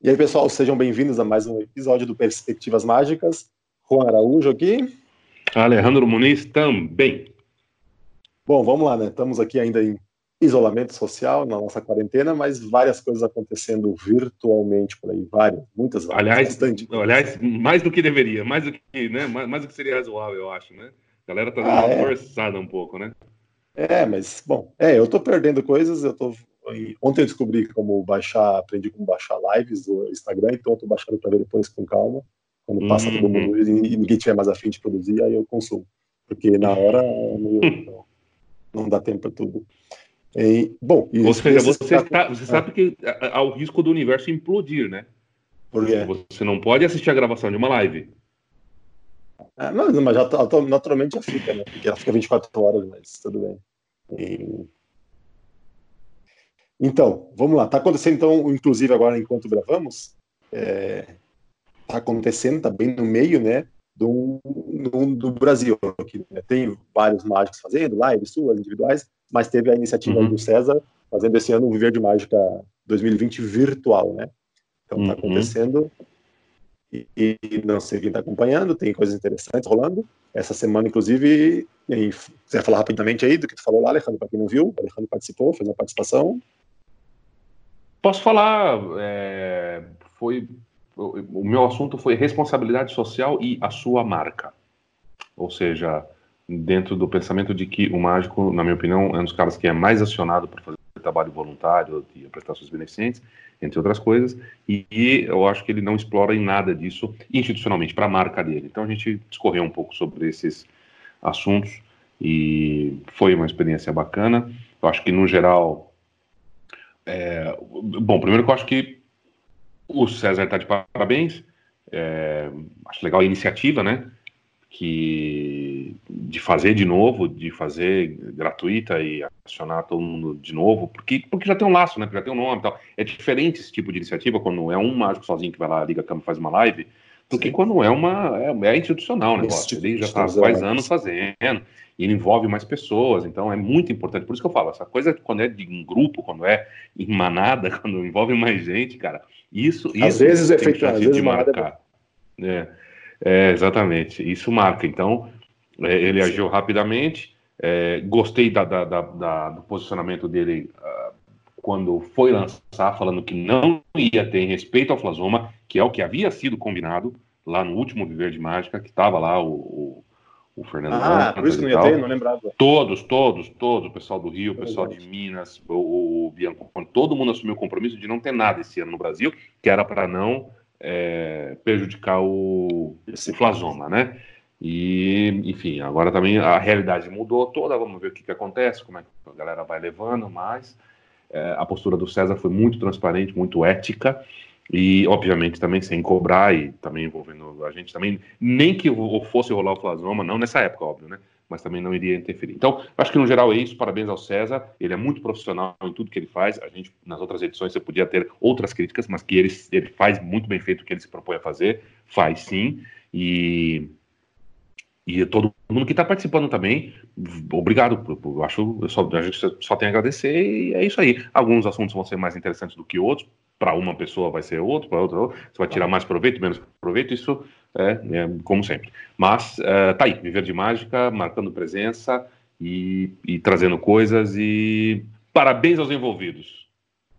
E aí, pessoal, sejam bem-vindos a mais um episódio do Perspectivas Mágicas. Juan Araújo aqui. Alejandro Muniz também. Bom, vamos lá, né? Estamos aqui ainda em isolamento social, na nossa quarentena, mas várias coisas acontecendo virtualmente por aí, várias, muitas várias. Aliás, bastante. aliás, mais do que deveria, mais do que, né? Mais, mais do que seria razoável, eu acho, né? A galera tá dando ah, uma é. forçada um pouco, né? É, mas, bom, é, eu tô perdendo coisas, eu tô Ontem eu descobri como baixar, aprendi como baixar lives do Instagram, então eu tô baixando para ver depois com calma. Quando passa todo mundo uhum. e ninguém tiver mais afim de produzir, aí eu consumo. Porque na hora não, não dá tempo para tudo. E, bom, Ou seja, você, tá, você sabe que há o risco do universo implodir, né? Por quê? Você não pode assistir a gravação de uma live. É, não, mas já, tá, naturalmente já fica, né? Porque ela fica 24 horas, mas tudo bem. E então, vamos lá. Está acontecendo, então, inclusive agora enquanto gravamos, está é, tá acontecendo, está bem no meio, né, do, do, do Brasil. Aqui, né? Tem vários mágicos fazendo lives suas, individuais, mas teve a iniciativa uhum. do César fazendo esse ano o Viver de Mágica 2020 virtual, né? Então está uhum. acontecendo e, e, não sei quem está acompanhando, tem coisas interessantes rolando. Essa semana, inclusive, e, quiser falar rapidamente aí do que tu falou lá, Alejandro, para quem não viu, Alejandro participou, fez uma participação. Posso falar, é, foi o meu assunto foi responsabilidade social e a sua marca. Ou seja, dentro do pensamento de que o mágico, na minha opinião, é um dos caras que é mais acionado para fazer trabalho voluntário e prestações beneficentes, entre outras coisas, e, e eu acho que ele não explora em nada disso institucionalmente, para a marca dele. Então a gente discorreu um pouco sobre esses assuntos e foi uma experiência bacana. Eu acho que, no geral, é, bom, primeiro que eu acho que o César está de parabéns. É, acho legal a iniciativa, né? Que de fazer de novo, de fazer gratuita e acionar todo mundo de novo, porque, porque já tem um laço, né? Porque já tem um nome e tal. É diferente esse tipo de iniciativa quando é um mágico sozinho que vai lá, liga a câmera, faz uma live, do que quando é uma é, é institucional o negócio. Tipo Ele já está faz anos fazendo e ele envolve mais pessoas, então é muito importante. Por isso que eu falo, essa coisa quando é de um grupo, quando é em manada, quando envolve mais gente, cara, isso. Às isso vezes é feito, às vezes de é marcar. É, é, exatamente, isso marca. Então, é, ele Sim. agiu rapidamente. É, gostei da, da, da, do posicionamento dele uh, quando foi lançar, falando que não ia ter respeito ao Flasoma, que é o que havia sido combinado lá no último Viver de Mágica, que estava lá o, o o Fernando Ah, por isso que não ia ter, não lembrava. Todos, todos, todos, o pessoal do Rio, o pessoal de Minas, o, o Bianco, todo mundo assumiu o compromisso de não ter nada esse ano no Brasil, que era para não é, prejudicar o, o Flasoma, né? E, enfim, agora também a realidade mudou toda, vamos ver o que, que acontece, como é que a galera vai levando, mas a postura do César foi muito transparente, muito ética, e, obviamente, também sem cobrar e também envolvendo a gente também, nem que fosse rolar o Flasoma, não nessa época, óbvio, né? Mas também não iria interferir. Então, acho que no geral é isso. Parabéns ao César. Ele é muito profissional em tudo que ele faz. A gente, nas outras edições, você podia ter outras críticas, mas que ele, ele faz muito bem feito o que ele se propõe a fazer. Faz sim. E e todo mundo que está participando também, obrigado. Eu acho, eu só, a gente só tem a agradecer e é isso aí. Alguns assuntos vão ser mais interessantes do que outros. Para uma pessoa vai ser outro, para outra, você vai tirar mais proveito, menos proveito. Isso é, é como sempre. Mas é, tá aí, viver de mágica, marcando presença e, e trazendo coisas e parabéns aos envolvidos.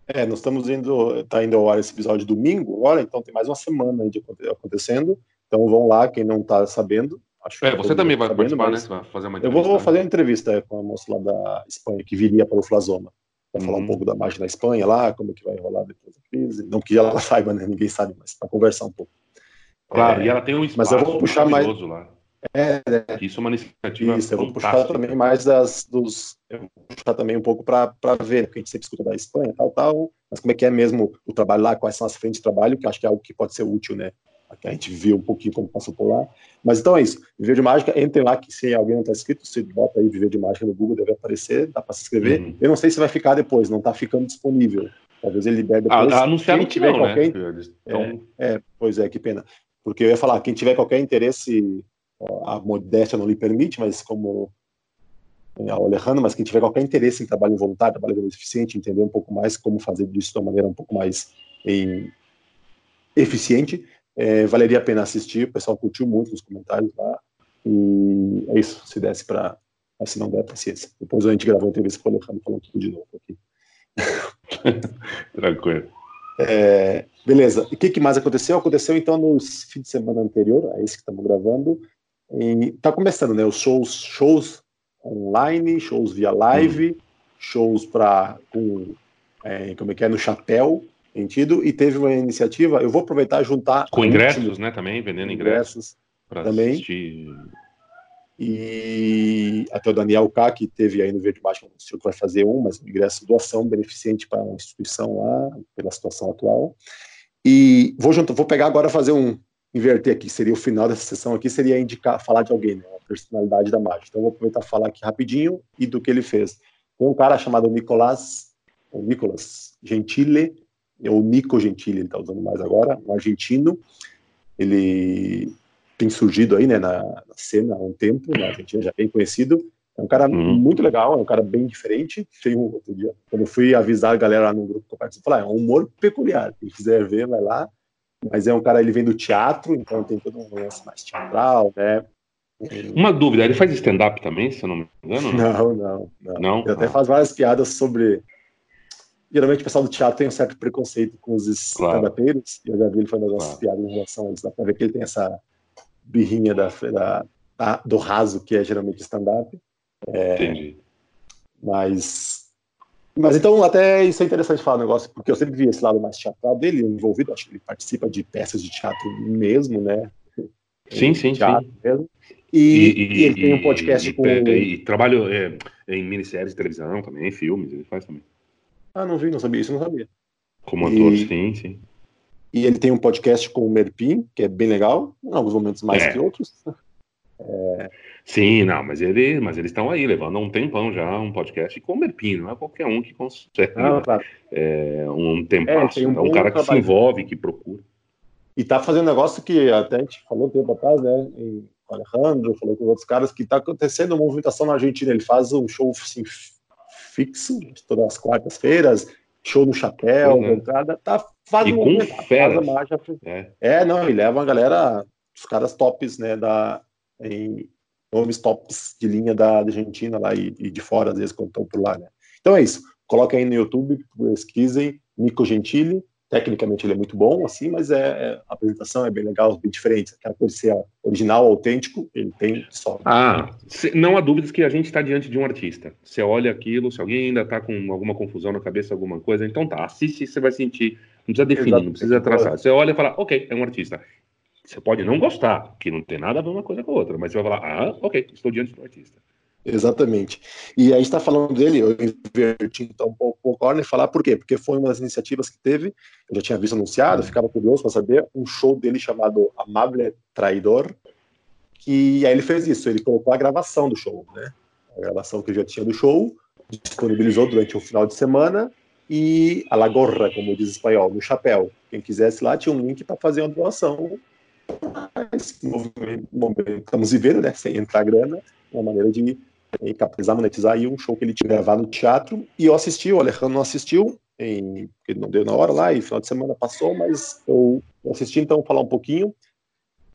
É, nós estamos indo, tá indo ao ar esse episódio domingo, agora, então tem mais uma semana aí de acontecendo. Então vão lá, quem não está sabendo, Acho é, você também vai sabendo, participar, né? Você vai fazer uma entrevista. Eu vou fazer uma entrevista com a moça lá da Espanha, que viria para o Flasoma, para falar um uhum. pouco da mágica na Espanha lá, como é que vai rolar depois da crise. Não que ela saiba, né? Ninguém sabe, mas para conversar um pouco. Claro, é, e ela tem um espaço mas eu vou puxar mais lá. É, é, Isso é uma iniciativa Isso, eu vou puxar também mais das, dos... Eu vou puxar também um pouco para ver, porque a gente sempre escuta da Espanha, tal, tal, mas como é que é mesmo o trabalho lá, quais são as frentes de trabalho, que acho que é algo que pode ser útil, né? A gente viu um pouquinho como passou por lá. Mas então é isso. Viver de Mágica, entrem lá, que se alguém não está inscrito, você bota aí Viver de Mágica no Google, deve aparecer, dá para se inscrever. Uhum. Eu não sei se vai ficar depois, não está ficando disponível. Talvez ele libere depois. Ah, anunciaram que não, né? qualquer... né? Então... É, é, pois é, que pena. Porque eu ia falar, quem tiver qualquer interesse, a modéstia não lhe permite, mas como é, o Alejandro, mas quem tiver qualquer interesse em trabalho voluntário, trabalho beneficente, entender um pouco mais como fazer disso de uma maneira um pouco mais em, eficiente. É, valeria a pena assistir, o pessoal curtiu muito nos comentários lá. E é isso, se desse para. Se não der, paciência. Depois a gente gravou a entrevista com o Alejandro falando tudo de novo aqui. Tranquilo. É, beleza. O que, que, mais aconteceu? Aconteceu então no fim de semana anterior, a esse que estamos gravando. E tá começando, né? Os shows, shows online, shows via live, hum. shows para com é, como é que é no chapéu, sentido. E teve uma iniciativa. Eu vou aproveitar e juntar com ingressos, última, né? Também vendendo ingressos, ingressos também. Assistir e até o Daniel K, que teve aí no Verde Mágico, anunciou que vai fazer um, mas ingresso doação beneficente para uma instituição lá, pela situação atual. E vou, junto, vou pegar agora fazer um, inverter aqui, seria o final dessa sessão aqui, seria indicar, falar de alguém, né, a personalidade da mágica. Então vou aproveitar falar aqui rapidinho e do que ele fez. Tem um cara chamado Nicolás, ou Nicolas Gentile, ou Nico Gentile, ele está usando mais agora, um argentino. Ele tem surgido aí, né, na, na cena há um tempo, na Argentina já bem conhecido. É um cara uhum. muito legal, é um cara bem diferente. Tem um outro dia, quando eu fui avisar a galera lá no grupo que eu participo, falar, ah, é um humor peculiar. Quem quiser ver, vai lá. Mas é um cara, ele vem do teatro, então tem todo um lance mais teatral, né? Uma dúvida, ele faz stand-up também, se eu não me engano? Não, não. Não, não? Ele até ah. faz várias piadas sobre. Geralmente o pessoal do teatro tem um certo preconceito com os stand-upeiros, e eu já vi ele fazendo algumas claro. piadas em relação a isso. Dá pra ver que ele tem essa birrinha da, da, da do raso, que é geralmente stand-up. É, Entendi. Mas, mas então, até isso é interessante falar um negócio, porque eu sempre vi esse lado mais teatral dele envolvido, acho que ele participa de peças de teatro mesmo, né? Sim, sim, sim. Mesmo. E, e, e, ele tem um podcast e, com. E, trabalha é, em minisséries de televisão também, em filmes, ele faz também. Ah, não vi, não sabia, isso não sabia. Como ator, sim, sim. E ele tem um podcast com o Merpin, que é bem legal, em alguns momentos mais é. que outros. É... Sim, não, mas, ele, mas eles estão aí levando um tempão já um podcast com o Merpin, não é qualquer um que consegue. Ah, claro. é, um tempo. É, um, um cara que se envolve, que procura. E tá fazendo um negócio que até a gente falou um tempo atrás, né? Em Alejandro, falou com outros caras, que tá acontecendo uma movimentação na Argentina. Ele faz um show assim, fixo, todas as quartas-feiras, show no chapéu, uhum. entrada, tá fazendo com faz marcha. É. é, não, e leva a galera, os caras tops, né, da, em nomes tops de linha da, Argentina lá e, e, de fora, às vezes, quando estão por lá, né. Então é isso, coloca aí no YouTube, pesquisem, Nico Gentili, tecnicamente ele é muito bom, assim, mas é, é, a apresentação é bem legal, bem diferente. Aquela coisa de ser original, autêntico, ele tem só. Ah, se, não há dúvidas que a gente está diante de um artista. Você olha aquilo, se alguém ainda está com alguma confusão na cabeça, alguma coisa, então tá, assiste você vai sentir. Não precisa definir, Exatamente. não precisa traçar. Você olha e fala, ok, é um artista. Você pode não gostar, que não tem nada a ver uma coisa com a outra, mas você vai falar, ah, ok, estou diante de um artista. Exatamente. E aí está falando dele, eu inverti então um pouco o Corner falar por quê? Porque foi uma das iniciativas que teve, eu já tinha visto anunciado, ficava curioso para saber, um show dele chamado Amable Traidor, que aí ele fez isso, ele colocou a gravação do show, né? A gravação que já tinha do show, disponibilizou durante um final de semana e a la gorra, como diz o espanhol, no chapéu. Quem quisesse lá tinha um link para fazer uma doação. Mas, estamos vivendo, né? Sem entrar grana, uma maneira de e capitalizar, monetizar aí um show que ele tinha gravado no teatro. E eu assisti, o Alejandro não assistiu, em, porque não deu na hora lá, e final de semana passou, mas eu, assisti, então, falar um pouquinho.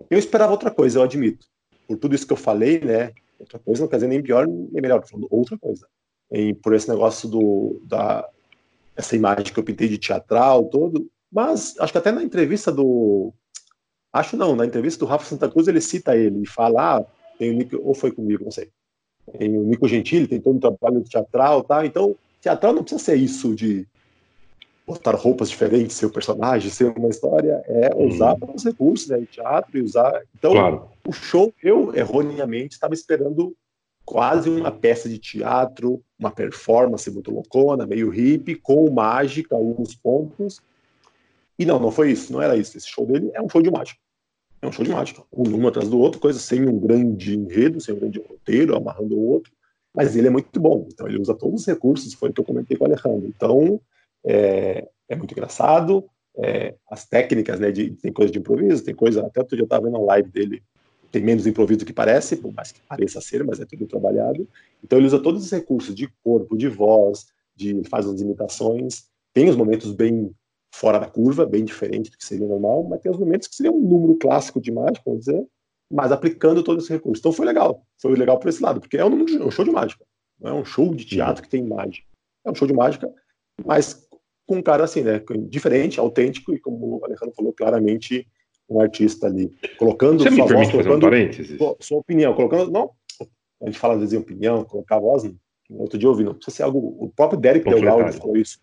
Eu esperava outra coisa, eu admito. Por tudo isso que eu falei, né? Outra coisa não quer dizer nem pior nem melhor, falando outra coisa. E por esse negócio do, da, essa imagem que eu pintei de teatral, todo. Mas acho que até na entrevista do. Acho não, na entrevista do Rafa Santa Cruz ele cita ele e fala, ah, tem ou foi comigo, não sei tem o Nico Gentili, tem todo um trabalho teatral, tá? Então, teatral não precisa ser isso de botar roupas diferentes, ser o personagem, ser uma história, é uhum. usar hum. os recursos, né, teatro e usar. Então, claro. o show, eu erroneamente estava esperando quase uma peça de teatro, uma performance muito loucona, meio hippie, com mágica, alguns pontos. E não, não foi isso, não era isso. Esse show dele é um show de mágica. É um show de mágica, um atrás do outro, coisa sem um grande enredo, sem um grande roteiro, amarrando o outro, mas ele é muito bom, então ele usa todos os recursos, foi o que eu comentei com o Alejandro. Então, é, é muito engraçado, é, as técnicas, né, de, tem coisa de improviso, tem coisa, até outro dia eu estava vendo uma live dele, tem menos improviso do que parece, por mais que pareça ser, mas é tudo trabalhado. Então ele usa todos os recursos de corpo, de voz, de faz as imitações, tem os momentos bem fora da curva, bem diferente do que seria normal, mas tem os momentos que seria um número clássico de mágica, vamos dizer, mas aplicando todo esse recurso. Então foi legal, foi legal por esse lado, porque é um, um show de mágica, não é um show de teatro que tem mágica, é um show de mágica, mas com um cara assim, né, diferente, autêntico e como o Alejandro falou claramente, um artista ali, colocando Você sua voz, um colocando parênteses? sua, opinião, colocando, não, a gente fala às vezes em opinião, colocar a voz, né? outro dia eu ouvi, não precisa ser algo, o próprio Derek Delgado falou isso,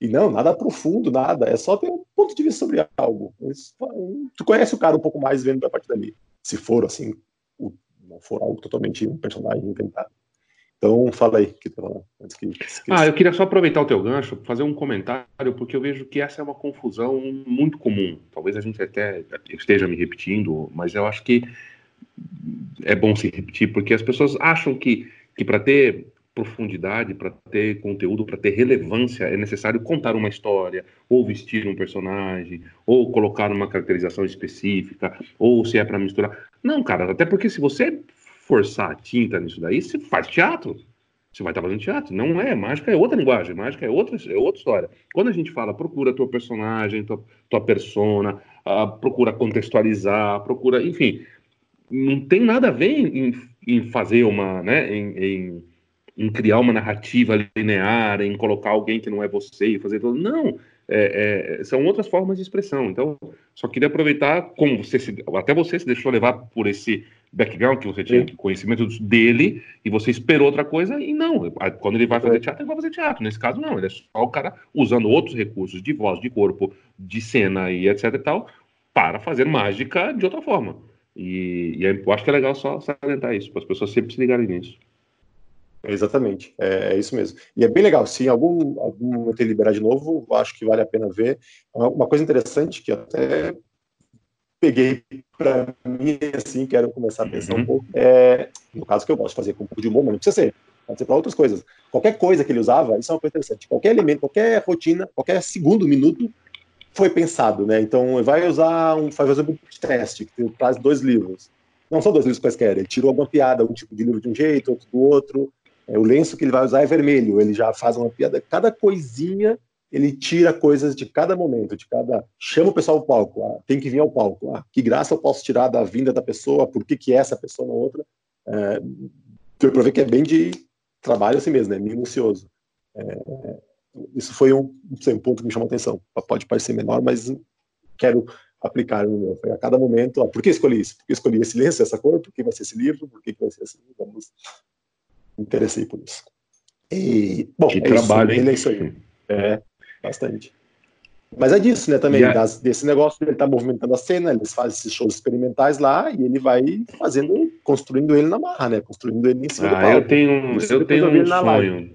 e não, nada profundo, nada, é só ter um ponto de vista sobre algo, tu conhece o cara um pouco mais vendo da parte dali, se for assim, não for algo totalmente um personagem inventado. Então, fala aí, que antes que esqueça. Ah, eu queria só aproveitar o teu gancho, fazer um comentário, porque eu vejo que essa é uma confusão muito comum. Talvez a gente até esteja me repetindo, mas eu acho que é bom se repetir, porque as pessoas acham que, que para ter profundidade, para ter conteúdo, para ter relevância, é necessário contar uma história, ou vestir um personagem, ou colocar uma caracterização específica, ou se é para misturar. Não, cara, até porque se você forçar a tinta nisso daí, você faz teatro. Você vai estar fazendo teatro. Não é. Mágica é outra linguagem. Mágica é outra, é outra história. Quando a gente fala, procura teu personagem, tua, tua persona, ah, procura contextualizar, procura. Enfim, não tem nada a ver em, em fazer uma. Né, em, em, em criar uma narrativa linear, em colocar alguém que não é você e fazer tudo. Não. É, é, são outras formas de expressão. Então, só queria aproveitar como você se, até você se deixou levar por esse background que você tinha, Sim. conhecimento dele, e você esperou outra coisa, e não. Quando ele vai fazer É. teatro, ele vai fazer teatro. Nesse caso, não. Ele é só o cara usando outros recursos de voz, de corpo, de cena e etc e tal, para fazer mágica de outra forma. E, e eu acho que é legal só salientar isso, para as pessoas sempre se ligarem nisso. Exatamente, é, é isso mesmo. E é bem legal, se em algum, algum momento ele liberar de novo, acho que vale a pena ver. Uma, coisa interessante que eu até peguei para mim, assim, quero começar a pensar Uhum. um pouco, é, no caso que eu posso fazer com de humor, mas não precisa ser, pode ser para outras coisas. Qualquer coisa que ele usava, isso é uma coisa interessante. Qualquer elemento, qualquer rotina, qualquer segundo, minuto, foi pensado, né? Então, vai usar um, vai fazer um teste, que traz dois livros. Não são dois livros quaisquer, ele tirou alguma piada, um tipo de livro de um jeito, outro do outro. É, o lenço que ele vai usar é vermelho, ele já faz uma piada. Cada coisinha, ele tira coisas de cada momento, de cada. Chama o pessoal ao palco, ah, tem que vir ao palco. Ah, que graça eu posso tirar da vinda da pessoa, por que, que essa pessoa na outra? É, pra ver que é bem de trabalho assim mesmo, né? Minucioso. É, isso foi um, não sei, um ponto que me chamou a atenção. Pode parecer menor, mas quero aplicar no meu. Foi a cada momento, ah, por que escolhi isso? Por que escolhi esse lenço, essa cor? Por que vai ser esse livro? Por que, que vai ser assim? Vamos. Me interessei por isso. E, bom, Que é trabalho, isso, hein? é isso aí. É, bastante. Mas é disso, né, também, das- desse negócio, ele tá movimentando a cena, eles fazem esses shows experimentais lá, e ele vai fazendo, construindo ele na marra, né, construindo ele em cima do Ah, palco. eu tenho, Isso eu tenho um sonho.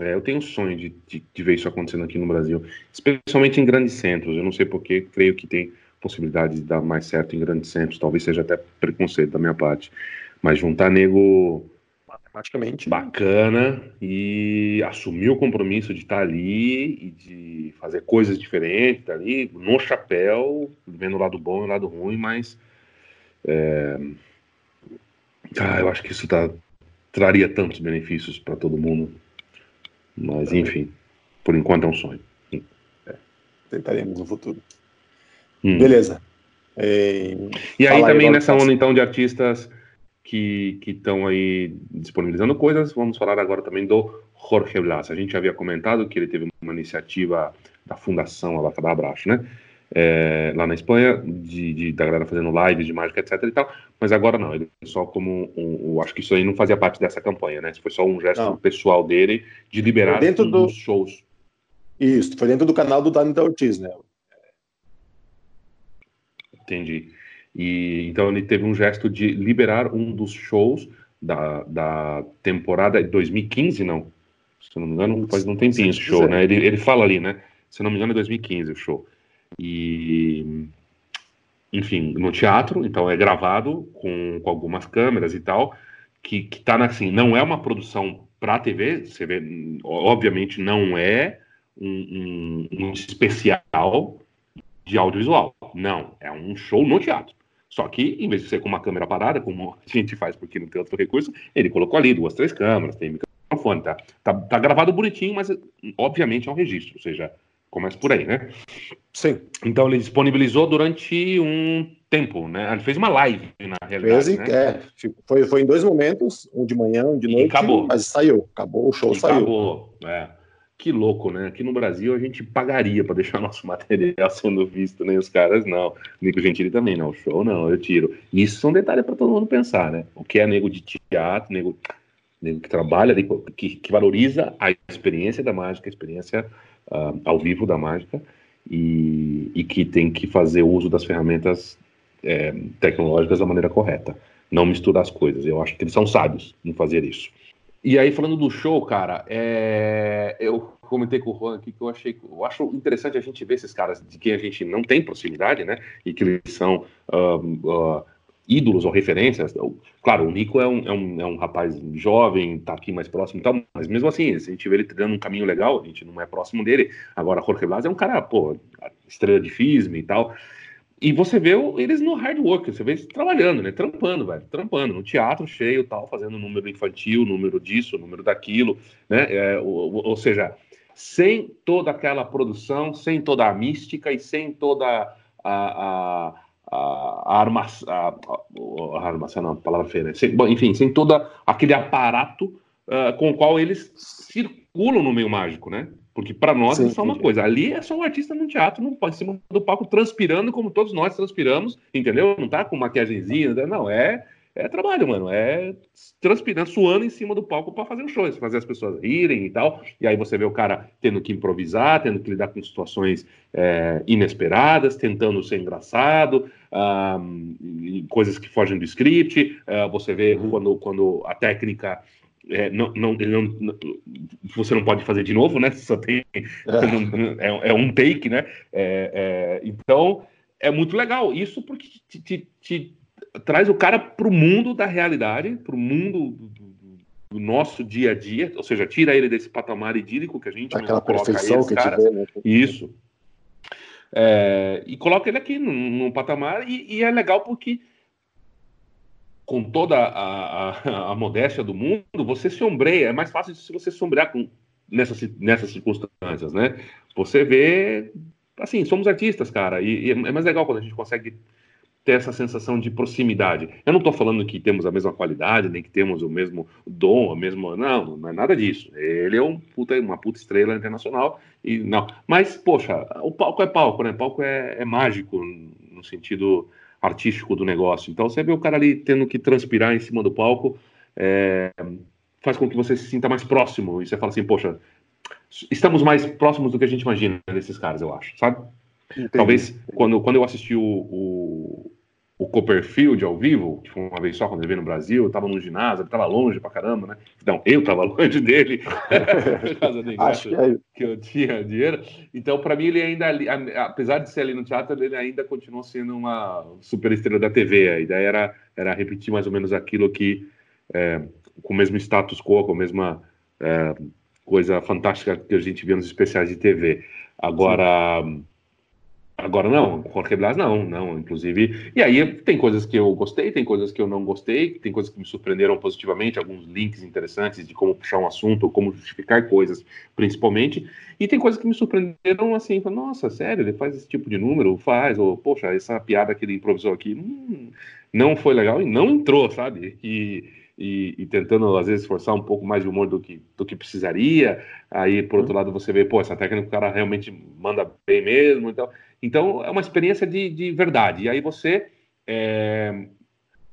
É, eu tenho um sonho de, de, de ver isso acontecendo aqui no Brasil, especialmente em grandes centros. Eu não sei porque, creio que tem possibilidade de dar mais certo em grandes centros. Talvez seja até preconceito da minha parte. Mas juntar nego Matematicamente. bacana e assumir o compromisso de estar ali e de fazer coisas diferentes ali, no chapéu, vendo o lado bom e o lado ruim, mas é, ah, eu acho que isso tá, traria tantos benefícios para todo mundo. Mas enfim, por enquanto é um sonho. Tentaremos no futuro. Hum. Beleza. É, E aí também nessa onda então de artistas que estão aí disponibilizando coisas, vamos falar agora também do Jorge Blas. A gente já havia comentado que ele teve uma iniciativa da Fundação Abacadabra, acho, né? É, lá na Espanha, de, de- da galera fazendo lives de mágica, etc e tal, mas agora não, ele só como um, um- acho que isso aí não fazia parte dessa campanha, né? Isso foi só um gesto Não. pessoal dele de liberar Dentro do- shows. Isso, foi dentro do canal do Dani da Ortiz, né? Entendi. E então ele teve um gesto de liberar um dos shows da, da temporada de 2015, não? Se não me engano, faz um tempinho esse show, né? Ele, ele fala ali, né? Se não me engano, é 2015 o show. E enfim, no teatro, então é gravado com, com algumas câmeras e tal, que, que tá assim, não é uma produção para TV, você vê, obviamente não é um, um- um especial de audiovisual, não, é um show no teatro. Só que, em vez de ser com uma câmera parada, como a gente faz porque não tem outro recurso, ele colocou ali duas, três câmeras, tem microfone, tá, tá, tá gravado bonitinho, mas obviamente é um registro, ou seja, Começa por aí, né? Sim. Então ele disponibilizou durante um tempo, né? Ele fez uma live, na realidade. Fez, né? é, foi, foi em dois momentos, um de manhã, um de noite. E acabou. Mas saiu, acabou, o show e saiu. Acabou, é. Que louco, né? Aqui no Brasil a gente pagaria para deixar nosso material sendo visto, nem né? os caras não. Nico Gentili também não, show não, eu tiro. Isso são detalhes para todo mundo pensar, né? O que é nego de teatro, nego, nego que trabalha, que, que valoriza a experiência da mágica, a experiência uh, ao vivo da mágica e, e, que tem que fazer uso das ferramentas é, tecnológicas da maneira correta. Não misturar as coisas. Eu acho que eles são sábios em fazer isso. E aí, falando do show, cara, é... eu comentei com o Juan aqui que eu achei. Eu acho interessante a gente ver esses caras de quem a gente não tem proximidade, né? E que eles são uh, uh, ídolos ou referências. Claro, o Nico é um, é um, é um rapaz jovem, tá aqui mais próximo e tal, mas mesmo assim, se a gente vê ele trilhando um caminho legal, a gente não é próximo dele. Agora, Jorge Blas é um cara, pô, estrela de FISM e tal. E você vê eles no hard work, você vê eles trabalhando, né? Trampando, velho, trampando, no teatro cheio tal, fazendo número infantil, número disso, número daquilo, né? É, ou, ou, seja, sem toda aquela produção, sem toda a mística e sem toda a, a, a, a armação, a, armação não, palavra feia, né? Sem, bom, enfim, sem todo aquele aparato uh, com o qual eles circulam no meio mágico, né? Porque para nós Sim, é só uma coisa. Ali é só um artista no teatro, não pode cima do palco transpirando como todos nós transpiramos, entendeu? Não tá com maquiagemzinha, né? não, é é trabalho, mano. É transpirando, suando em cima do palco para fazer um show, fazer as pessoas rirem e tal. E aí você vê o cara tendo que improvisar, tendo que lidar com situações é, inesperadas, tentando ser engraçado, um, coisas que fogem do script. Uh, você vê uhum. quando, quando a técnica é, não, não, não, você não pode fazer de novo, né? Só tem é, é, é um take, né? É, é, então é muito legal isso porque te, te, te traz o cara para o mundo da realidade, para o mundo do, do, nosso dia a dia, ou seja, tira ele desse patamar idílico que a gente aquela perfeição eles, que cara, vê, né? isso é, e coloca ele aqui num, num patamar e, e é legal porque com toda a, a, a, modéstia do mundo, você se ombreia. É mais fácil se você sombrear com, nessas, nessas circunstâncias, né? Você vê, assim, somos artistas, cara, e, e, é mais legal quando a gente consegue ter essa sensação de proximidade. Eu não estou falando que temos a mesma qualidade, nem que temos o mesmo dom, a mesma. Não, não é nada disso. Ele é um puta, uma puta estrela internacional e não. Mas, poxa, o palco é palco, né? O palco é, é mágico no sentido artístico do negócio. Então você vê o cara ali tendo que transpirar em cima do palco, é, faz com que você se sinta mais próximo e você fala assim, poxa, estamos mais próximos do que a gente imagina desses caras, eu acho, sabe? Entendi. Talvez quando, quando eu assisti o, o, o Copperfield ao vivo, que foi uma vez só quando ele veio no Brasil, eu tava no ginásio, ele tava longe pra caramba, né? Não, eu tava longe dele, por causa do negócio que, é... que, eu tinha dinheiro. Então, para mim, ele ainda, apesar de ser ali no teatro, ele ainda continuou sendo uma super estrela da TV. A ideia era, era repetir mais ou menos aquilo que, é, com o mesmo status quo, com a mesma é, coisa fantástica que a gente via nos especiais de TV. Agora. Sim Agora não, Jorge Blas não, não, inclusive. E aí tem coisas que eu gostei, tem coisas que eu não gostei, tem coisas que me surpreenderam positivamente, alguns links interessantes de como puxar um assunto, como justificar coisas, principalmente. E tem coisas que me surpreenderam assim, nossa, sério, ele faz esse tipo de número, faz, ou poxa, essa piada que ele improvisou aqui hum, não foi legal e não entrou, sabe? E e, e, tentando às vezes forçar um pouco mais de humor do que, do que precisaria. Aí, por outro uhum. lado, você vê, pô, essa técnica o cara realmente manda bem mesmo. Então, então é uma experiência de, de verdade. E aí você é,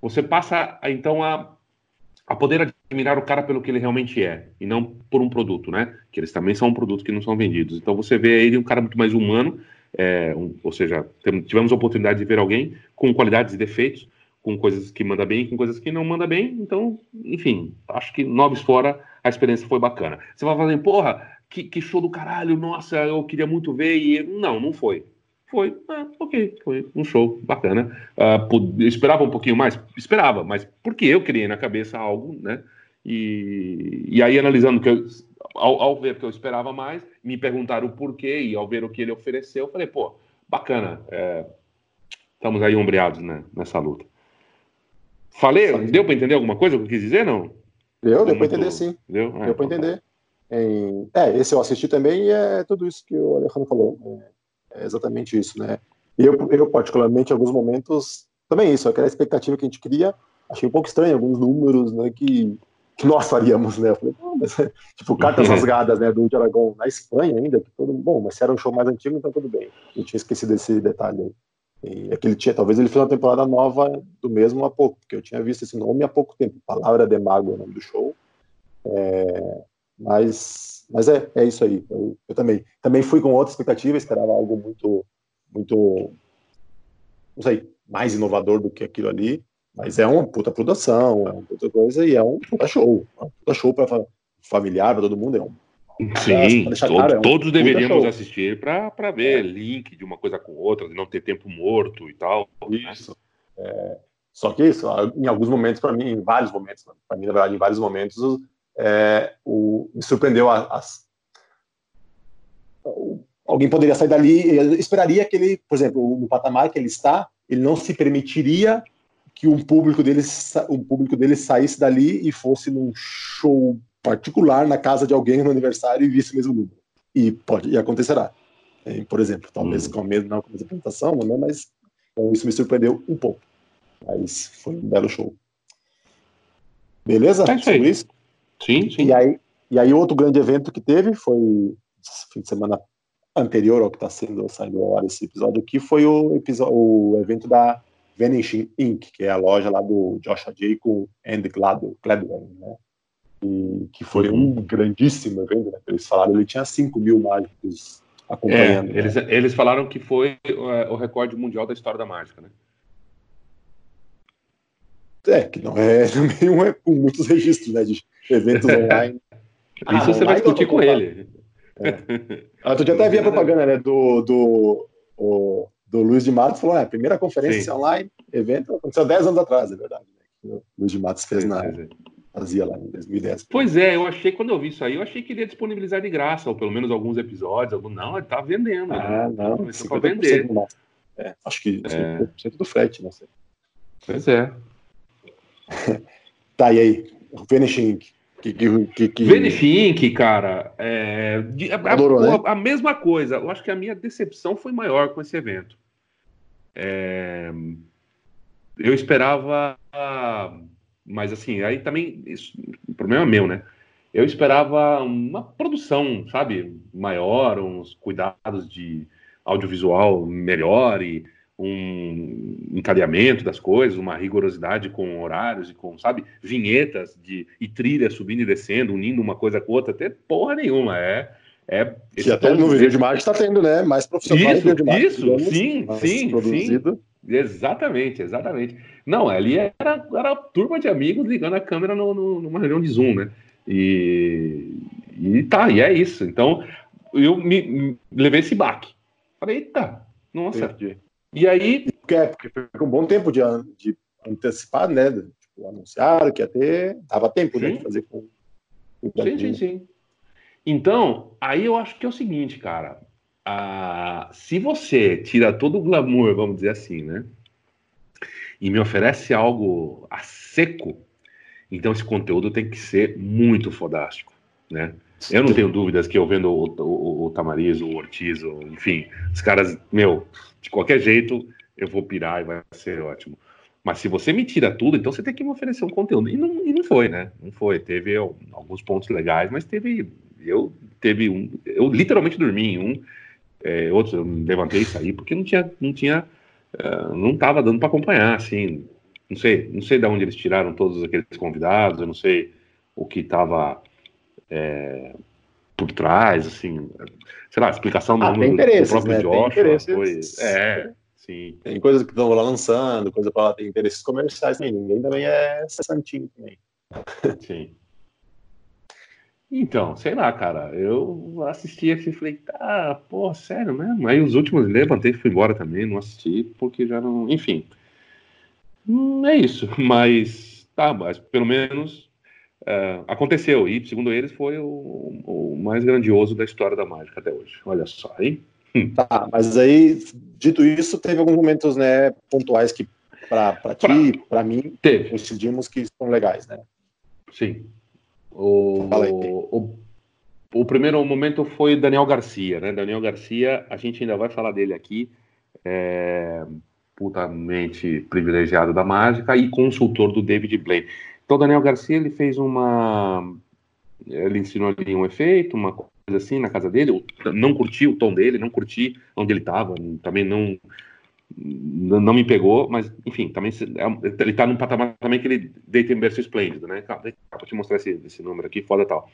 você passa então a, a poder admirar o cara pelo que ele realmente é e não por um produto, né? Que eles também são um produto que não são vendidos. Então você vê ele um cara muito mais humano. É, um, ou seja, tivemos a oportunidade de ver alguém com qualidades e defeitos, com coisas que manda bem, com coisas que não manda bem. Então, enfim, acho que noves fora, a experiência foi bacana. Você vai fazer, porra, que, que, show do caralho, nossa, eu queria muito ver, e não, não foi. Foi, ah, ok, foi um show bacana. Uh, esperava um pouquinho mais? Esperava, mas porque eu criei na cabeça algo, né? E, e aí, analisando que eu, ao, ao, ver que eu esperava mais, me perguntaram o porquê, e ao ver o que ele ofereceu, eu falei, pô, bacana, é, estamos aí ombreados né, nessa luta. Falei? Deu para entender alguma coisa que eu quis dizer, não? Deu, deu para entender sim. Deu, ah, deu para então tá. entender. é, esse eu assisti também e é tudo isso que o Alejandro falou. É, é exatamente isso, né? Eu, eu, particularmente, em alguns momentos, também isso, aquela expectativa que a gente cria, achei um pouco estranho alguns números, né, que, que nós faríamos, né? Eu falei, mas, tipo, cartas rasgadas, né, do de Aragão na Espanha ainda, que todo bom, mas se era um show mais antigo, então tudo bem. Eu tinha esquecido desse detalhe aí. E aquele tinha, talvez ele fez uma temporada nova do mesmo há pouco, porque eu tinha visto esse nome há pouco tempo. Palavra de Mago é o nome do show. É, mas, mas é, é isso aí. Eu, eu, também, também fui com outra expectativa, esperava algo muito, muito, não sei, mais inovador do que aquilo ali. Mas é uma puta produção, é uma puta coisa e é um puta show. É um puta show para familiar, para todo mundo. É um Sim, todo, cara, é um todos deveríamos assistir para ver é. link de uma coisa com outra, de não ter tempo morto e tal. Né? Isso. Né? É, só que isso, em alguns momentos, para mim, em vários momentos, para mim, na verdade, em vários momentos, é, o, me surpreendeu as, alguém poderia sair dali, eu esperaria que ele, por exemplo, no patamar que ele está, ele não se permitiria que um público dele, um público dele saísse dali e fosse num show particular na casa de alguém no aniversário e visse o mesmo número. E pode, e acontecerá. Por exemplo, talvez hum. com a mesma, não com a apresentação, né, mas então, isso me surpreendeu um pouco. Mas foi um belo show. Beleza? É aí. Isso? Sim, sim. E aí, e aí outro grande evento que teve foi fim de semana anterior ao que está sendo saindo ao ar esse episódio aqui foi o episódio, o evento da Vanishing Inc., que é a loja lá do Joshua J. com Andy Gladwell, Gladwell né? E que foi um grandíssimo evento, né? Eles falaram ele tinha 5 mil mágicos acompanhando. É, eles, né? eles falaram que foi é, o recorde mundial da história da mágica, né? É, que não é também um, é, com muitos registros, né? De eventos online. Ah, Isso você vai discutir com ele. É. Outro dia até vi a propaganda né, do, do, o, do Luiz de Matos, falou, é, primeira conferência Sim. online, evento, aconteceu 10 anos atrás, é verdade. Né, o Luiz de Matos fez na, fazia lá em 2010. Pois é, eu achei, quando eu vi isso aí, eu achei que ele ia disponibilizar de graça, ou pelo menos alguns episódios. Algum... Não, ele tá vendendo. Ah, né? não, começou para vender. É, acho que 50% é. do frete, não sei. Pois é. tá, e aí? O Finishing que, que, que, Inc., cara, é, a, Adorou, a, né? a, mesma coisa. Eu acho que a minha decepção foi maior com esse evento. É, eu esperava mas assim, aí também, isso, o problema é meu, né? Eu esperava uma produção, sabe, maior, uns cuidados de audiovisual melhor e um encadeamento das coisas, uma rigorosidade com horários e com, sabe, vinhetas de, e trilhas subindo e descendo, unindo uma coisa com outra, até porra nenhuma. É, é, que até no vídeo de imagem está tendo, né? Mais profissional isso, de imagem, isso, digamos, sim, sim, produzido. sim. Exatamente, exatamente. Não, ali era, era a turma de amigos ligando a câmera no, no, numa reunião de Zoom, né? E, e tá, e é isso. Então, eu me, me levei esse baque. Falei, eita, nossa. Entendi. E aí. É, porque foi um bom tempo de, de antecipar, né? Tipo, anunciaram que ia ter. Dava tempo, né, sim. né? De fazer com. Sim, sim, sim. Então, aí eu acho que é o seguinte, cara a, se você tira todo o glamour, vamos dizer assim, né? E me oferece algo a seco, então esse conteúdo tem que ser muito fodástico, né? Eu não tenho dúvidas que eu vendo o, o, o Tamariz, o Ortiz, o, enfim, os caras, meu, de qualquer jeito eu vou pirar e vai ser ótimo. Mas se você me tira tudo, então você tem que me oferecer um conteúdo. E não, e não foi, né? Não foi. Teve alguns pontos legais, mas teve. Eu teve um. Eu literalmente dormi em um é, outros eu levantei e saí porque não tinha, não tinha, uh, não estava dando para acompanhar, assim, não sei, não sei de onde eles tiraram todos aqueles convidados, eu não sei o que estava é, por trás, assim, sei lá, explicação do, ah, do, do próprio né? Joshua foi, é, sim. Tem coisas que estão lá lançando, coisa para ter interesses comerciais, também. ninguém também é santinho também. Sim. Então, sei lá, cara. Eu assisti aqui e falei, tá, pô, sério mesmo? Aí os últimos levantei e fui embora também, não assisti, porque já não. Enfim. Hum, é isso. Mas, tá, mas pelo menos é, aconteceu. E, segundo eles, foi o, o, mais grandioso da história da mágica até hoje. Olha só, hein? Hum. Tá, mas aí, dito isso, teve alguns momentos, né, pontuais que, para ti, para mim, teve. decidimos que são legais, né? Sim. O, o, o primeiro momento foi Daniel Garcia, né? Daniel Garcia, a gente ainda vai falar dele aqui, é, putamente privilegiado da mágica e consultor do David Blaine. Então, Daniel Garcia, ele fez uma... Ele ensinou ali um efeito, uma coisa assim na casa dele, não curti o tom dele, não curti onde ele estava, também não não me pegou, mas enfim, também é ele tá num patamar também que ele deita em berço esplêndido, né? Vou te mostrar esse, esse número aqui, foda tal.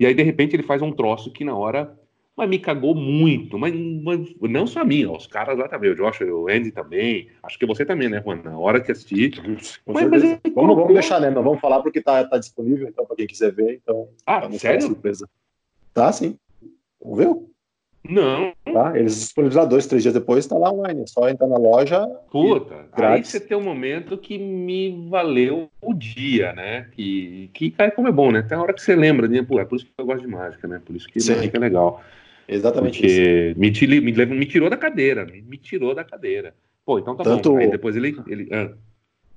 E aí, de repente, ele faz um troço que na hora mas me cagou muito, mas, mas, não só a mim, os caras lá também, o Josh, o Andy também, acho que você também, né, Juan? Na hora que assistir. Mas, mas vamos, colocou... vamos, deixar, né? Não vamos falar porque tá, tá disponível, então, para quem quiser ver. Então, ah, sério? Surpresa. Tá, sim. Viu? Não. Tá? Eles disponibilizaram dois, três dias depois, está lá online. É só entrar na loja. Puta, aí você tem um momento que me valeu o dia, né? Que, que cara, como é bom, né? Tem a hora que você lembra, né? Pô, é por isso que eu gosto de mágica, né? Por isso que Sim. mágica é legal. Exatamente Porque isso. Me, me, me tirou da cadeira, me, me tirou da cadeira. Pô, então tá tanto... bom. Aí depois ele. ele ah.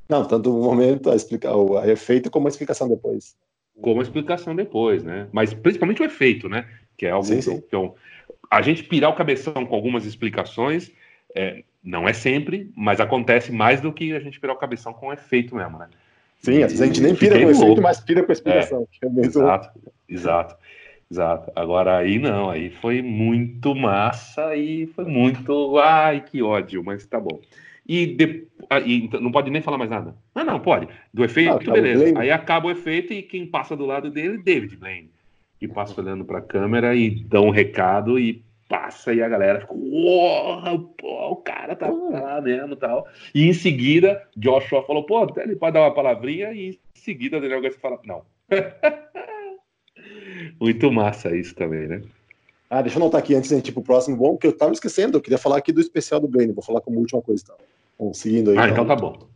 Não, tanto o momento, a, explicar, o efeito, como a explicação depois. Como a explicação depois, né? Mas principalmente o efeito, né? Que é algo sim, sim. que, eu, a gente pirar o cabeção com algumas explicações, é, não é sempre, mas acontece mais do que a gente pirar o cabeção com o efeito mesmo, né? Sim, às vezes a gente nem pira com o efeito, mas pira com a explicação. É, é. Exato, exato, exato. Agora aí não, aí foi muito massa e foi muito. Ai, que ódio, mas tá bom. E, de, e não pode nem falar mais nada. Ah, não, pode. Do efeito, ah, beleza. Aí acaba o efeito e quem passa do lado dele, David Blaine e passa olhando para a câmera e dá um recado e passa e a galera fica, pô, o cara tá lá mesmo tal. E em seguida, Joshua falou, pô, ele pode dar uma palavrinha e em seguida Daniel Garcia fala, não. Muito massa isso também, né? Ah, deixa eu anotar aqui antes de gente ir pro próximo bom, que eu tava esquecendo, eu queria falar aqui do especial do Blaine, vou falar como última coisa, tá? Bom, seguindo aí. Ah, então, então tá bom.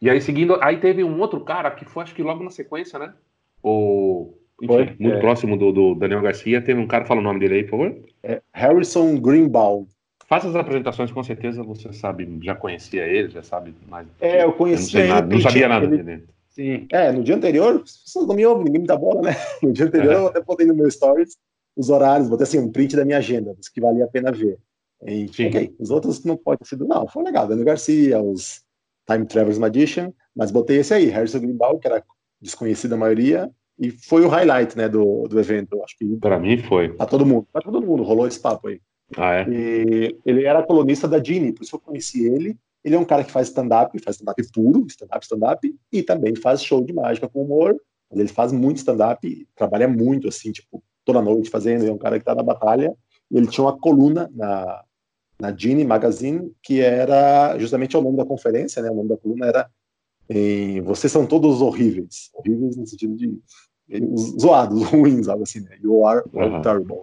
E aí, seguindo, aí teve um outro cara que foi, acho que logo na sequência, né? O enfim, Foi, muito é. próximo do, do, Daniel Garcia. Teve um cara, fala o nome dele aí, por favor. É Harrison Greenbaum. Faça as apresentações, com certeza você sabe, já conhecia ele, já sabe mais. É, eu conhecia ele. Nada, não sabia nada ele... dele. Sim. É, no dia anterior, as pessoas não me ouvem, ninguém me dá bola, né? No dia anterior é. eu até botei no meu stories os horários, botei assim, um print da minha agenda, dos que valia a pena ver. E, Sim. ok, os outros não pode ter sido, não, foi legal, Daniel Garcia, os Time Travelers Magician, mas botei esse aí, Harrison Greenbaum, que era desconhecido a maioria, e foi o highlight, né, do, do evento. Acho que para mim foi. Para todo mundo, para todo mundo rolou esse papo aí. Ah, é? E ele era colunista da Gini, por isso eu conheci ele. Ele é um cara que faz stand-up, faz stand-up puro, stand-up, stand-up, e também faz show de mágica com humor. Ele faz muito stand-up, trabalha muito, assim, tipo, toda noite fazendo. Ele é um cara que tá na batalha. E ele tinha uma coluna na, na Gini Magazine, que era justamente o nome da conferência, né? O nome da coluna era em Vocês são todos horríveis. Horríveis no sentido de zoados, ruins, algo assim, né? You are uhum. terrible.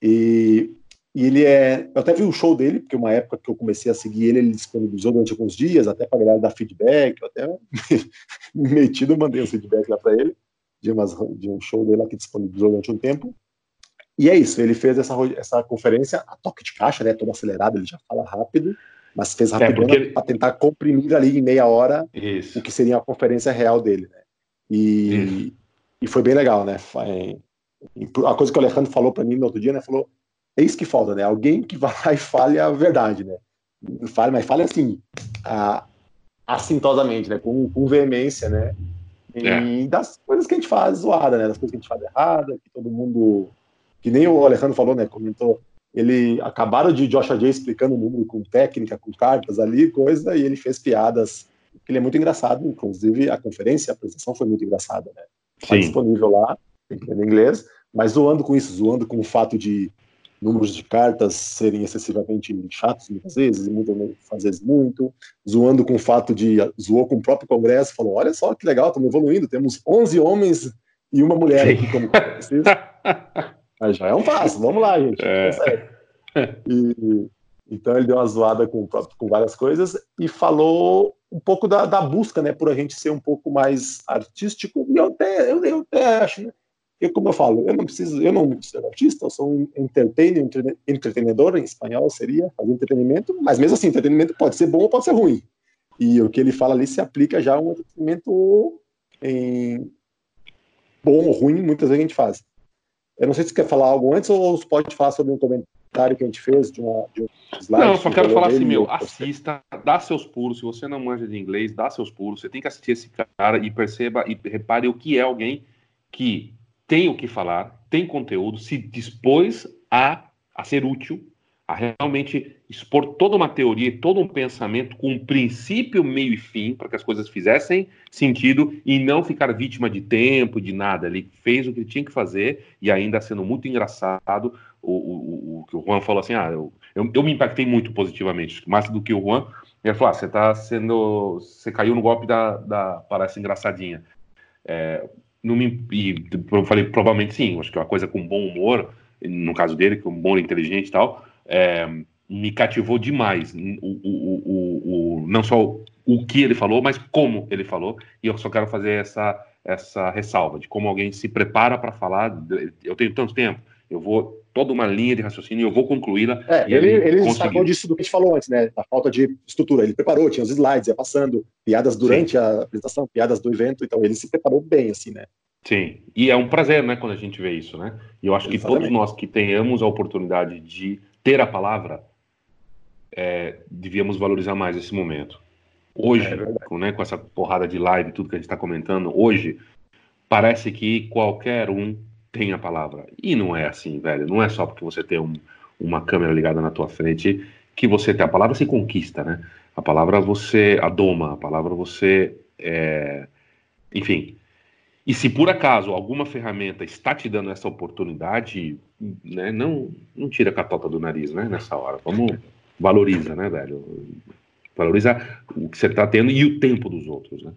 E, e, ele é. Eu até vi o show dele, porque uma época que eu comecei a seguir ele, ele disponibilizou durante alguns dias, até para galera dar feedback. Eu até me metido, mandei um feedback lá para ele, de, umas, de um show dele lá que disponibilizou durante um tempo. E é isso, ele fez essa, essa conferência a toque de caixa, né? Todo acelerado, ele já fala rápido mas fez é, rapidão é para tentar comprimir ali em meia hora Isso. o que seria a conferência real dele, né? E, e foi bem legal, né? a coisa que o Alejandro falou para mim no outro dia, né? Falou, é isso que falta, né? Alguém que vai lá e fale a verdade, né? Fale, mas fale assim, a, assintosamente, né? Com, com veemência, né? E é. das coisas que a gente faz zoada, né? Das coisas que a gente faz errada, que todo mundo, que nem o Alejandro falou, né? Comentou ele acabaram de Joshua Jay explicando o número com técnica, com cartas ali, coisa, e ele fez piadas. Ele é muito engraçado, inclusive a conferência, a apresentação foi muito engraçada, né? Está disponível lá, em inglês, mas zoando com isso, zoando com o fato de números de cartas serem excessivamente chatos muitas vezes, muitas vezes muito, zoando com o fato de, zoou com o próprio Congresso, falou, olha só que legal, estamos evoluindo, temos 11 homens e uma mulher aqui como Mas já é um passo, vamos lá, gente. É. E, então ele deu uma zoada com, com várias coisas e falou um pouco da, da, busca, né, por a gente ser um pouco mais artístico. E eu até, eu, eu até acho, né, eu, como eu falo, eu não preciso, eu não sou artista, eu sou um entertainer, entretenedor em espanhol seria fazer entretenimento, mas mesmo assim, entretenimento pode ser bom ou pode ser ruim. E o que ele fala ali se aplica já a um entretenimento em bom ou ruim, muitas vezes a gente faz. Eu não sei se você quer falar algo antes ou você pode falar sobre um comentário que a gente fez de, uma, de um slide. Não, só quero falar assim, meu, assista, dá seus pulos. Se você não manja de inglês, dá seus pulos. Você tem que assistir esse cara e perceba e repare o que é alguém que tem o que falar, tem conteúdo, se dispôs a, a ser útil a realmente expor toda uma teoria, todo um pensamento com um princípio, meio e fim, para que as coisas fizessem sentido e não ficar vítima de tempo, de nada. Ele fez o que tinha que fazer e ainda sendo muito engraçado. O, o, o que o Juan falou assim: ah, eu, eu, eu, me impactei muito positivamente, mais do que o Juan. Ele falou: ah, você está sendo. Você caiu no golpe da, da parece engraçadinha. É, não me, e eu falei, provavelmente sim, acho que é uma coisa com bom humor, no caso dele, com bom inteligente e tal é, me cativou demais. O, o, o, o, não só o que ele falou, mas como ele falou. E eu só quero fazer essa, essa ressalva de como alguém se prepara para falar. Eu tenho tanto tempo, eu vou toda uma linha de raciocínio e eu vou concluí-la. É, ele, ele, ele destacou disso do que a gente falou antes, né? A falta de estrutura. Ele preparou, tinha os slides, ia passando, piadas durante Sim. a apresentação, piadas do evento, então ele se preparou bem, assim, né? Sim, e é um prazer, né, quando a gente vê isso, né? E eu acho Exatamente. que todos nós que tenhamos a oportunidade de ter a palavra, é, devíamos valorizar mais esse momento. Hoje, é com, né, com essa porrada de live, tudo que a gente está comentando, hoje, parece que qualquer um tem a palavra. E não é assim, velho. Não é só porque você tem um, uma câmera ligada na tua frente que você tem a palavra se conquista, né? A palavra você adoma, a palavra você é... enfim, e se por acaso alguma ferramenta está te dando essa oportunidade, né, não, não tira a catota do nariz, né, nessa hora. Vamos, valoriza, né, velho? Valoriza o que você está tendo e o tempo dos outros, né?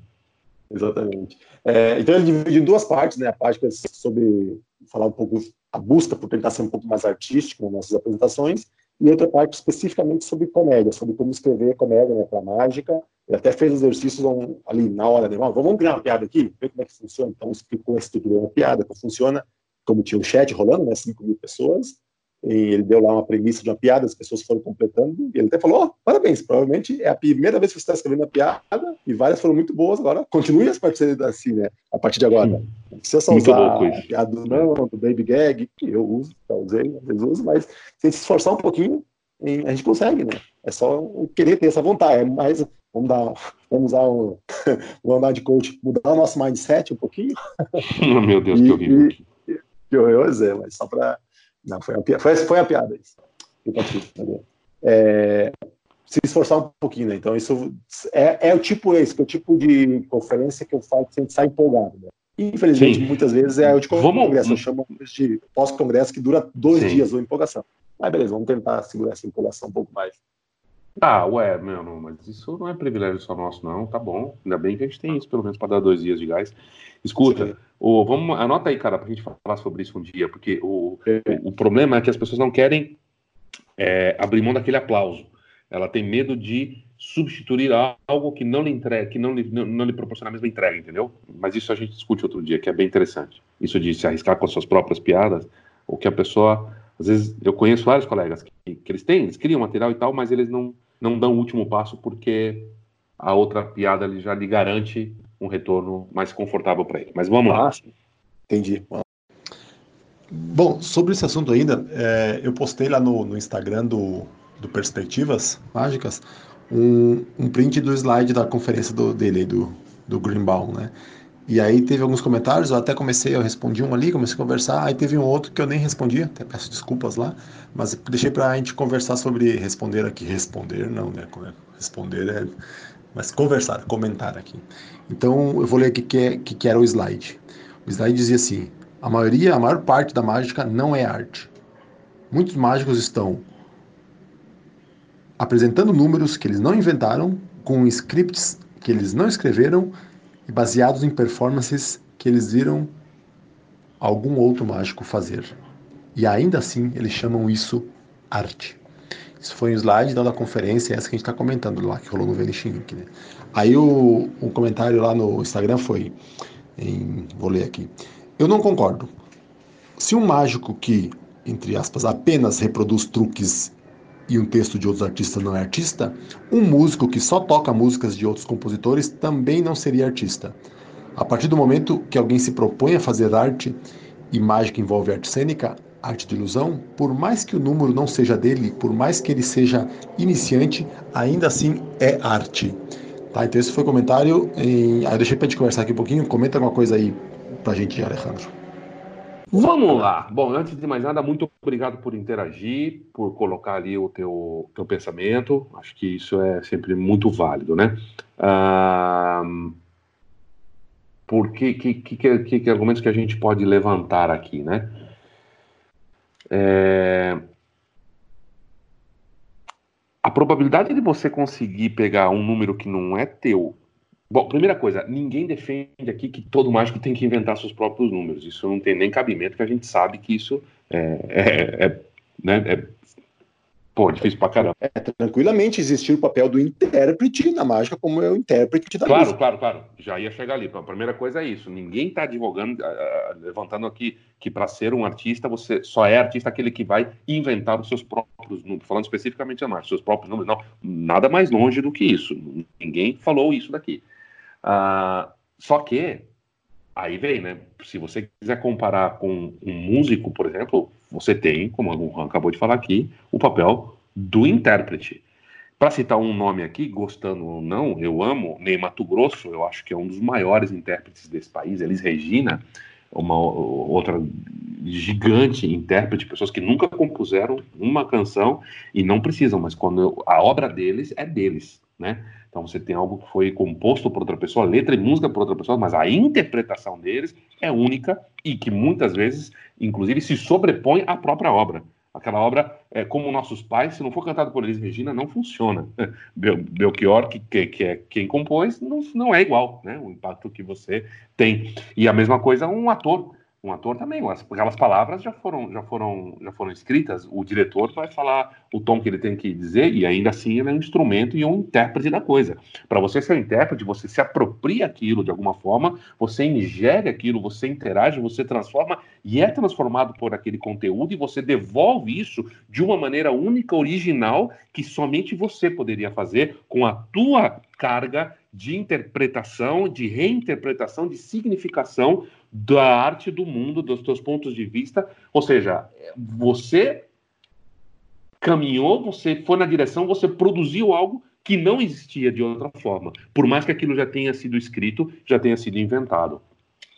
Exatamente. É, então ele divide em duas partes, né? A parte é sobre falar um pouco a busca por tentar ser um pouco mais artístico nas nossas apresentações e outra parte especificamente sobre comédia, sobre como escrever comédia né, para mágica. Ele até fez exercícios ali na hora, né, vamos criar uma piada aqui, ver como é que funciona. Então explicou a estrutura da piada, como funciona, como tinha um chat rolando, né, 5 mil pessoas, e ele deu lá uma premissa de uma piada, as pessoas foram completando, e ele até falou, oh, parabéns, provavelmente é a primeira vez que você está escrevendo a piada, e várias foram muito boas, agora continue as partes assim, né, a partir de agora. Não precisa só muito usar a piada do não, do baby gag, que eu uso, já usei, às vezes uso, mas se se esforçar um pouquinho, a gente consegue, né, é só querer ter essa vontade, é mais, vamos dar, vamos usar o, vamos andar de coach, mudar o nosso mindset um pouquinho. Meu Deus, e, que horrível. Que horrível, é, mas só para não, foi, piada, foi, foi a piada isso. É, se esforçar um pouquinho, né? Então, isso é, é o tipo esse, que é o tipo de conferência que eu falo que a gente sai empolgado, né? Infelizmente, Sim. muitas vezes é o de congresso, vamos... eu chamo de pós-congresso que dura dois Sim. dias ou empolgação. Mas beleza, vamos tentar segurar essa empolgação um pouco mais. Ah, ué, meu, não, mas isso não é privilégio só nosso, não, tá bom. Ainda bem que a gente tem isso, pelo menos, para dar dois dias de gás. Escuta, o, vamos, anota aí, cara, pra gente falar sobre isso um dia, porque o, o, o problema é que as pessoas não querem é, abrir mão daquele aplauso. Ela tem medo de substituir algo que não lhe entrega, que não lhe, não, não lhe proporciona a mesma entrega, entendeu? Mas isso a gente discute outro dia, que é bem interessante. Isso de se arriscar com as suas próprias piadas, o que a pessoa. Às vezes, eu conheço vários colegas que, que eles têm, eles criam material e tal, mas eles não não dão o último passo porque a outra piada ele já lhe garante um retorno mais confortável para ele. Mas vamos lá. Ah, entendi. Bom, sobre esse assunto ainda, é, eu postei lá no, no Instagram do, do Perspectivas Mágicas um, um print do slide da conferência do, dele, do, do Greenbaum, né? E aí teve alguns comentários, eu até comecei, eu respondi um ali, comecei a conversar, aí teve um outro que eu nem respondi, até peço desculpas lá, mas deixei para a gente conversar sobre responder aqui, responder não, né, responder é, mas conversar, comentar aqui. Então eu vou ler aqui que, é, que, que era o slide. O slide dizia assim, a maioria, a maior parte da mágica não é arte. Muitos mágicos estão apresentando números que eles não inventaram, com scripts que eles não escreveram e baseados em performances que eles viram algum outro mágico fazer. E ainda assim eles chamam isso arte. Isso foi um slide da conferência, essa que a gente está comentando lá, que rolou no Vanishing Inc. Né? Aí o, o comentário lá no Instagram foi, em, vou ler aqui, eu não concordo. Se um mágico que, entre aspas, apenas reproduz truques e um texto de outros artistas não é artista, um músico que só toca músicas de outros compositores também não seria artista. A partir do momento que alguém se propõe a fazer arte e mágica envolve arte cênica, arte de ilusão, por mais que o número não seja dele, por mais que ele seja iniciante, ainda assim é arte. Tá, então esse foi o comentário. Em... Ah, eu deixei para gente conversar aqui um pouquinho. Comenta alguma coisa aí para a gente, Alejandro. Vamos lá. Bom, antes de mais nada, muito obrigado por interagir, por colocar ali o teu, teu pensamento. Acho que isso é sempre muito válido, né? Ah, que, que, que, que, argumentos que a gente pode levantar aqui, né? É... A probabilidade de você conseguir pegar um número que não é teu. Bom, primeira coisa, ninguém defende aqui que todo mágico tem que inventar seus próprios números. Isso não tem nem cabimento, que a gente sabe que isso é, é, é né, é Pô, difícil pra caramba. É, tranquilamente existir o papel do intérprete na mágica como é o intérprete da claro, música. Claro, claro, claro. Já ia chegar ali. A primeira coisa é isso. Ninguém está advogando, uh, levantando aqui que para ser um artista, você só é artista aquele que vai inventar os seus próprios números. Falando especificamente da mágica, seus próprios números. Não, nada mais longe do que isso. Ninguém falou isso daqui. Uh, só que, aí vem, né? Se você quiser comparar com um músico, por exemplo, você tem, como o Juan acabou de falar aqui, o papel do intérprete. Para citar um nome aqui, gostando ou não, eu amo Ney Mato Grosso, eu acho que é um dos maiores intérpretes desse país, Elis Regina, uma outra gigante intérprete, pessoas que nunca compuseram uma canção e não precisam, mas quando a obra deles é deles, né? Então você tem algo que foi composto por outra pessoa, letra e música por outra pessoa, mas a interpretação deles é única e que muitas vezes, inclusive, se sobrepõe à própria obra. Aquela obra, é, como nossos pais, se não for cantado por Elis Regina, não funciona. Bel Belchior, que, que, que, é quem compôs, não, não é igual, né? O impacto que você tem. E a mesma coisa um ator um ator também, aquelas palavras já foram, já foram, já foram escritas. O diretor vai falar o tom que ele tem que dizer e ainda assim ele é um instrumento e um intérprete da coisa. Para você ser um intérprete, você se apropria aquilo de alguma forma, você ingere aquilo, você interage, você transforma e é transformado por aquele conteúdo e você devolve isso de uma maneira única, original, que somente você poderia fazer com a tua carga de interpretação, de reinterpretação, de significação da arte do mundo, dos teus pontos de vista. Ou seja, você caminhou, você foi na direção, você produziu algo que não existia de outra forma, por mais que aquilo já tenha sido escrito, já tenha sido inventado.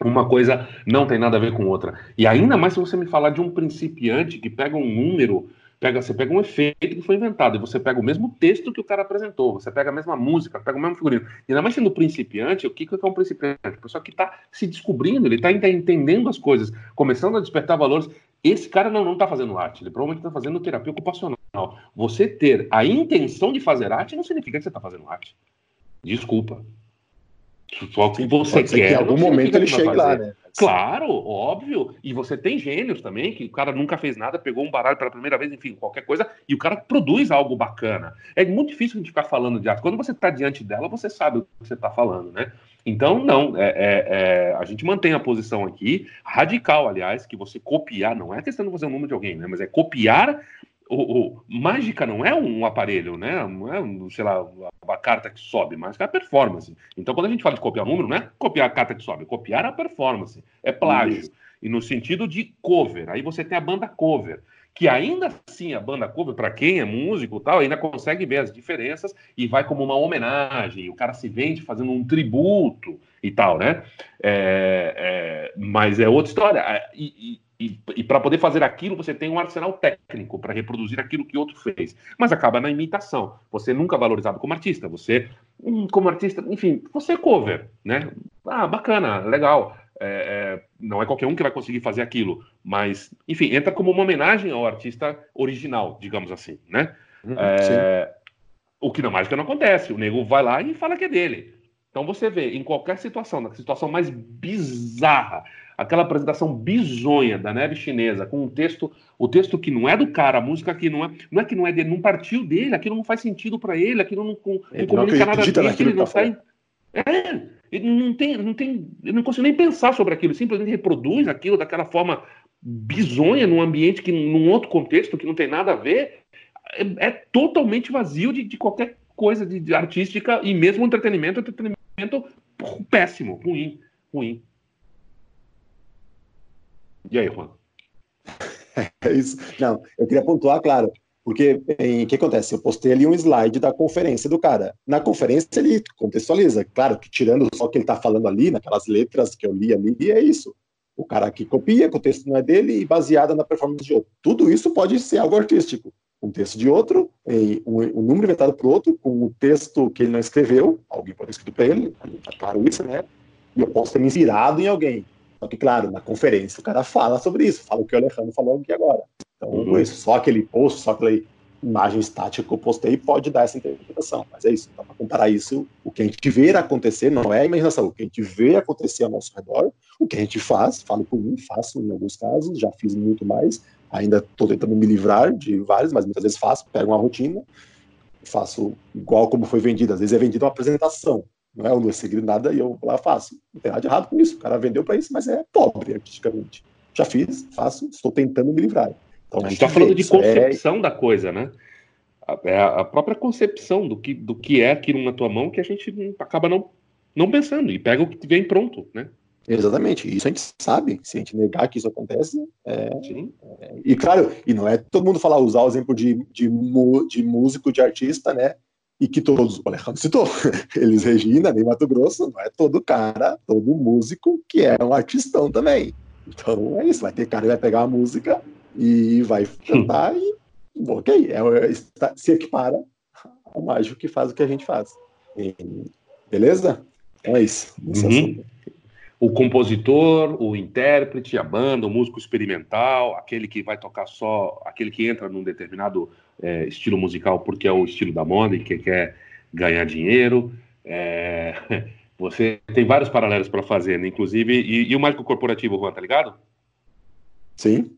Uma coisa não tem nada a ver com outra. E ainda mais se você me falar de um principiante que pega um número Pega, você pega um efeito que foi inventado e você pega o mesmo texto que o cara apresentou, você pega a mesma música, pega o mesmo figurino. E ainda mais sendo principiante, o que, que é um principiante? A pessoa que está se descobrindo, ele está entendendo as coisas, começando a despertar valores. Esse cara não está fazendo arte, ele provavelmente está fazendo terapia ocupacional. Você ter a intenção de fazer arte não significa que você está fazendo arte. Desculpa. Só que você quer. Que em algum momento ele chega lá, né? Claro, óbvio. E você tem gênios também, que o cara nunca fez nada, pegou um baralho pela primeira vez, enfim, qualquer coisa, e o cara produz algo bacana. É muito difícil a gente ficar falando de arte. Quando você está diante dela, você sabe o que você está falando, né? Então, não, é, é, é, a gente mantém a posição aqui, radical, aliás, que você copiar, não é questão de fazer o número de alguém, né? Mas é copiar o, o, mágica não é um aparelho, né? Não é, um, sei lá, uma carta que sobe, mágica é a performance. Então, quando a gente fala de copiar número, não é copiar a carta que sobe, é copiar a performance. É plágio. Isso. E no sentido de cover. Aí você tem a banda cover. Que ainda assim, a banda cover, para quem é músico tal, ainda consegue ver as diferenças e vai como uma homenagem. O cara se vende fazendo um tributo e tal, né? É, é, mas é outra história. E, e, e para poder fazer aquilo, você tem um arsenal técnico para reproduzir aquilo que outro fez. Mas acaba na imitação. Você nunca é valorizado como artista. Você, hum, como artista, enfim, você é cover, né? Ah, bacana, legal. É, é, não é qualquer um que vai conseguir fazer aquilo. Mas, enfim, entra como uma homenagem ao artista original, digamos assim, né? Hum, é, o que na mágica não acontece. O nego vai lá e fala que é dele. Então você vê, em qualquer situação, na situação mais bizarra, aquela apresentação bizonha da neve chinesa, com um texto, o texto que não é do cara, a música que não é, não é que não é dele, não partiu dele, aquilo não faz sentido para ele, aquilo não, não, não comunica nada dele, ele não sai. É, ele não tem, não tem, ele não consegue nem pensar sobre aquilo, simplesmente reproduz aquilo daquela forma bizonha num ambiente que, num outro contexto que não tem nada a ver, é, é totalmente vazio de, de qualquer coisa de, de, artística e mesmo entretenimento, entretenimento péssimo, ruim, ruim. E aí, Juan? É isso. Não, eu queria pontuar, claro, porque o que acontece? Eu postei ali um slide da conferência do cara. Na conferência ele contextualiza, claro que tirando só o que ele está falando ali, naquelas letras que eu li ali, é isso. O cara que copia, o texto não é dele, e baseada na performance de outro. Tudo isso pode ser algo artístico. Um texto de outro, um, um número inventado por outro, com o texto que ele não escreveu, alguém pode ter escrito para ele, tá claro isso, né? E eu posso ter me inspirado em alguém. Só que, claro, na conferência o cara fala sobre isso, fala o que o Alejandro falou aqui agora. Então, uhum. isso, só aquele post, só aquela imagem estática que eu postei pode dar essa interpretação. Mas é isso, para comparar isso, o que a gente vê acontecer não é a imaginação, o que a gente vê acontecer ao nosso redor, o que a gente faz, falo por mim, faço em alguns casos, já fiz muito mais, ainda estou tentando me livrar de vários, mas muitas vezes faço, pego uma rotina, faço igual como foi vendido, às vezes é vendido uma apresentação, não é? Eu não segredo nada e eu lá faço. Não tem nada de errado com isso. O cara vendeu para isso, mas é pobre artisticamente. Já fiz, faço, estou tentando me livrar. Então, a gente está falando de é concepção é... da coisa, né? É a própria concepção do que, do que é aquilo na tua mão que a gente acaba não, não pensando e pega o que vem pronto, né? Exatamente, isso a gente sabe. Se a gente negar que isso acontece, é, é, e claro, e não é todo mundo falar, usar o exemplo de, de, de músico, de artista, né? E que todos, o Alejandro citou, Eles Regina, nem Mato Grosso, não é todo cara, todo músico que é um artistão também. Então é isso, vai ter cara que vai pegar a música e vai cantar e, ok, é, é, se equipara ao mágico que faz o que a gente faz. E, beleza? Então é isso. Uhum. O compositor, o intérprete, a banda, o músico experimental, aquele que vai tocar só, aquele que entra num determinado é, estilo musical porque é o estilo da moda e que quer ganhar dinheiro. É, você tem vários paralelos para fazer, né? inclusive. E, e, o mágico corporativo, Juan, tá ligado? Sim.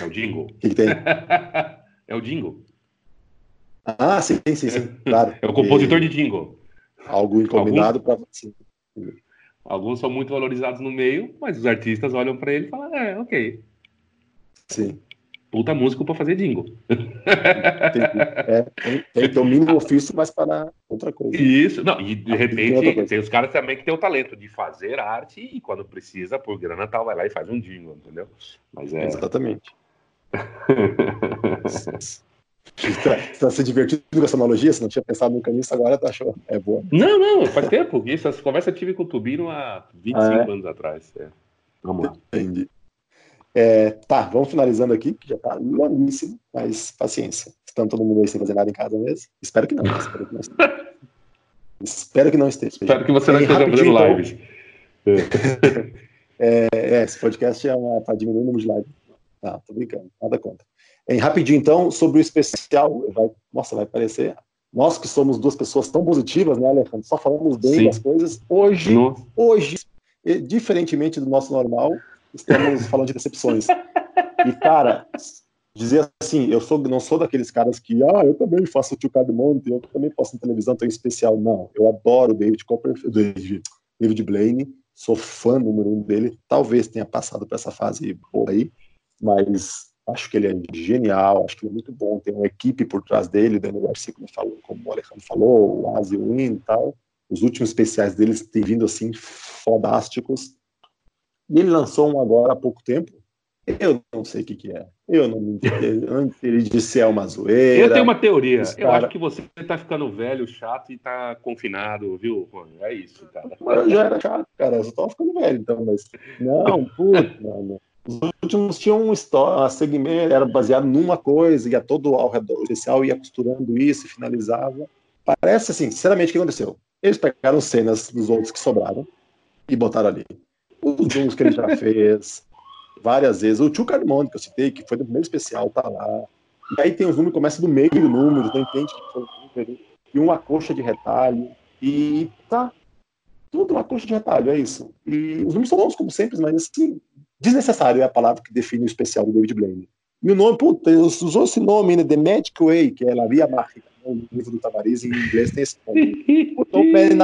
É o jingle. O que, que tem? é o jingle. Ah, sim, sim, sim, claro. É o compositor e... de jingle. Algo encomendado para. Alguns são muito valorizados no meio, mas os artistas olham para ele e falam: é, ok. Sim puta músico para fazer jingle. É, tem, tem ter o mínimo ofício, mas para outra coisa. Isso, não, e de repente tem, tem, os caras também que tem o talento de fazer arte e quando precisa, por grana tal, vai lá e faz um jingle, entendeu? Mas é... Exatamente. Está se divertindo com essa analogia? Você não tinha pensado nunca nisso, agora tá achou? É boa. Não, não, faz tempo. Isso, essa conversa eu tive com o Tubino há 25 ah, é? anos atrás. É. Vamos lá. Entendi. É, tá, vamos finalizando aqui, que já tá longuíssimo, mas paciência. Estão todo mundo aí sem fazer nada em casa mesmo? Espero que não. Espero que não esteja. espero que não esteja. Espero que você não esteja fazendo então. lives. É, é, esse podcast é para diminuir o número de lives. Não, tô brincando, nada contra. Em rapidinho, então, sobre o especial, vai, nossa, vai parecer. Nós que somos duas pessoas tão positivas, né, Alejandro? Só falamos bem Sim. das coisas. Hoje, hoje, diferentemente do nosso normal, estamos falando de decepções. E, cara, dizer assim, eu sou, não sou daqueles caras que, ah, eu também faço tio Cardmonte, eu também posso em televisão, tem especial. Não, eu adoro David Copperfield, David Blaine, sou fã número um dele, talvez tenha passado por essa fase boa aí, mas acho que ele é genial, acho que ele é muito bom, tem uma equipe por trás dele, o Daniel Garcia, como, falou, como o Alejandro falou, o Asi Win e tal, os últimos especiais deles têm vindo assim, fodásticos, e ele lançou um agora há pouco tempo. Eu não sei o que, que é. Eu não me entendi de se é uma zoeira. Eu tenho uma teoria. Eu acho que você tá ficando velho, chato e tá confinado, viu, Rony? É isso, cara. Mas eu já era chato, cara. Eu só tava ficando velho, então, mas. Não, puta, mano. Os últimos tinham um história, segmento, era baseado numa coisa, ia todo ao redor especial, ia costurando isso e finalizava. Parece assim, sinceramente, o que aconteceu? Eles pegaram cenas dos outros que sobraram e botaram ali os jogos que ele já fez várias vezes. O Tio Carmone, que eu citei, que foi do primeiro especial, tá lá. E aí tem os números, começa do meio do número, então entende que foi um número, e uma coxa de retalho, e tá tudo uma coxa de retalho, é isso. E os números são bons, como sempre, mas assim, desnecessário é a palavra que define o especial do David Blaine. E o nome, puta, usou esse nome, né, The Magic Way, que é a Via Mágica, né, o livro do Tamariz, em inglês tem esse nome. Puta,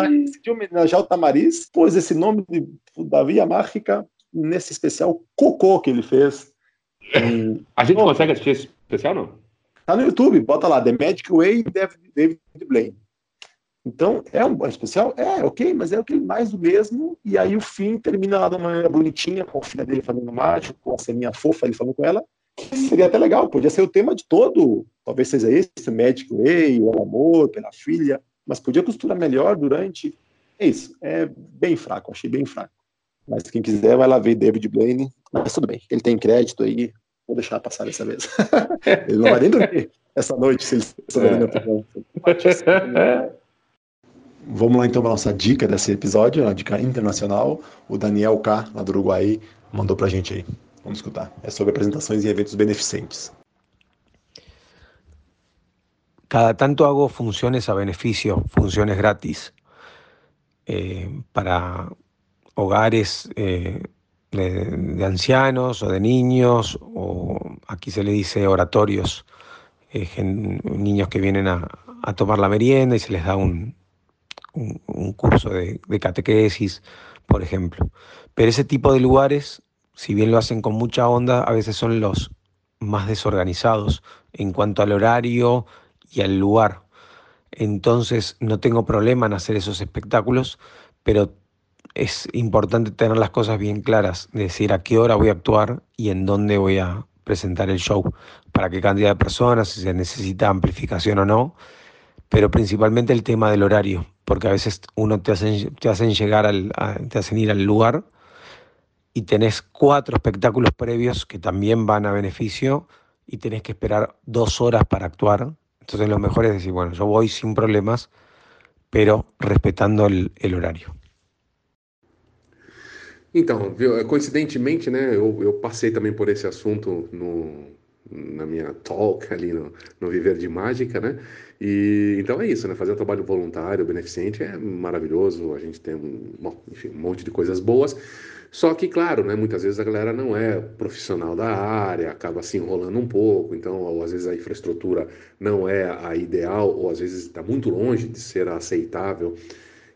decidiu homenagear o Tamariz, pôs esse nome de, da Via Mágica nesse especial cocô que ele fez. A gente consegue assistir esse especial, não? Tá no YouTube, bota lá, The Magic Way, David Blaine. Então, é um especial? É, ok, mas é o que mais do mesmo, e aí o fim termina lá de uma maneira bonitinha, com a filha dele fazendo mágico, com a ceninha fofa ele falando com ela, que seria até legal, podia ser o tema de todo, talvez seja esse, o Magic Way, o amor pela filha, mas podia costurar melhor durante. É isso, é bem fraco, achei bem fraco. Mas quem quiser vai lá ver David Blaine, mas tudo bem, ele tem crédito aí, vou deixar passar dessa vez. ele não vai nem dormir essa noite se ele minha opinião. Vamos lá então para a nossa dica desse episódio, a dica internacional. O Daniel K, lá do Uruguai, mandou para a gente aí. Vamos escutar. É sobre apresentações e eventos beneficentes. Cada tanto hago funciones a beneficio, funciones gratis, eh, para hogares eh, de, de, ancianos o de niños, o aquí se le dice oratorios, eh, niños que vienen a, a, tomar la merienda y se les da un, un, curso de, de catequesis, por ejemplo. Pero ese tipo de lugares, si bien lo hacen con mucha onda, a veces son los más desorganizados en cuanto al horario y al lugar. Entonces no tengo problema en hacer esos espectáculos, pero es importante tener las cosas bien claras, decir a qué hora voy a actuar y en dónde voy a presentar el show, para qué cantidad de personas, si se necesita amplificación o no, pero principalmente el tema del horario, porque a veces uno te hacen, te hacen llegar al, a, te hacen ir al lugar y tenés cuatro espectáculos previos que también van a beneficio y tenés que esperar dos horas para actuar entonces lo mejor es decir, bueno, yo voy sin problemas, pero respeitando o horário. Então, coincidentemente, né, eu, eu, passei também por esse assunto no, na minha talk ali no, no Viver de Mágica, né? E então é isso, né? Fazer um trabalho voluntário, beneficente é maravilhoso. A gente tem um, bom, enfim, um monte de coisas boas. Só que, claro, né, muitas vezes a galera não é profissional da área, acaba se enrolando um pouco, então, ou, às vezes a infraestrutura não é a ideal, ou às vezes está muito longe de ser aceitável.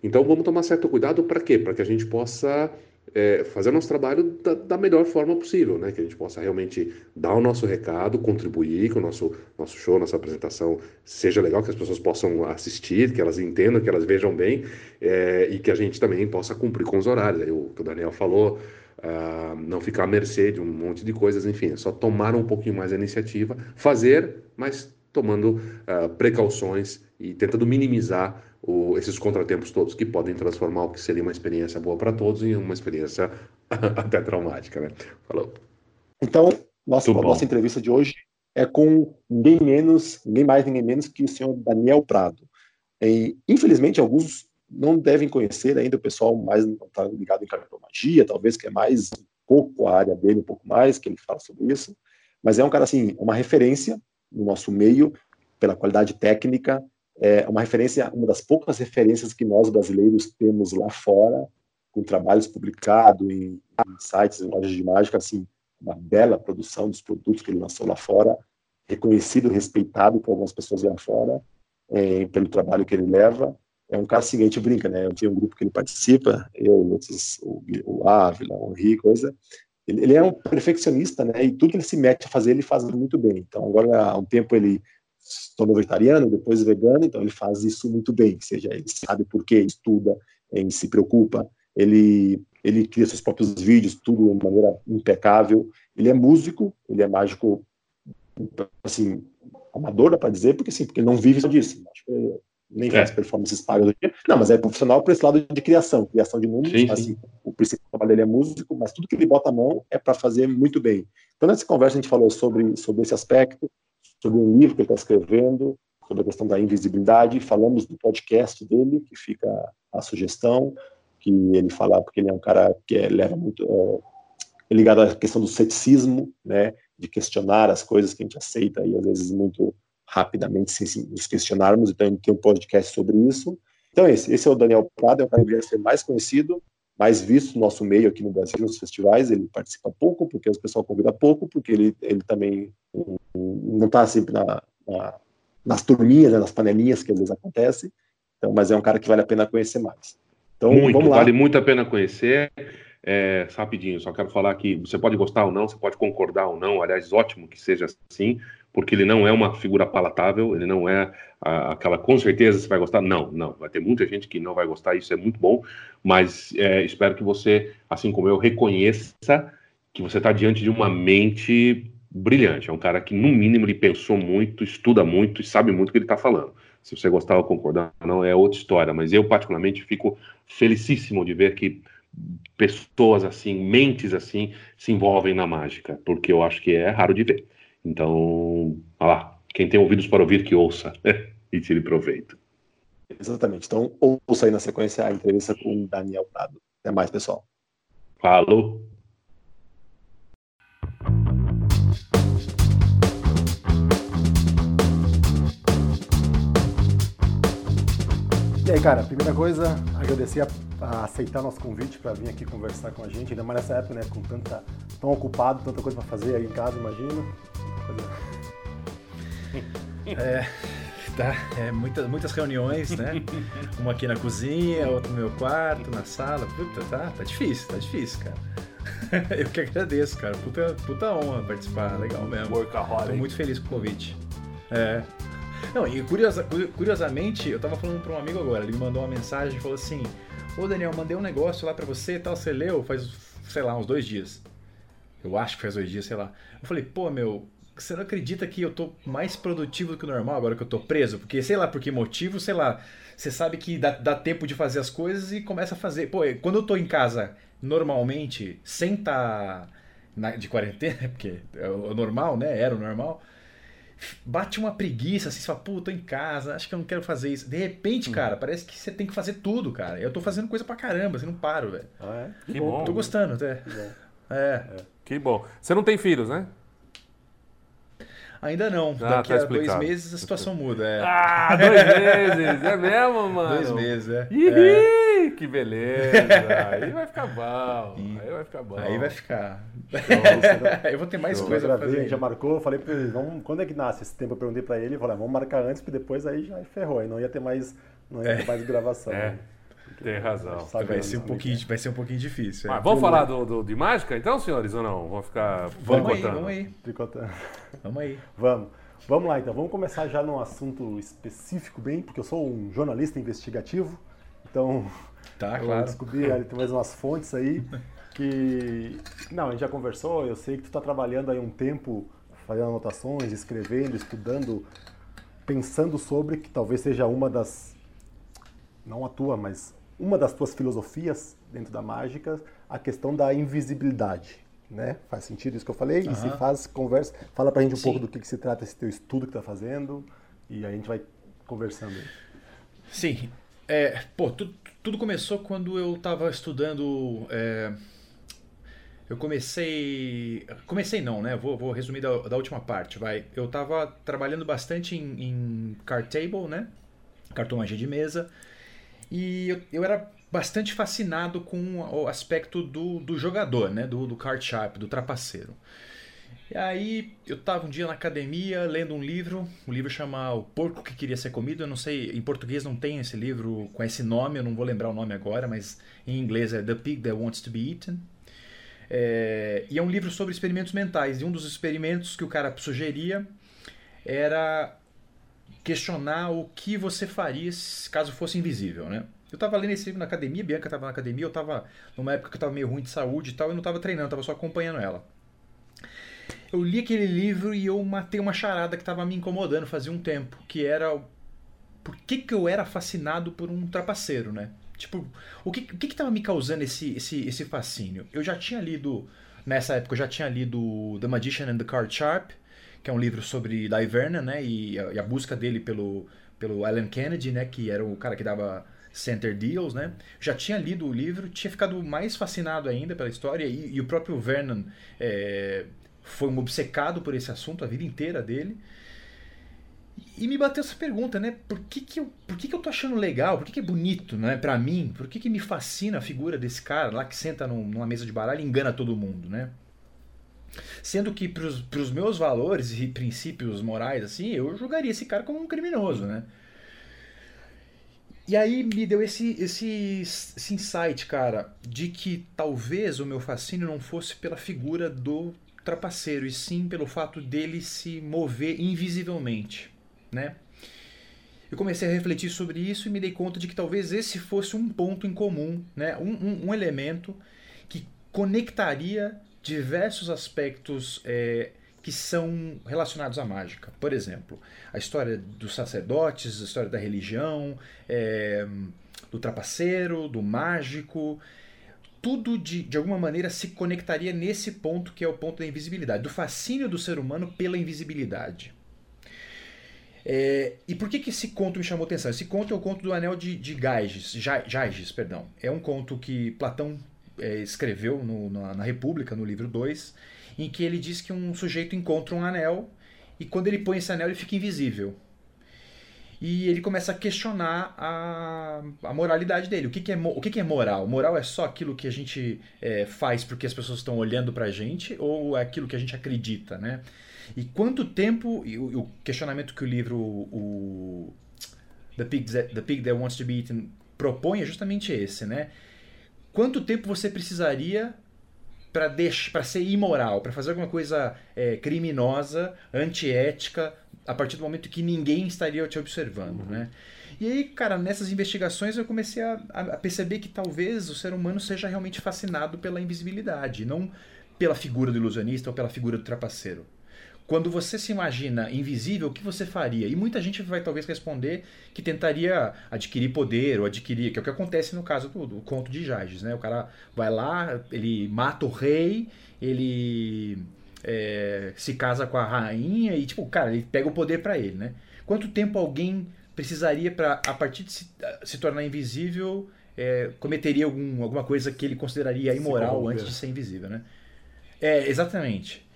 Então, vamos tomar certo cuidado para quê? Para que a gente possa é, fazer nosso trabalho da, da, melhor forma possível, né? Que a gente possa realmente dar o nosso recado, contribuir com o nosso, nosso show, nossa apresentação seja legal, que as pessoas possam assistir, que elas entendam, que elas vejam bem é, e que a gente também possa cumprir com os horários. Aí, o que o Daniel falou, uh, não ficar à mercê de um monte de coisas, enfim, é só tomar um pouquinho mais a iniciativa, fazer, mas tomando uh, precauções e tentando minimizar o, esses contratempos todos que podem transformar o que seria uma experiência boa para todos em uma experiência até traumática, né? Falou. Então, nossa, a nossa entrevista de hoje é com ninguém menos, ninguém mais, ninguém menos que o senhor Daniel Prado. E, infelizmente, alguns não devem conhecer ainda, o pessoal mais não está ligado em cartomagia, talvez que é mais um pouco a área dele, um pouco mais, que ele fala sobre isso, mas é um cara, assim, uma referência no nosso meio, pela qualidade técnica, é uma referência, uma das poucas referências que nós brasileiros temos lá fora, com trabalhos publicados em, em sites, em lojas de mágica, assim, uma bela produção dos produtos que ele lançou lá fora, reconhecido, respeitado por algumas pessoas lá fora, é, pelo trabalho que ele leva. É um cara gente brinca, né? Eu tenho um grupo que ele participa, eu, outros, o, o Ávila, o Henrique, coisa. Ele, ele, é um perfeccionista, né? E tudo que ele se mete a fazer, ele faz muito bem. Então, agora, há um tempo, ele tornou vegetariano, depois vegano, então ele faz isso muito bem, ou seja, ele sabe por quê, estuda, ele se preocupa, ele, ele cria seus próprios vídeos, tudo de maneira impecável. Ele é músico, ele é mágico, assim, amador, dá para dizer, porque sim, porque ele não vive só disso. Acho que nem faz é. performances pagas do dia. Não, mas é profissional por esse lado de criação, criação de números. Sim, assim, sim. O principal trabalho dele é músico, mas tudo que ele bota a mão é para fazer muito bem. Então, nessa conversa, a gente falou sobre, sobre esse aspecto, sobre um livro que ele está escrevendo, sobre a questão da invisibilidade. Falamos do podcast dele, que fica a sugestão, que ele fala, porque ele é um cara que é, leva muito. É, ligado à questão do ceticismo, né, de questionar as coisas que a gente aceita e às vezes muito rapidamente sem nos questionarmos. Então, ele tem um podcast sobre isso. Então, esse, esse é o Daniel Prado, é um cara que deveria ser mais conhecido, mais visto no nosso meio aqui no Brasil, nos festivais. Ele participa pouco, porque o pessoal convida pouco, porque ele, ele também não está sempre na, na, nas turminhas, né, nas panelinhas que às vezes acontece. Então, mas é um cara que vale a pena conhecer mais. Então, muito, vale muito a pena conhecer. É, rapidinho, só quero falar que você pode gostar ou não, você pode concordar ou não, aliás, ótimo que seja assim, porque ele não é uma figura palatável, ele não é aquela com certeza você vai gostar. Não, não, vai ter muita gente que não vai gostar, isso é muito bom, mas é, espero que você, assim como eu, reconheça que você está diante de uma mente brilhante. É um cara que, no mínimo, ele pensou muito, estuda muito e sabe muito o que ele está falando. Se você gostar ou concordar, não é outra história, mas eu, particularmente, fico felicíssimo de ver que pessoas assim, mentes assim, se envolvem na mágica, porque eu acho que é raro de ver. Então, olha lá, quem tem ouvidos para ouvir, que ouça e tire proveito. Exatamente. Então, ouça aí na sequência a entrevista com o Daniel Prado. Até mais, pessoal. Falou! E aí, cara, primeira coisa, agradecer a, a aceitar nosso convite para vir aqui conversar com a gente, ainda mais nessa época, né, com tanta, tão ocupado, tanta coisa para fazer aí em casa, imagino. É, tá, é muita, muitas reuniões, né? Uma aqui na cozinha, outra no meu quarto, na sala. Puta, tá, tá difícil, tá difícil, cara. Eu que agradeço, cara. Puta, puta honra participar, legal mesmo. Workaholic. Tô muito feliz com o convite. É, não, e curiosa, curiosamente, eu tava falando pra um amigo agora, ele me mandou uma mensagem e falou assim: Ô Daniel, mandei um negócio lá pra você e tal, você leu faz, sei lá, uns dois dias. Eu acho que faz dois dias, sei lá. Eu falei, pô, meu, você não acredita que eu tô mais produtivo do que o normal agora que eu tô preso? Porque, sei lá por que motivo, sei lá. Você sabe que dá, dá tempo de fazer as coisas e começa a fazer. Pô, quando eu tô em casa normalmente, sem estar tá de quarentena, porque é o normal, né? Era o normal bate uma preguiça, assim, você fala, pô, tô em casa, acho que eu não quero fazer isso. De repente, hum. cara, parece que você tem que fazer tudo, cara. Eu tô fazendo coisa pra caramba, você não paro, velho. Ah, é? Que bom. Tô gostando até. Que bom. É. é. Que bom. Você não tem filhos, né? Ainda não. Ah, Daqui tá a dois meses a situação muda. É. Ah, dois meses! É mesmo, mano? Dois meses, é. Ih, é. que beleza! Aí vai ficar bom. Aí vai ficar bom. Aí vai ficar. eu vou ter mais Show. coisa pra fazer. A gente já marcou, falei pra eles, vamos, quando é que nasce esse tempo? Eu perguntei pra ele, falei, ah, vamos marcar antes, porque depois aí já ferrou, aí não ia ter mais, não ia ter é. mais gravação. É. Né? Tem razão. Vai ser, um pouquinho, vai ser um pouquinho difícil. É. vamos falar do, do, de mágica então, senhores, ou não? Vamos ficar vamos aí, vamos aí. Tricotando. Vamos aí. vamos. Vamos lá então, vamos começar já num assunto específico bem, porque eu sou um jornalista investigativo, então tá, eu claro. descobri ali, tem mais umas fontes aí que... Não, a gente já conversou, eu sei que tu está trabalhando aí um tempo fazendo anotações, escrevendo, estudando, pensando sobre que talvez seja uma das... Não a tua, mas uma das tuas filosofias dentro da mágica, a questão da invisibilidade. Né? Faz sentido isso que eu falei? Uhum. E se faz, conversa, fala pra gente um Sim. pouco do que, que, se trata esse teu estudo que tá fazendo e a gente vai conversando. Sim. É, pô, tudo, tudo começou quando eu tava estudando. É, eu comecei. Comecei não, né? Vou, vou resumir da, da última parte, vai. Eu tava trabalhando bastante em, em card table, né? Cartomagem de mesa. E eu, eu era bastante fascinado com o aspecto do, do jogador, né? Do, do card sharp, do trapaceiro. E aí eu estava um dia na academia lendo um livro, o um livro chama O Porco que Queria Ser Comido. Eu não sei, em português não tem esse livro com esse nome, eu não vou lembrar o nome agora, mas em inglês é The Pig That Wants to Be Eaten. É, e é um livro sobre experimentos mentais. E um dos experimentos que o cara sugeria era questionar o que você faria caso fosse invisível, né? Eu tava lendo esse livro na academia, Bianca tava na academia, eu tava numa época que eu tava meio ruim de saúde e tal, eu não tava treinando, tava só acompanhando ela. Eu li aquele livro e eu matei uma charada que tava me incomodando fazia um tempo, que era por que, que eu era fascinado por um trapaceiro, né? Tipo, o que, o que, que tava me causando esse, esse, esse fascínio? Eu já tinha lido, nessa época, eu já tinha lido The Magician and the Card Sharp, que é um livro sobre Dai Vernon, né? E a, e a busca dele pelo, pelo Alan Kennedy, né? Que era o cara que dava Center Deals, né? Já tinha lido o livro, tinha ficado mais fascinado ainda pela história e, e o próprio Vernon é, foi um obcecado por esse assunto a vida inteira dele. E me bateu essa pergunta, né? Por que, que, eu, por que, que eu tô achando legal? Por que, que é bonito, né? Pra mim? Por que, que me fascina a figura desse cara lá que senta num, numa mesa de baralho e engana todo mundo, né? Sendo que para os meus valores e princípios morais, assim, eu julgaria esse cara como um criminoso, né? E aí me deu esse, esse, esse insight, cara, de que talvez o meu fascínio não fosse pela figura do trapaceiro, e sim pelo fato dele se mover invisivelmente, né? Eu comecei a refletir sobre isso e me dei conta de que talvez esse fosse um ponto em comum, né? um, um, um elemento que conectaria diversos aspectos é, que são relacionados à mágica. Por exemplo, a história dos sacerdotes, a história da religião, é, do trapaceiro, do mágico. Tudo de, de alguma maneira se conectaria nesse ponto que é o ponto da invisibilidade, do fascínio do ser humano pela invisibilidade. É, e por que, que esse conto me chamou atenção? Esse conto é o conto do Anel de, de Gaiges, Gaiges, perdão. É um conto que Platão é, escreveu no, na, na, República, no livro 2, em que ele diz que um sujeito encontra um anel e quando ele põe esse anel ele fica invisível. E ele começa a questionar a, a moralidade dele. O que, que, é, o que, que é moral? Moral é só aquilo que a gente é, faz porque as pessoas estão olhando pra gente ou é aquilo que a gente acredita, né? E quanto tempo, e o, o questionamento que o livro o The Pig, That, The Pig That Wants to Be Eaten propõe é justamente esse, né? Quanto tempo você precisaria para para ser imoral, para fazer alguma coisa é, criminosa, antiética, a partir do momento que ninguém estaria te observando, uhum. né? E aí, cara, nessas investigações eu comecei a, a, perceber que talvez o ser humano seja realmente fascinado pela invisibilidade, não pela figura do ilusionista ou pela figura do trapaceiro. Quando você se imagina invisível, o que você faria? E muita gente vai talvez responder que tentaria adquirir poder ou adquirir, que é o que acontece no caso do, do conto de Jages, né? O cara vai lá, ele mata o rei, ele é, se casa com a rainha e tipo, cara, ele pega o poder para ele, né? Quanto tempo alguém precisaria para a partir de se, se tornar invisível é, cometeria algum, alguma coisa que ele consideraria imoral antes de ser invisível, né? É, exatamente.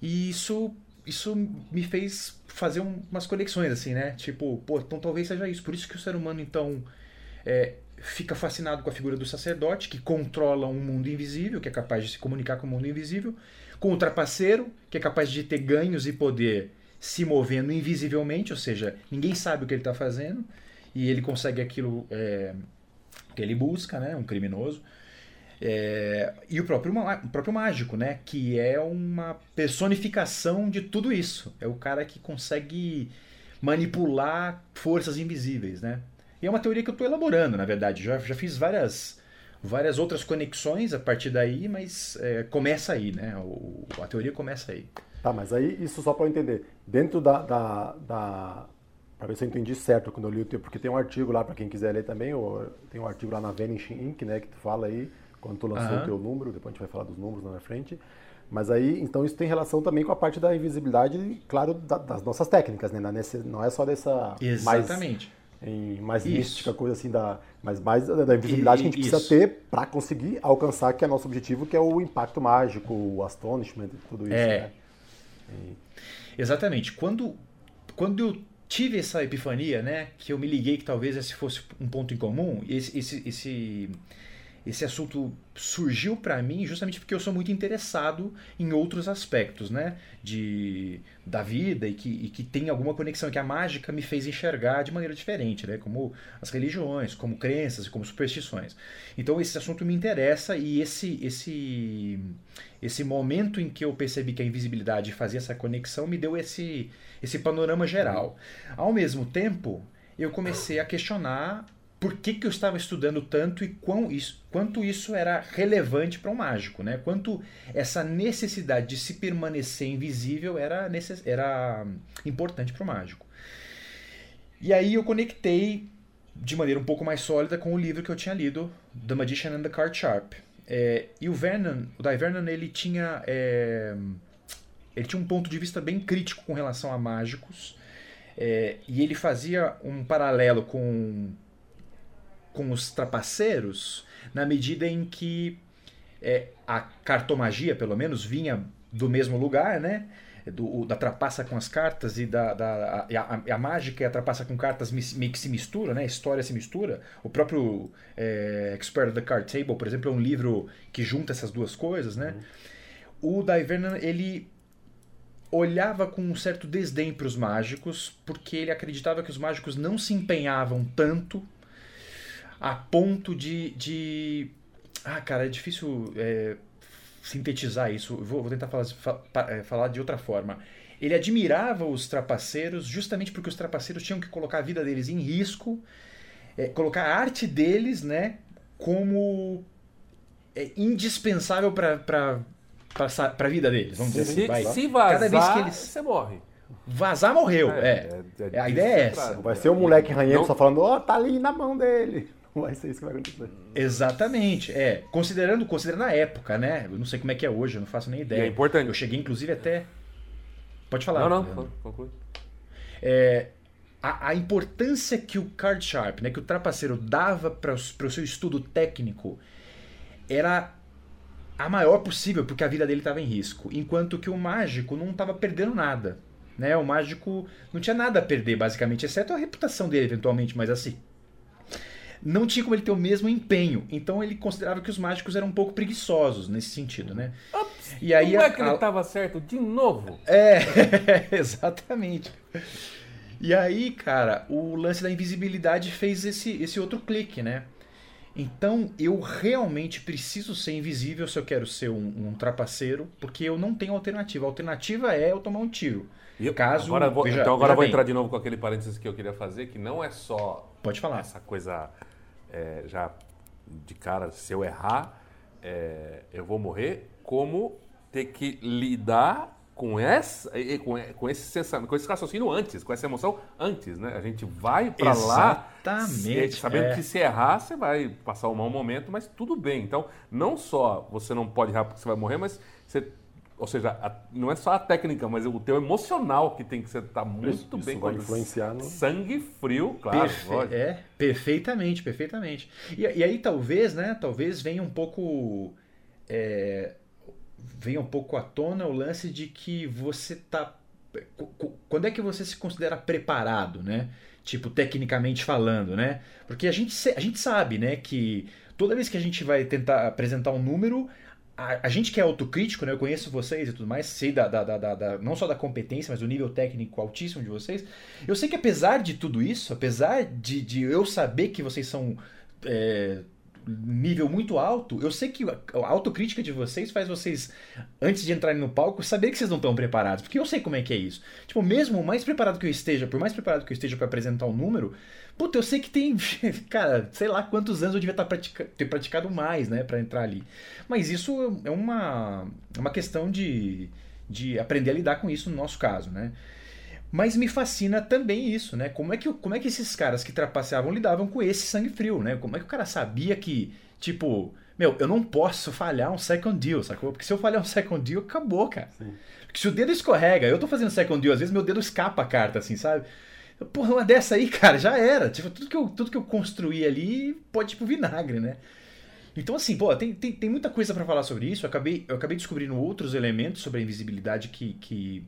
E isso isso me fez fazer umas conexões, assim, né? Tipo, pô, então talvez seja isso. Por isso que o ser humano, então, é, fica fascinado com a figura do sacerdote, que controla um mundo invisível, que é capaz de se comunicar com o mundo invisível, com o trapaceiro, que é capaz de ter ganhos e poder se movendo invisivelmente, ou seja, ninguém sabe o que ele está fazendo, e ele consegue aquilo é, que ele busca, né? Um criminoso. É, e o próprio, o próprio mágico, né? Que é uma personificação de tudo isso. É o cara que consegue manipular forças invisíveis, né? E é uma teoria que eu estou elaborando, na verdade. Já, já fiz várias, várias outras conexões a partir daí, mas é, começa aí, né? O, a teoria começa aí. Tá, mas aí, isso só para eu entender. Dentro da, da, da para ver se eu entendi certo quando eu li o teu, porque tem um artigo lá para quem quiser ler também, ou tem um artigo lá na Vanish Inc, né, que tu fala aí quando tu lançou uhum. o teu número, depois a gente vai falar dos números na frente. Mas aí, então isso tem relação também com a parte da invisibilidade, claro, da, das nossas técnicas, né? Não é só dessa Exatamente. mais, em, mais mística, coisa assim, da, mas mais da, da invisibilidade e, que a gente isso. precisa ter para conseguir alcançar que é nosso objetivo, que é o impacto mágico, o astonishment, tudo isso, é. né? E... Exatamente. Quando, quando eu tive essa epifania, né, que eu me liguei que talvez esse fosse um ponto em comum, esse, esse, esse esse assunto surgiu para mim justamente porque eu sou muito interessado em outros aspectos, né, de da vida e que, e que tem alguma conexão que a mágica me fez enxergar de maneira diferente, né, como as religiões, como crenças e como superstições. Então esse assunto me interessa e esse esse esse momento em que eu percebi que a invisibilidade fazia essa conexão me deu esse esse panorama geral. Ao mesmo tempo, eu comecei a questionar por que, que eu estava estudando tanto e quão isso, quanto isso era relevante para um mágico, né? Quanto essa necessidade de se permanecer invisível era, necess, era importante para o mágico. E aí eu conectei de maneira um pouco mais sólida com o livro que eu tinha lido, The Magician and the Card Sharp. É, e o Vernon, o Dai Vernon, ele tinha, é, ele tinha um ponto de vista bem crítico com relação a mágicos. É, e ele fazia um paralelo com com os trapaceiros na medida em que é, a cartomagia, pelo menos, vinha do mesmo lugar, né? Do, da trapaça com as cartas e da, da a, a, a, mágica e a trapaça com cartas meio que se mistura, né? A história se mistura. O próprio é, Expert of the Card Table, por exemplo, é um livro que junta essas duas coisas, né? Uhum. O Divernon, ele olhava com um certo desdém para os mágicos, porque ele acreditava que os mágicos não se empenhavam tanto a ponto de. de... Ah, cara, é difícil é, sintetizar isso, vou, vou tentar falar, fa- é, falar de outra forma. Ele admirava os trapaceiros justamente porque os trapaceiros tinham que colocar a vida deles em risco, é, colocar a arte deles, né, como é, indispensável para para a vida deles, vamos dizer assim. Se, vai. se Cada vazar, vez que eles- você morre. Vazar morreu, é. é A ideia é essa. Vai ser um moleque ranhento Não- só falando, ó, tá ali na mão dele. Vai ser isso que vai acontecer. Exatamente, é. Considerando, considerando a época, né? Eu não sei como é que é hoje, eu não faço nem E ideia. é importante. Eu cheguei, inclusive, até. Pode falar. Não, não, Leandro. conclui. É, a, a importância que o card sharp, né, que o trapaceiro dava para o seu estudo técnico era a maior possível, porque a vida dele estava em risco. Enquanto que o mágico não estava perdendo nada. Né? O mágico não tinha nada a perder, basicamente, exceto a reputação dele, eventualmente, mas assim. Não tinha como ele ter o mesmo empenho. Então ele considerava que os mágicos eram um pouco preguiçosos nesse sentido, né? E aí Como a- é que ele a- tava certo de novo? é, exatamente. E aí, cara, o lance da invisibilidade fez esse, esse outro clique, né? Então, eu realmente preciso ser invisível se eu quero ser um, um trapaceiro, porque eu não tenho alternativa. A alternativa é eu tomar um tiro. E eu- Caso- agora vou, veja- então agora vou bem. entrar de novo com aquele parênteses que eu queria fazer, que não é só Pode falar. essa coisa é, já de cara, se eu errar, é, eu vou morrer, como ter que lidar com essa, com, com esse sensamento, com esse raciocínio antes, com essa emoção antes, né? A gente vai pra lá se- sabendo é. que se errar você vai passar um mau momento, mas tudo bem. Então, não só você não pode errar porque você vai morrer, mas você ou seja, a- não é só a técnica, mas o teu emocional que tem que estar muito Isso bem vai quando- influenciar no- Sangue frio, claro. Perfe- é, perfeitamente, perfeitamente. E, e aí talvez, né, talvez venha um pouco é, venha um pouco à tona o lance de que você tá quando é que você se considera preparado, né? Tipo, tecnicamente falando, né? Porque a gente, a gente sabe, né, que toda vez que a gente vai tentar apresentar um número, a, a gente que é autocrítico, né? Eu conheço vocês e tudo mais, sei da, da, da, da- não só da competência, mas do nível técnico altíssimo de vocês. Eu sei que apesar de tudo isso, apesar de, de eu saber que vocês são é, nível muito alto, eu sei que a autocrítica de vocês faz vocês, antes de entrarem no palco, saber que vocês não estão preparados. Porque eu sei como é que é isso. Tipo, mesmo o mais preparado que eu esteja, por mais preparado que eu esteja para apresentar um número, puta, eu sei que tem, cara, sei lá quantos anos eu devia estar pratica- ter praticado mais, né, para entrar ali. Mas isso é uma, é uma questão de, de aprender a lidar com isso no nosso caso, né? Mas me fascina também isso, né? Como é que, como é que esses caras que trapaceavam lidavam com esse sangue frio, né? Como é que o cara sabia que, tipo, meu, eu não posso falhar um second deal, sacou? Porque se eu falhar um second deal, acabou, cara. Porque se o dedo escorrega, eu tô fazendo second deal, às vezes meu dedo escapa a carta, assim, sabe? Porra, uma dessa aí, cara, já era. Tipo, tudo que eu, tudo que eu construí ali pode pro vinagre, né? Então, assim, pô, tem, tem, tem muita coisa pra falar sobre isso. Eu acabei, eu acabei descobrindo outros elementos sobre a invisibilidade que, que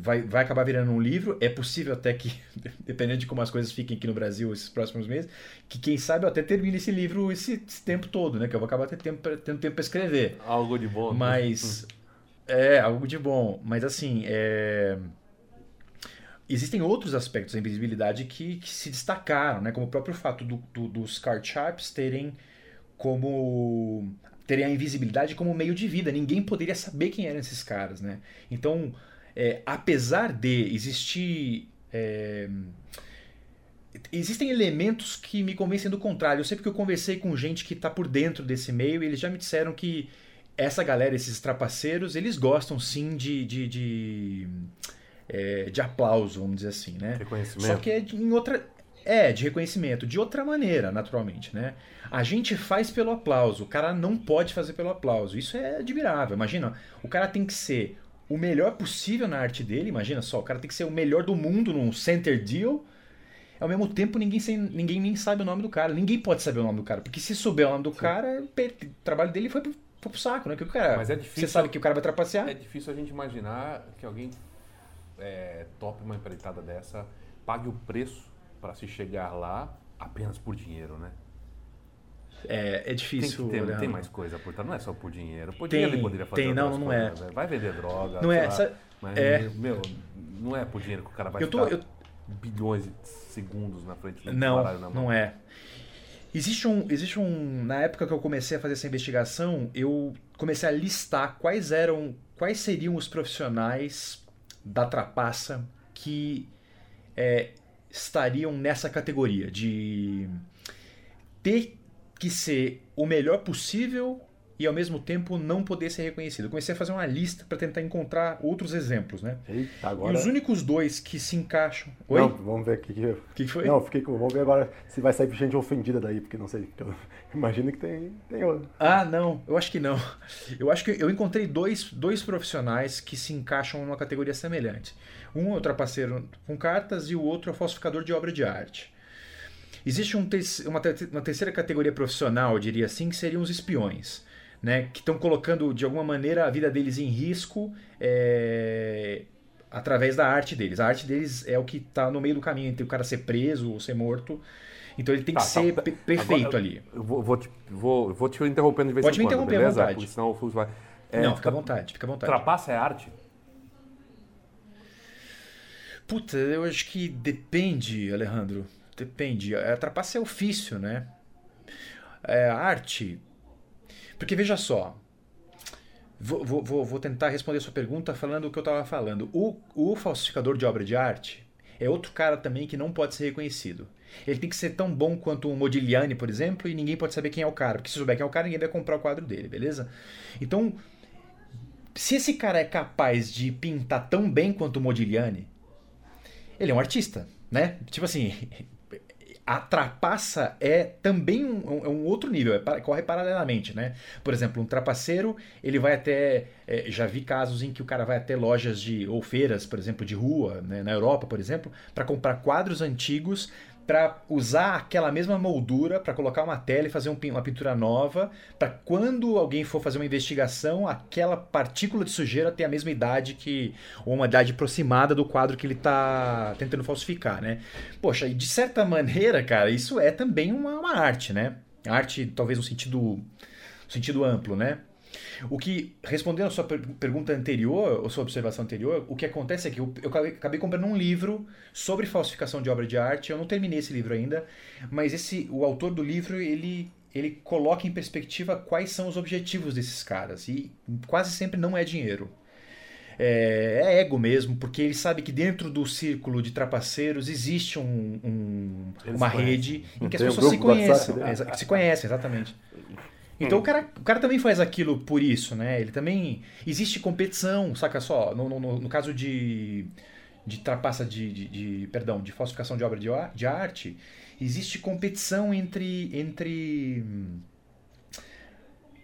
vai, vai acabar virando um livro. É possível até que, dependendo de como as coisas fiquem aqui no Brasil esses próximos meses, que quem sabe eu até termine esse livro esse, esse tempo todo, né? Que eu vou acabar ter tempo, tendo tempo escrever. Algo de bom. né? Mas. É, algo de bom. Mas assim, é, existem outros aspectos da invisibilidade que, que se destacaram, né? Como o próprio fato do- do- dos card sharps terem como. terem a invisibilidade como meio de vida. Ninguém poderia saber quem eram esses caras, né? Então, é, apesar de existir. é, Existem elementos que me convencem do contrário. Eu sei porque eu conversei com gente que está por dentro desse meio e eles já me disseram que essa galera, esses trapaceiros, eles gostam sim de, de, de, é, de aplauso, vamos dizer assim, né? Reconhecimento. Só que é de- em outra. É, de reconhecimento, de outra maneira, naturalmente, né? A gente faz pelo aplauso, o cara não pode fazer pelo aplauso. Isso é admirável. Imagina, o cara tem que ser o melhor possível na arte dele, imagina só, o cara tem que ser o melhor do mundo num center deal. Ao mesmo tempo, ninguém, sem- ninguém nem sabe o nome do cara. Ninguém pode saber o nome do cara. Porque se souber o nome do cara, per- o trabalho dele foi pro, foi pro saco, né? Que o cara, Mas é difícil- Você sabe que o cara vai trapacear? É difícil a gente imaginar que alguém é, tope uma empreitada dessa, pague o preço para se chegar lá apenas por dinheiro, né? É, é Tem, difícil. que ter, tem mais coisa por trás, não é só por dinheiro. Por Tem, dinheiro ele poderia fazer tem, não, não coisas, é. né? Vai vender droga, Não é, lá. sa- Mas, é. meu, não é por dinheiro que o cara vai Eu tô- ficar eu- bilhões de segundos na frente do Não, na mão. não é. Existe um, existe um. Na época que eu comecei a fazer essa investigação, eu comecei a listar quais eram. quais seriam os profissionais da trapaça que é, estariam nessa categoria de ter que ser o melhor possível e ao mesmo tempo não poder ser reconhecido. Eu comecei a fazer uma lista para tentar encontrar outros exemplos, né? Eita, agora... E os únicos dois que se encaixam. Oi? Não, vamos ver o que, que... que foi? Não, fiquei com. Vamos ver agora se vai sair gente ofendida daí, porque não sei. Eu imagino que tem, tem outro. Ah, não, eu acho que não. Eu acho que eu encontrei dois, dois profissionais que se encaixam numa categoria semelhante. Um é o trapaceiro com cartas e o outro é o falsificador de obra de arte. Existe um te uma, te uma terceira categoria profissional, eu diria assim, que seriam os espiões né, que estão colocando de alguma maneira a vida deles em risco é, através da arte deles. A arte deles é o que está no meio do caminho entre o cara ser preso ou ser morto. Então ele tem que tá, ser tá. perfeito Agora, ali. Eu vou, vou, te, vou, vou te interrompendo de vez Pode em quando, me interromper beleza? à vontade. senão o Fluxo vai... É, Não, fica à vontade, fica à vontade. Trapaça é arte? Puta, eu acho que depende, Alejandro. Depende. A trapaça é ofício, né? É, arte, porque veja só, vou, vou, vou tentar responder a sua pergunta falando o que eu estava falando. O, o falsificador de obra de arte é outro cara também que não pode ser reconhecido. Ele tem que ser tão bom quanto o Modigliani, por exemplo, e ninguém pode saber quem é o cara. Porque se souber quem é o cara, ninguém vai comprar o quadro dele, beleza? Então, se esse cara é capaz de pintar tão bem quanto o Modigliani, ele é um artista, né? Tipo assim, a trapaça é também um, um, um outro nível, é, corre paralelamente, né? Por exemplo, um trapaceiro, ele vai até. É, já vi casos em que o cara vai até lojas de. ou feiras, por exemplo, de rua, né? na Europa, por exemplo, para comprar quadros antigos para usar aquela mesma moldura para colocar uma tela e fazer um, uma pintura nova, para quando alguém for fazer uma investigação, aquela partícula de sujeira ter a mesma idade que ou uma idade aproximada do quadro que ele está tentando falsificar, né? Poxa, e de certa maneira, cara, isso é também uma, uma arte, né? Arte, talvez no sentido, no sentido amplo, né? O que, respondendo a sua pergunta anterior, ou sua observação anterior, o que acontece é que eu, eu acabei comprando um livro sobre falsificação de obra de arte. Eu não terminei esse livro ainda, mas esse, o autor do livro, ele, ele coloca em perspectiva quais são os objetivos desses caras. E quase sempre não é dinheiro. É, é, ego mesmo, porque ele sabe que dentro do círculo de trapaceiros existe um, um uma rede em que as pessoas um se conhecem. É, se conhecem, exatamente. Então hum. o, cara, o cara também faz aquilo por isso, né? Ele também. Existe competição, saca só? No, no, no caso de, de trapaça de, de, de, Perdão, de falsificação de obra de, de arte, existe competição entre. entre hum,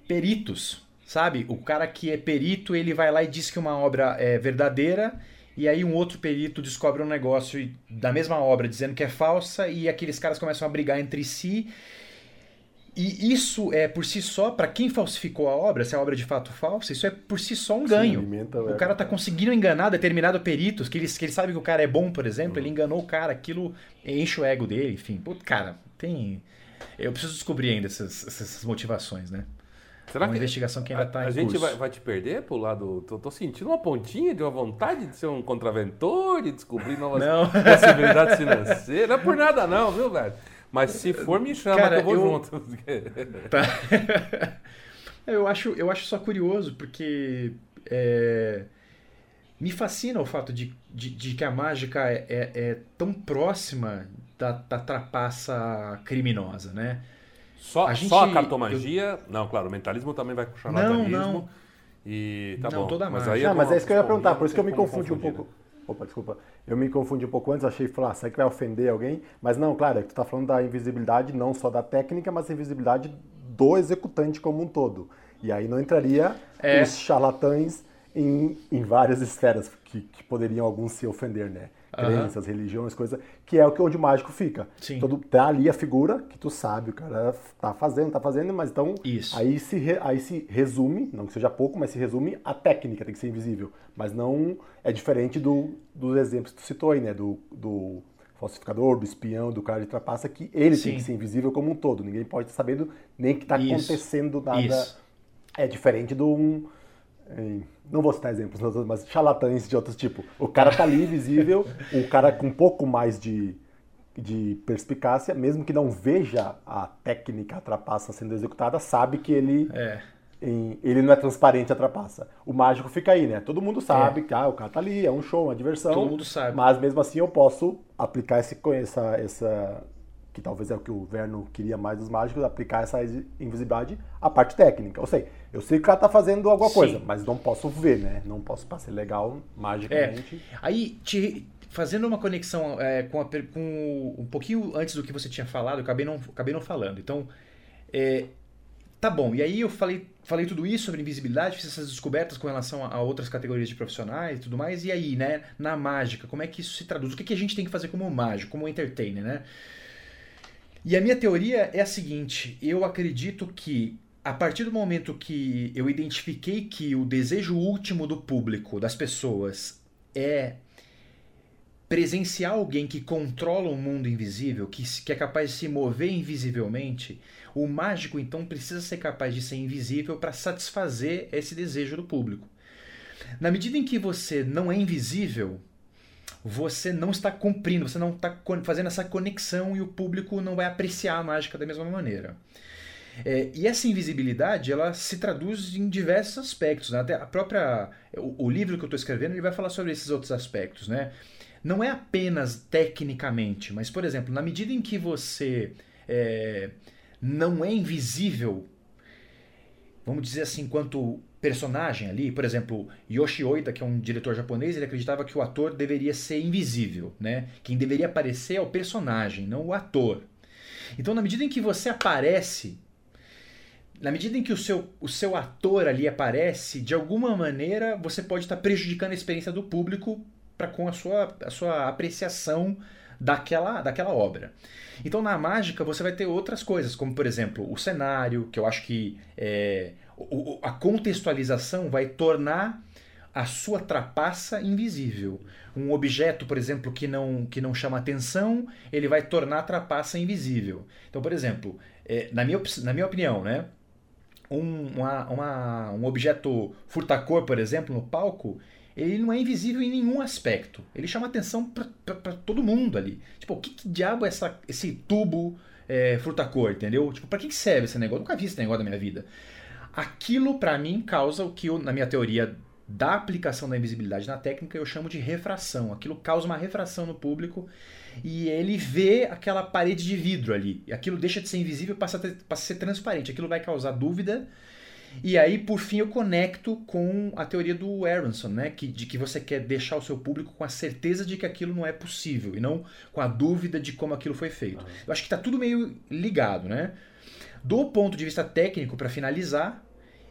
peritos, sabe? O cara que é perito, ele vai lá e diz que uma obra é verdadeira. E aí um outro perito descobre um negócio da mesma obra dizendo que é falsa e aqueles caras começam a brigar entre si e isso é por si só, para quem falsificou a obra, se a obra é de fato falsa, isso é por si só um ganho. Sim, o cara tá conseguindo enganar determinado perito, que ele, que ele sabe que o cara é bom, por exemplo, uhum. ele enganou o cara, aquilo enche o ego dele, enfim. Putz, cara, tem. Eu preciso descobrir ainda essas, essas motivações, né? Será uma que investigação que ainda está em A gente vai, vai, te perder pro lado. Tô, tô, sentindo uma pontinha de uma vontade de ser um contraventor, de descobrir novas não. possibilidades financeiras. Não é por nada, não, viu, velho? Mas se for, me chama Cara, que eu vou eu... junto. Tá. eu, acho, eu acho só curioso, porque é... me fascina o fato de, de, de que a mágica é, é, é tão próxima da, da, trapaça criminosa, né? Só a, gente, só a cartomagia? Eu... Não, claro, o mentalismo também vai puxar não, não. E tá não, bom. Toda mas, aí é, mas é isso que eu ia perguntar, por isso que eu me confundi um pouco. Opa, desculpa. Eu me confundi um pouco antes, achei, falar, ah, será que vai ofender alguém? Mas não, claro, é tu está falando da invisibilidade não só da técnica, mas da invisibilidade do executante como um todo. E aí não entraria é. os charlatães em, em várias esferas que, que poderiam alguns se ofender, né? Crenças, uhum. religiões, coisa, que é o que onde o mágico fica. Sim. Todo, tá ali a figura que tu sabe, o cara tá fazendo, tá fazendo, mas então Isso. aí se re, aí se resume, não que seja pouco, mas se resume a técnica, tem que ser invisível, mas não é diferente do dos exemplos que tu citou aí, né, do, do falsificador, do espião, do cara de trapaça, que ele Sim. tem que ser invisível como um todo. Ninguém pode estar sabendo nem que está acontecendo nada. Isso. É diferente do um, não vou citar exemplos, mas charlatães de outros tipos. O cara tá ali visível, o cara com um pouco mais de, de perspicácia, mesmo que não veja a técnica a trapaça sendo executada, sabe que ele É. em- ele não é transparente a trapaça. O mágico fica aí, né? Todo mundo sabe É. que ah, o cara tá ali, é um show, uma diversão. Todo mundo sabe. Mas mesmo assim eu posso aplicar esse, essa, essa. Que talvez é o que o Verno queria mais dos mágicos, aplicar essa invisibilidade à parte técnica. Eu sei, eu sei que o cara tá fazendo alguma Sim. coisa, mas não posso ver, né? Não posso passar legal magicamente. Aí, te- fazendo uma conexão é, com, a com um pouquinho antes do que você tinha falado, eu acabei não, acabei não falando. Então, é, tá bom. E aí eu falei, falei tudo isso sobre invisibilidade, fiz essas descobertas com relação a, a outras categorias de profissionais e tudo mais. E aí, né, na mágica, como é que isso se traduz? O que, que a gente tem que fazer como mágico, como entertainer, né? E a minha teoria é a seguinte: eu acredito que a partir do momento que eu identifiquei que o desejo último do público, das pessoas, é presenciar alguém que controla o mundo invisível, que, que é capaz de se mover invisivelmente, o mágico então precisa ser capaz de ser invisível para satisfazer esse desejo do público. Na medida em que você não é invisível, você não está cumprindo, você não está fazendo essa conexão e o público não vai apreciar a mágica da mesma maneira. É, e essa invisibilidade, ela se traduz em diversos aspectos. né? Até a própria, o, o livro que eu estou escrevendo, ele vai falar sobre esses outros aspectos, né? Não é apenas tecnicamente, mas, por exemplo, na medida em que você é, não é invisível, vamos dizer assim, enquanto personagem ali, por exemplo, Yoshi Oida, que é um diretor japonês, ele acreditava que o ator deveria ser invisível, né? Quem deveria aparecer é o personagem, não o ator. Então, na medida em que você aparece, na medida em que o seu, o seu ator ali aparece, de alguma maneira você pode estar prejudicando a experiência do público para com a sua, a sua apreciação daquela, daquela obra. Então na mágica você vai ter outras coisas, como por exemplo o cenário, que eu acho que é, o- a contextualização vai tornar a sua trapaça invisível. Um objeto, por exemplo, que não, que não chama atenção, ele vai tornar a trapaça invisível. Então, por exemplo, é, na, minha, na minha opinião, né, um, uma- uma- um objeto furtacor, por exemplo, no palco, ele não é invisível em nenhum aspecto. Ele chama atenção para todo mundo ali. Tipo, o que, que diabo é essa, esse tubo é, furtacor, entendeu? Tipo, para que, que serve esse negócio? Eu nunca vi esse negócio na minha vida. Aquilo, para mim, causa o que, eu, na minha teoria da aplicação da invisibilidade na técnica, eu chamo de refração. Aquilo causa uma refração no público e ele vê aquela parede de vidro ali. E aquilo deixa de ser invisível e passa a, ser transparente. Aquilo vai causar dúvida. E aí, por fim, eu conecto com a teoria do Aronson, né? Que, de que você quer deixar o seu público com a certeza de que aquilo não é possível e não com a dúvida de como aquilo foi feito. Eu acho que está tudo meio ligado, né? Do ponto de vista técnico, para finalizar,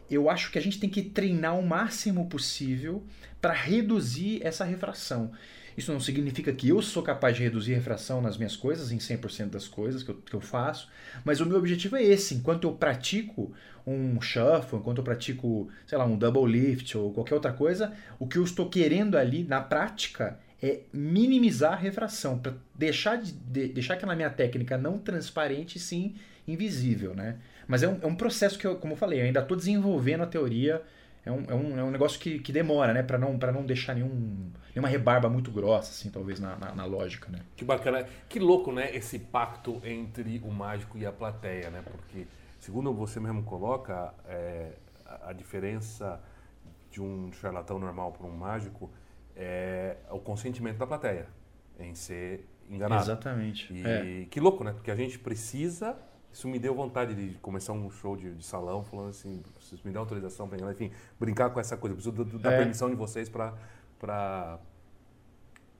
eu acho que a gente tem que treinar o máximo possível para reduzir essa refração. Isso não significa que eu sou capaz de reduzir refração nas minhas coisas, em 100% das coisas que eu, que eu faço, mas o meu objetivo é esse. Enquanto eu pratico um shuffle, enquanto eu pratico, sei lá, um double lift ou qualquer outra coisa, o que eu estou querendo ali na prática é minimizar a refração, para deixar, de, de- deixar aquela minha técnica não transparente, sim invisível, né? Mas é um, é um processo que, eu, como eu falei, eu ainda estou desenvolvendo a teoria. É um, é um, é um negócio que, que demora, né? Para não, pra não deixar nenhum, nenhuma rebarba muito grossa, assim, talvez, na, na, na lógica, né? Que bacana. Que louco, né? Esse pacto entre o mágico e a plateia, né? Porque, segundo você mesmo coloca, é, a, a diferença de um charlatão normal para um mágico é o consentimento da plateia em ser enganado. Exatamente. E É. que louco, né? Porque a gente precisa. Isso me deu vontade de começar um show de, de salão falando assim, vocês me dão autorização para enfim, brincar com essa coisa. Eu preciso da É. permissão de vocês para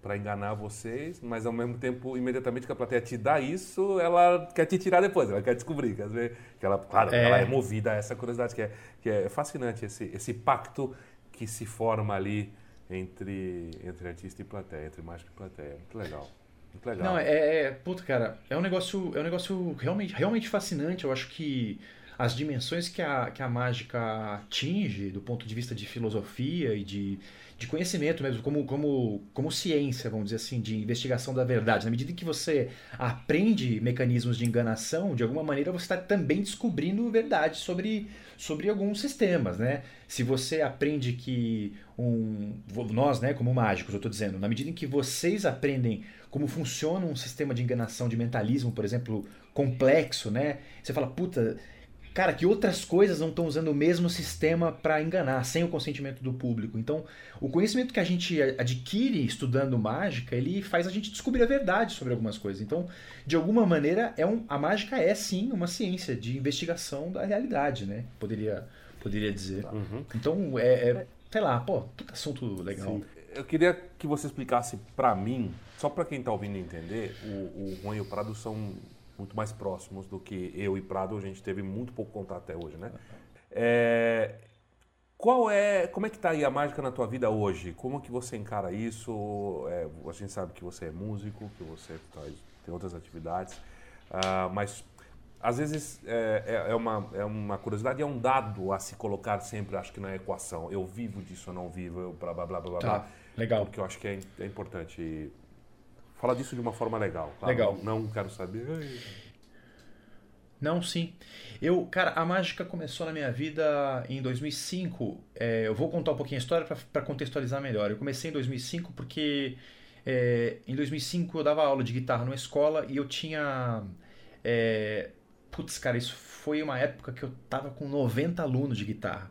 para enganar vocês, mas ao mesmo tempo, imediatamente que a plateia te dá isso, ela quer te tirar depois, ela quer descobrir, quer ver que ela, claro, É. ela é movida a essa curiosidade que é, que é fascinante esse, esse pacto que se forma ali entre entre artista e plateia, entre mágico e plateia. Muito legal. Muito legal. Não, é, é. Puta, cara, é um negócio, é um negócio realmente, realmente fascinante. Eu acho que as dimensões que a, que a mágica atinge do ponto de vista de filosofia e de, de conhecimento mesmo, como, como, como ciência, vamos dizer assim, de investigação da verdade. Na medida em que você aprende mecanismos de enganação, de alguma maneira você está também descobrindo verdade sobre, sobre alguns sistemas, né? Se você aprende que um, nós, né, como mágicos, eu estou dizendo, na medida em que vocês aprendem como funciona um sistema de enganação, de mentalismo, por exemplo, complexo, né? Você fala, puta, cara, que outras coisas não estão usando o mesmo sistema para enganar, sem o consentimento do público. Então, o conhecimento que a gente adquire estudando mágica, ele faz a gente descobrir a verdade sobre algumas coisas. Então, de alguma maneira, é um, a mágica é sim uma ciência de investigação da realidade, né? Poderia, poderia dizer. Uhum. Então, é, é, sei lá, pô, puta assunto legal. Sim. Eu queria que você explicasse para mim, só para quem está ouvindo entender, o, o Juan e o Prado são muito mais próximos do que eu e Prado. A gente teve muito pouco contato até hoje, né? É, qual é, como é que está aí a mágica na tua vida hoje? Como que você encara isso? É, a gente sabe que você é músico, que você tem outras atividades, uh, mas às vezes é, é, é, uma, é uma curiosidade, é um dado a se colocar sempre, acho que na equação. Eu vivo disso, eu não vivo, eu blá blá blá blá tá, blá. Legal. Porque eu acho que é, é importante Fala disso de uma forma legal. Claro, legal. Não, não quero saber. Não, sim. Eu, cara, a mágica começou na minha vida em 2005. É, eu vou contar um pouquinho a história para contextualizar melhor. Eu comecei em 2005 porque é, em 2005 eu dava aula de guitarra numa escola e eu tinha. É, putz, cara, isso foi uma época que eu tava com 90 alunos de guitarra.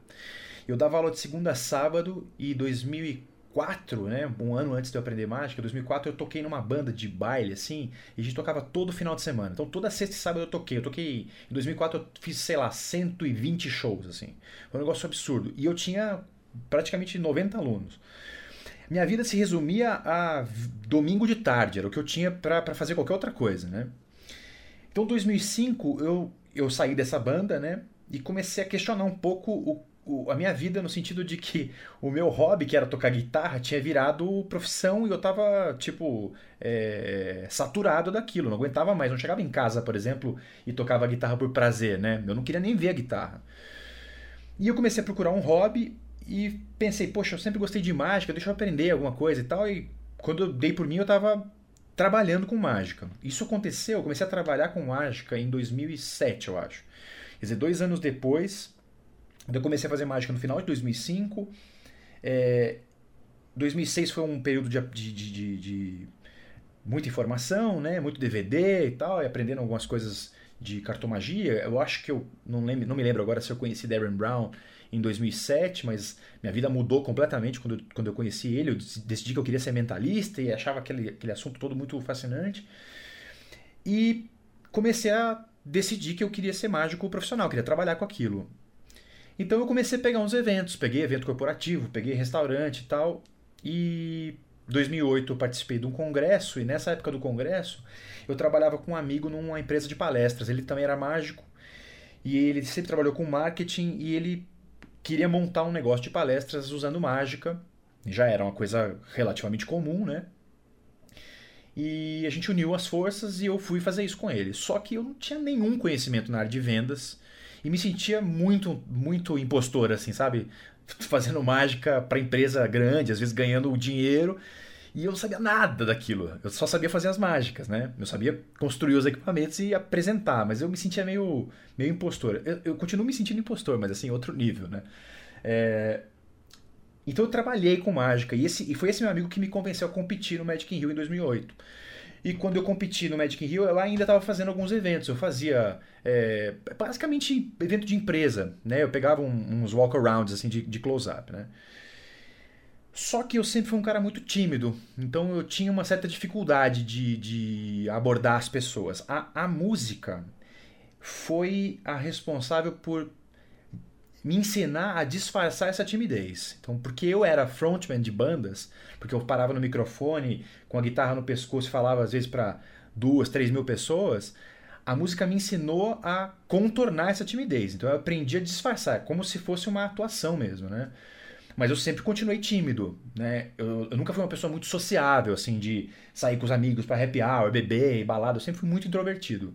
Eu dava aula de segunda a sábado e 2004 2004, né, um ano antes de eu aprender mágica, 2004 eu toquei numa banda de baile assim, e a gente tocava todo final de semana. Então toda sexta e sábado eu toquei. Eu toquei em 2004 eu fiz, sei lá, 120 shows assim. Foi um negócio absurdo. E eu tinha praticamente 90 alunos. Minha vida se resumia a domingo de tarde, era o que eu tinha para fazer qualquer outra coisa, né? Então, 2005 eu eu saí dessa banda, né? E comecei a questionar um pouco o o, a minha vida no sentido de que o meu hobby, que era tocar guitarra, tinha virado profissão e eu tava, tipo, é, saturado daquilo, não aguentava mais. Não chegava em casa, por exemplo, e tocava guitarra por prazer, né? Eu não queria nem ver a guitarra. E eu comecei a procurar um hobby e pensei, poxa, eu sempre gostei de mágica, deixa eu aprender alguma coisa e tal. E quando eu dei por mim, eu tava trabalhando com mágica. Isso aconteceu, eu comecei a trabalhar com mágica em 2007, eu acho. Quer dizer, dois anos depois eu comecei a fazer mágica no final de 2005. É, 2006 foi um período de, de, de, de, muita informação, né? muito DVD e tal, e aprendendo algumas coisas de cartomagia. Eu acho que eu não, lembro, não me lembro agora se eu conheci Darren Brown em 2007, mas minha vida mudou completamente quando, eu, quando eu conheci ele. Eu decidi que eu queria ser mentalista e achava aquele, aquele assunto todo muito fascinante. E comecei a decidir que eu queria ser mágico profissional, queria trabalhar com aquilo. Então eu comecei a pegar uns eventos, peguei evento corporativo, peguei restaurante e tal. E 2008 eu participei de um congresso e nessa época do congresso eu trabalhava com um amigo numa empresa de palestras. Ele também era mágico e ele sempre trabalhou com marketing e ele queria montar um negócio de palestras usando mágica. Já era uma coisa relativamente comum, né? E a gente uniu as forças e eu fui fazer isso com ele. Só que eu não tinha nenhum conhecimento na área de vendas e me sentia muito, muito impostor, assim, sabe? Fazendo mágica para empresa grande, às vezes ganhando dinheiro. E eu não sabia nada daquilo. Eu só sabia fazer as mágicas, né? Eu sabia construir os equipamentos e apresentar, mas eu me sentia meio, meio impostor. Eu, eu continuo me sentindo impostor, mas assim, outro nível, né? É... Então eu trabalhei com mágica e, esse, e foi esse meu amigo que me convenceu a competir no Magic in Rio em 2008. E quando eu competi no Magic in Rio, eu ainda estava fazendo alguns eventos. Eu fazia é, basicamente evento de empresa, né? Eu pegava um, uns walk-arounds assim de, de close-up, né? Só que eu sempre fui um cara muito tímido, então eu tinha uma certa dificuldade de, de abordar as pessoas. A, a música foi a responsável por me ensinar a disfarçar essa timidez. Então, porque eu era frontman de bandas, porque eu parava no microfone com a guitarra no pescoço e falava às vezes para duas, três mil pessoas, a música me ensinou a contornar essa timidez. Então eu aprendi a disfarçar, como se fosse uma atuação mesmo, né? Mas eu sempre continuei tímido, né? Eu, eu nunca fui uma pessoa muito sociável, assim, de sair com os amigos para happy hour, beber, balada. Eu sempre fui muito introvertido.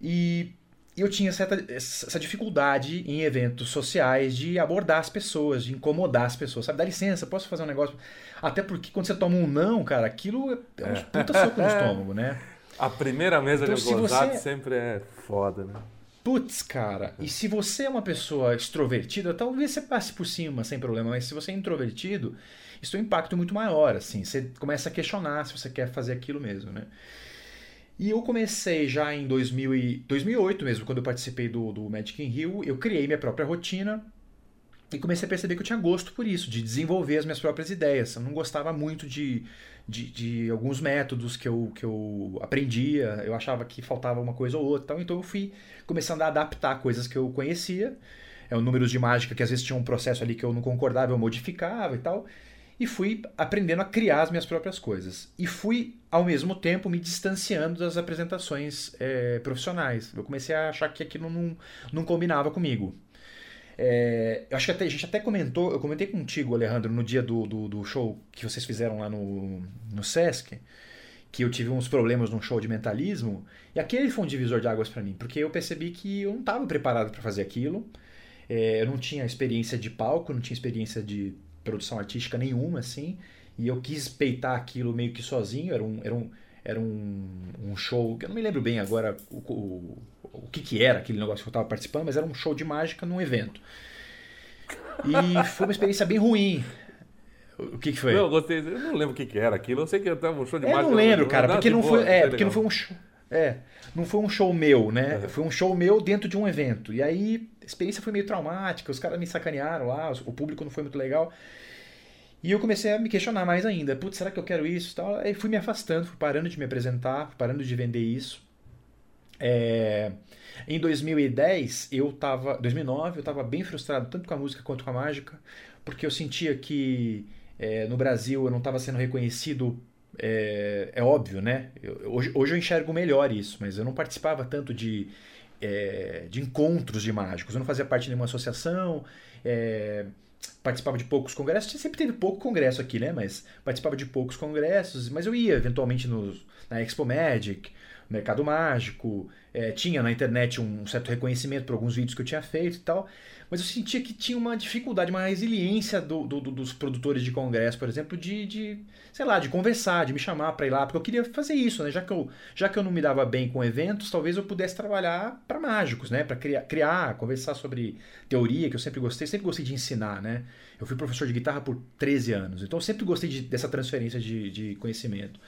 E e eu tinha certa, essa dificuldade em eventos sociais de abordar as pessoas, de incomodar as pessoas, sabe? Dá licença, posso fazer um negócio? Até porque quando você toma um não, cara, aquilo é um puta soco no estômago, né? A primeira mesa Então, de gozado você- sempre é foda, né? Putz, cara, e se você é uma pessoa extrovertida, talvez você passe por cima sem problema, mas se você é introvertido, isso tem um impacto muito maior, assim, você começa a questionar se você quer fazer aquilo mesmo, né? E eu comecei já em 2000 e, 2008 mesmo, quando eu participei do, do Magic in Rio, eu criei minha própria rotina e comecei a perceber que eu tinha gosto por isso, de desenvolver as minhas próprias ideias. Eu não gostava muito de, de, de alguns métodos que eu, que eu aprendia, eu achava que faltava uma coisa ou outra, então eu fui começando a adaptar coisas que eu conhecia, é, números de mágica que às vezes tinha um processo ali que eu não concordava, eu modificava e tal, e fui aprendendo a criar as minhas próprias coisas. E fui, ao mesmo tempo, me distanciando das apresentações é, profissionais. Eu comecei a achar que aquilo não, não combinava comigo. É, eu acho que até, a gente até comentou, eu comentei contigo, Alejandro, no dia do, do, do show que vocês fizeram lá no, no Sesc, que eu tive uns problemas num show de mentalismo, e aquele foi um divisor de águas para mim, porque eu percebi que eu não estava preparado para fazer aquilo, é, eu não tinha experiência de palco, não tinha experiência de produção artística nenhuma, assim, e eu quis peitar aquilo meio que sozinho, era um, era um, era um, um show, que eu não me lembro bem agora o, o, o que, que era aquele negócio que eu estava participando, mas era um show de mágica num evento. E foi uma experiência bem ruim. O que, que foi? Não, eu gostei. Eu não lembro o que, que era aquilo. Eu sei que eu tava um show de Eu mágica. não lembro, cara, Nada porque não boa, foi, é, porque não foi um show, é, não foi um show meu, né? Foi um show meu dentro de um evento. E aí a experiência foi meio traumática, os caras me sacanearam lá, o público não foi muito legal. E eu comecei a me questionar mais ainda. Putz, será que eu quero isso? Tal. Aí fui me afastando, fui parando de me apresentar, fui parando de vender isso. É, Em 2010, eu tava. 2009, eu tava bem frustrado, tanto com a música quanto com a mágica, porque eu sentia que é, no Brasil eu não estava sendo reconhecido. É, é óbvio, né? Eu- hoje, hoje eu enxergo melhor isso, mas eu não participava tanto de, é, de encontros de mágicos. Eu não fazia parte de nenhuma associação, é, participava de poucos congressos. Sempre teve pouco congresso aqui, né? Mas participava de poucos congressos. Mas eu ia eventualmente nos, na Expo Magic, Mercado Mágico. é, tinha na internet um certo reconhecimento por alguns vídeos que eu tinha feito e tal. Mas eu sentia que tinha uma dificuldade, uma resiliência do, do- do- dos produtores de congresso, por exemplo, de, de sei lá, de conversar, de me chamar para ir lá, porque eu queria fazer isso, né? Já que eu, já que eu não me dava bem com eventos, talvez eu pudesse trabalhar para mágicos, né? Para criar, criar, conversar sobre teoria, que eu sempre gostei, sempre gostei de ensinar, né? Eu fui professor de guitarra por 13 anos, então eu sempre gostei de- dessa transferência de, de conhecimento.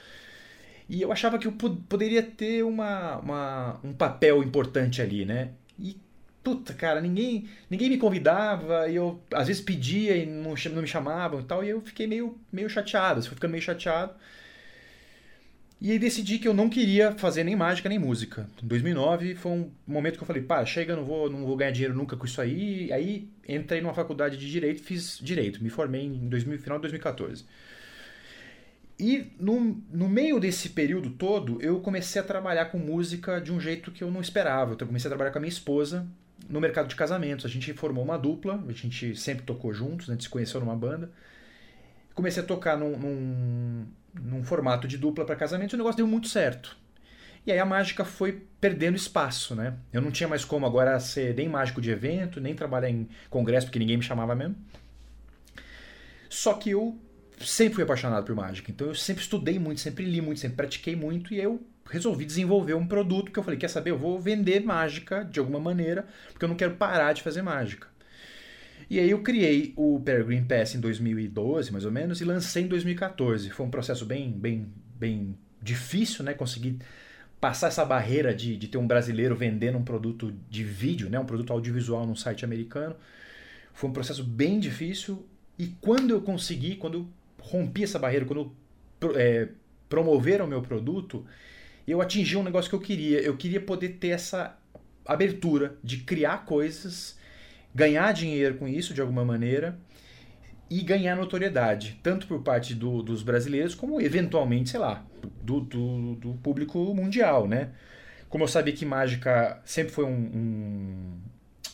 E eu achava que eu pod- poderia ter uma, uma- um papel importante ali, né? E, puta, cara, ninguém, ninguém me convidava, e eu às vezes pedia e não, não me chamavam e tal, e eu fiquei meio, meio chateado, assim, fui ficando meio chateado. E aí decidi que eu não queria fazer nem mágica nem música. Em 2009 foi um momento que eu falei, pá, chega, não vou, não vou ganhar dinheiro nunca com isso aí. Aí entrei numa faculdade de direito, fiz direito, me formei em 2000, final de 2014. E no, no meio desse período todo, eu comecei a trabalhar com música de um jeito que eu não esperava. Então, eu comecei a trabalhar com a minha esposa no mercado de casamentos. A gente formou uma dupla, a gente sempre tocou juntos, né? a gente se conheceu numa banda. Comecei a tocar num, num, num formato de dupla para casamento e o negócio deu muito certo. E aí a mágica foi perdendo espaço, né? Eu não tinha mais como agora ser nem mágico de evento, nem trabalhar em congresso, porque ninguém me chamava mesmo. Só que eu sempre fui apaixonado por mágica, então eu sempre estudei muito, sempre li muito, sempre pratiquei muito e eu resolvi desenvolver um produto que eu falei, quer saber, eu vou vender mágica de alguma maneira, porque eu não quero parar de fazer mágica. E aí eu criei o Peregrine Pass em 2012, mais ou menos, e lancei em 2014. Foi um processo bem, bem, bem difícil, né? Conseguir passar essa barreira de, de ter um brasileiro vendendo um produto de vídeo, né? Um produto audiovisual num site americano. Foi um processo bem difícil. E quando eu consegui, quando rompi essa barreira, quando é, promoveram o meu produto, eu atingi um negócio que eu queria. Eu queria poder ter essa abertura de criar coisas, ganhar dinheiro com isso de alguma maneira e ganhar notoriedade, tanto por parte do, dos brasileiros, como eventualmente, sei lá, do, do, do, público mundial, né? Como eu sabia que mágica sempre foi um, um,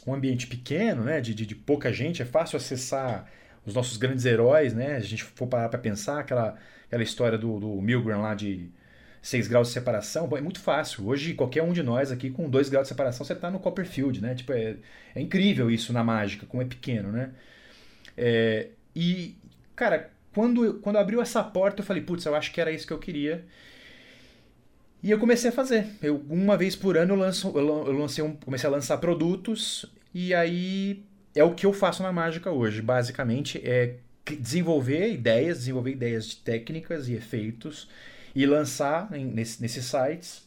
um ambiente pequeno, né? De, de, de, pouca gente, é fácil acessar os nossos grandes heróis, né? A gente for parar para pensar, aquela, aquela história do, do Milgram lá de 6 graus de separação, é muito fácil. Hoje, qualquer um de nós aqui com 2 graus de separação, você está no Copperfield, né? Tipo, é, é, incrível isso na mágica, como é pequeno, né? É, e, cara, quando, quando abriu essa porta, eu falei, putz, eu acho que era isso que eu queria. E eu comecei a fazer. Eu, uma vez por ano eu, lanço, eu lancei um, comecei a lançar produtos e aí é o que eu faço na mágica hoje. Basicamente é desenvolver ideias, desenvolver ideias de técnicas e efeitos e lançar em, nesse, nesses sites.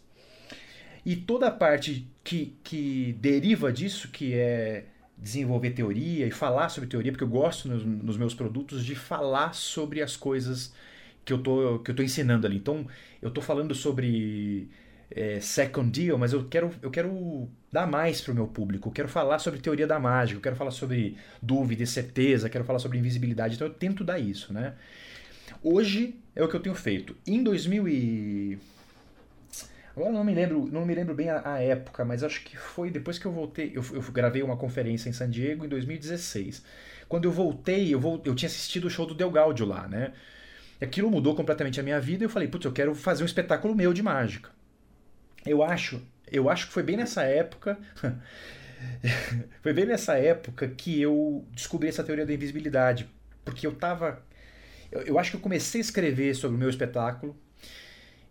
E toda a parte que, que deriva disso, que é desenvolver teoria e falar sobre teoria, porque eu gosto nos, nos meus produtos de falar sobre as coisas que eu tô, que eu tô ensinando ali. Então, eu tô falando sobre é, second deal, mas eu quero, eu quero dar mais para o meu público. Eu quero falar sobre teoria da mágica, eu quero falar sobre dúvida e certeza, quero falar sobre invisibilidade. Então, eu tento dar isso, né? Hoje é o que eu tenho feito. Em 2000 e... Agora não me lembro, não me lembro bem a, a época, mas acho que foi depois que eu voltei. Eu, eu, gravei uma conferência em San Diego em 2016. Quando eu voltei, eu, vou, eu tinha assistido o show do Del Gaudio lá, né? Aquilo mudou completamente a minha vida e eu falei, putz, eu quero fazer um espetáculo meu de mágica. Eu acho, eu acho que foi bem nessa época, foi bem nessa época que eu descobri essa teoria da invisibilidade, porque eu tava, eu, eu acho que eu comecei a escrever sobre o meu espetáculo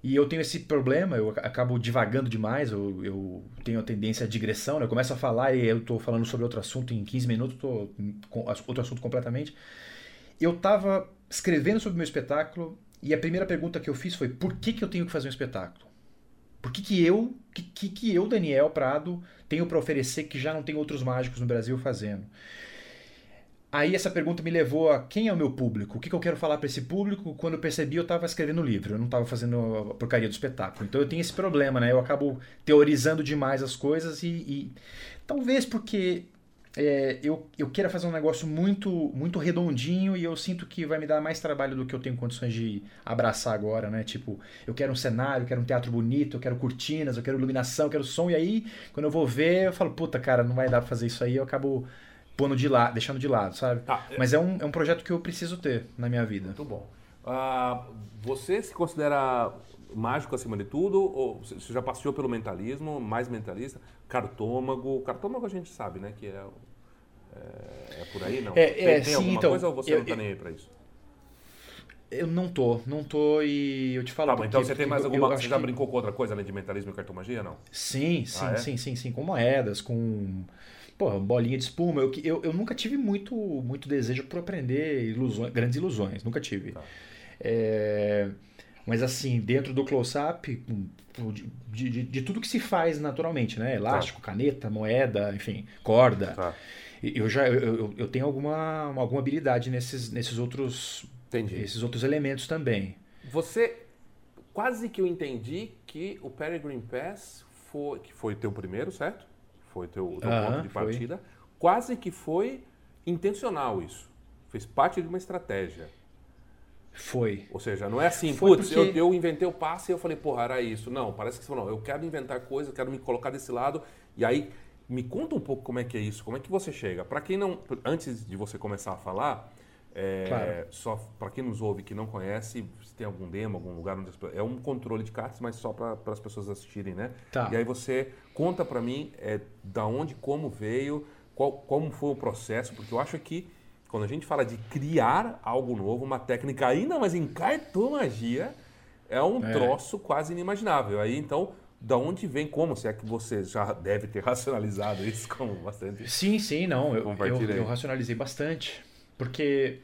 e eu tenho esse problema, eu acabo divagando demais, eu, eu tenho a tendência à digressão, né? eu começo a falar e eu estou falando sobre outro assunto em 15 minutos, estou com outro assunto completamente. Eu estava escrevendo sobre o meu espetáculo e a primeira pergunta que eu fiz foi por que, que eu tenho que fazer um espetáculo? Por que, que eu, que, que eu, Daniel Prado, tenho para oferecer que já não tem outros mágicos no Brasil fazendo? Aí essa pergunta me levou a quem é o meu público? O que, que eu quero falar para esse público? Quando eu percebi, eu estava escrevendo livro, eu não estava fazendo a porcaria do espetáculo. Então eu tenho esse problema, né? Eu acabo teorizando demais as coisas e, e talvez porque é, eu, eu queira fazer um negócio muito, muito redondinho e eu sinto que vai me dar mais trabalho do que eu tenho condições de abraçar agora, né? Tipo, eu quero um cenário, eu quero um teatro bonito, eu quero cortinas, eu quero iluminação, eu quero som, e aí, quando eu vou ver, eu falo, puta, cara, não vai dar pra fazer isso aí, eu acabo pondo de lado, deixando de lado, sabe? Ah, Mas é um, é um projeto que eu preciso ter na minha vida. Muito bom. Uh, você se considera mágico acima de tudo? Ou você já passeou pelo mentalismo, mais mentalista? Cartômago. Cartômago a gente sabe, né? Que é, é, é por aí, não? É, é, tem, tem sim, alguma então, coisa ou você eu, não tá nem aí pra isso? Eu não tô, não tô e eu te falo. Tá, mas então você tem mais alguma. Você já que... brincou com outra coisa além de mentalismo e cartomagia, não? Sim, sim, ah, é? sim, sim, sim. Com moedas, com. Pô, bolinha de espuma. Eu, eu, eu nunca tive muito, muito desejo por aprender ilusões, grandes ilusões. Nunca tive. Tá. É, mas assim, dentro do close-up, de, de, de, tudo que se faz naturalmente, né? Elástico, tá. caneta, moeda, enfim, corda. Tá. Eu já eu, eu tenho alguma, alguma habilidade nesses, nesses outros Entendi. esses outros elementos também. Você quase que eu entendi que o Peregrine Pass foi que foi teu primeiro, certo? Foi teu, teu ponto de partida. Foi. Quase que foi intencional isso. Fez parte de uma estratégia. Foi. Ou seja, não é assim, putz, porque... eu, eu, inventei o passe e eu falei, porra, era isso. Não, parece que você falou, não, eu quero inventar coisa, eu quero me colocar desse lado. E aí, me conta um pouco como é que é isso, como é que você chega. Para quem não, antes de você começar a falar, é, claro. só para quem nos ouve que não conhece, se tem algum demo, algum lugar onde é um controle de cartas, mas só para as pessoas assistirem, né? Tá. E aí você conta para mim é, da onde, como veio, qual, como foi o processo, porque eu acho que quando a gente fala de criar algo novo, uma técnica ainda mais em cartomagia, é um é. troço quase inimaginável. Aí então, da onde vem, como? Se é que você já deve ter racionalizado isso como bastante. Sim, sim, não. Eu, eu, eu racionalizei bastante. Porque,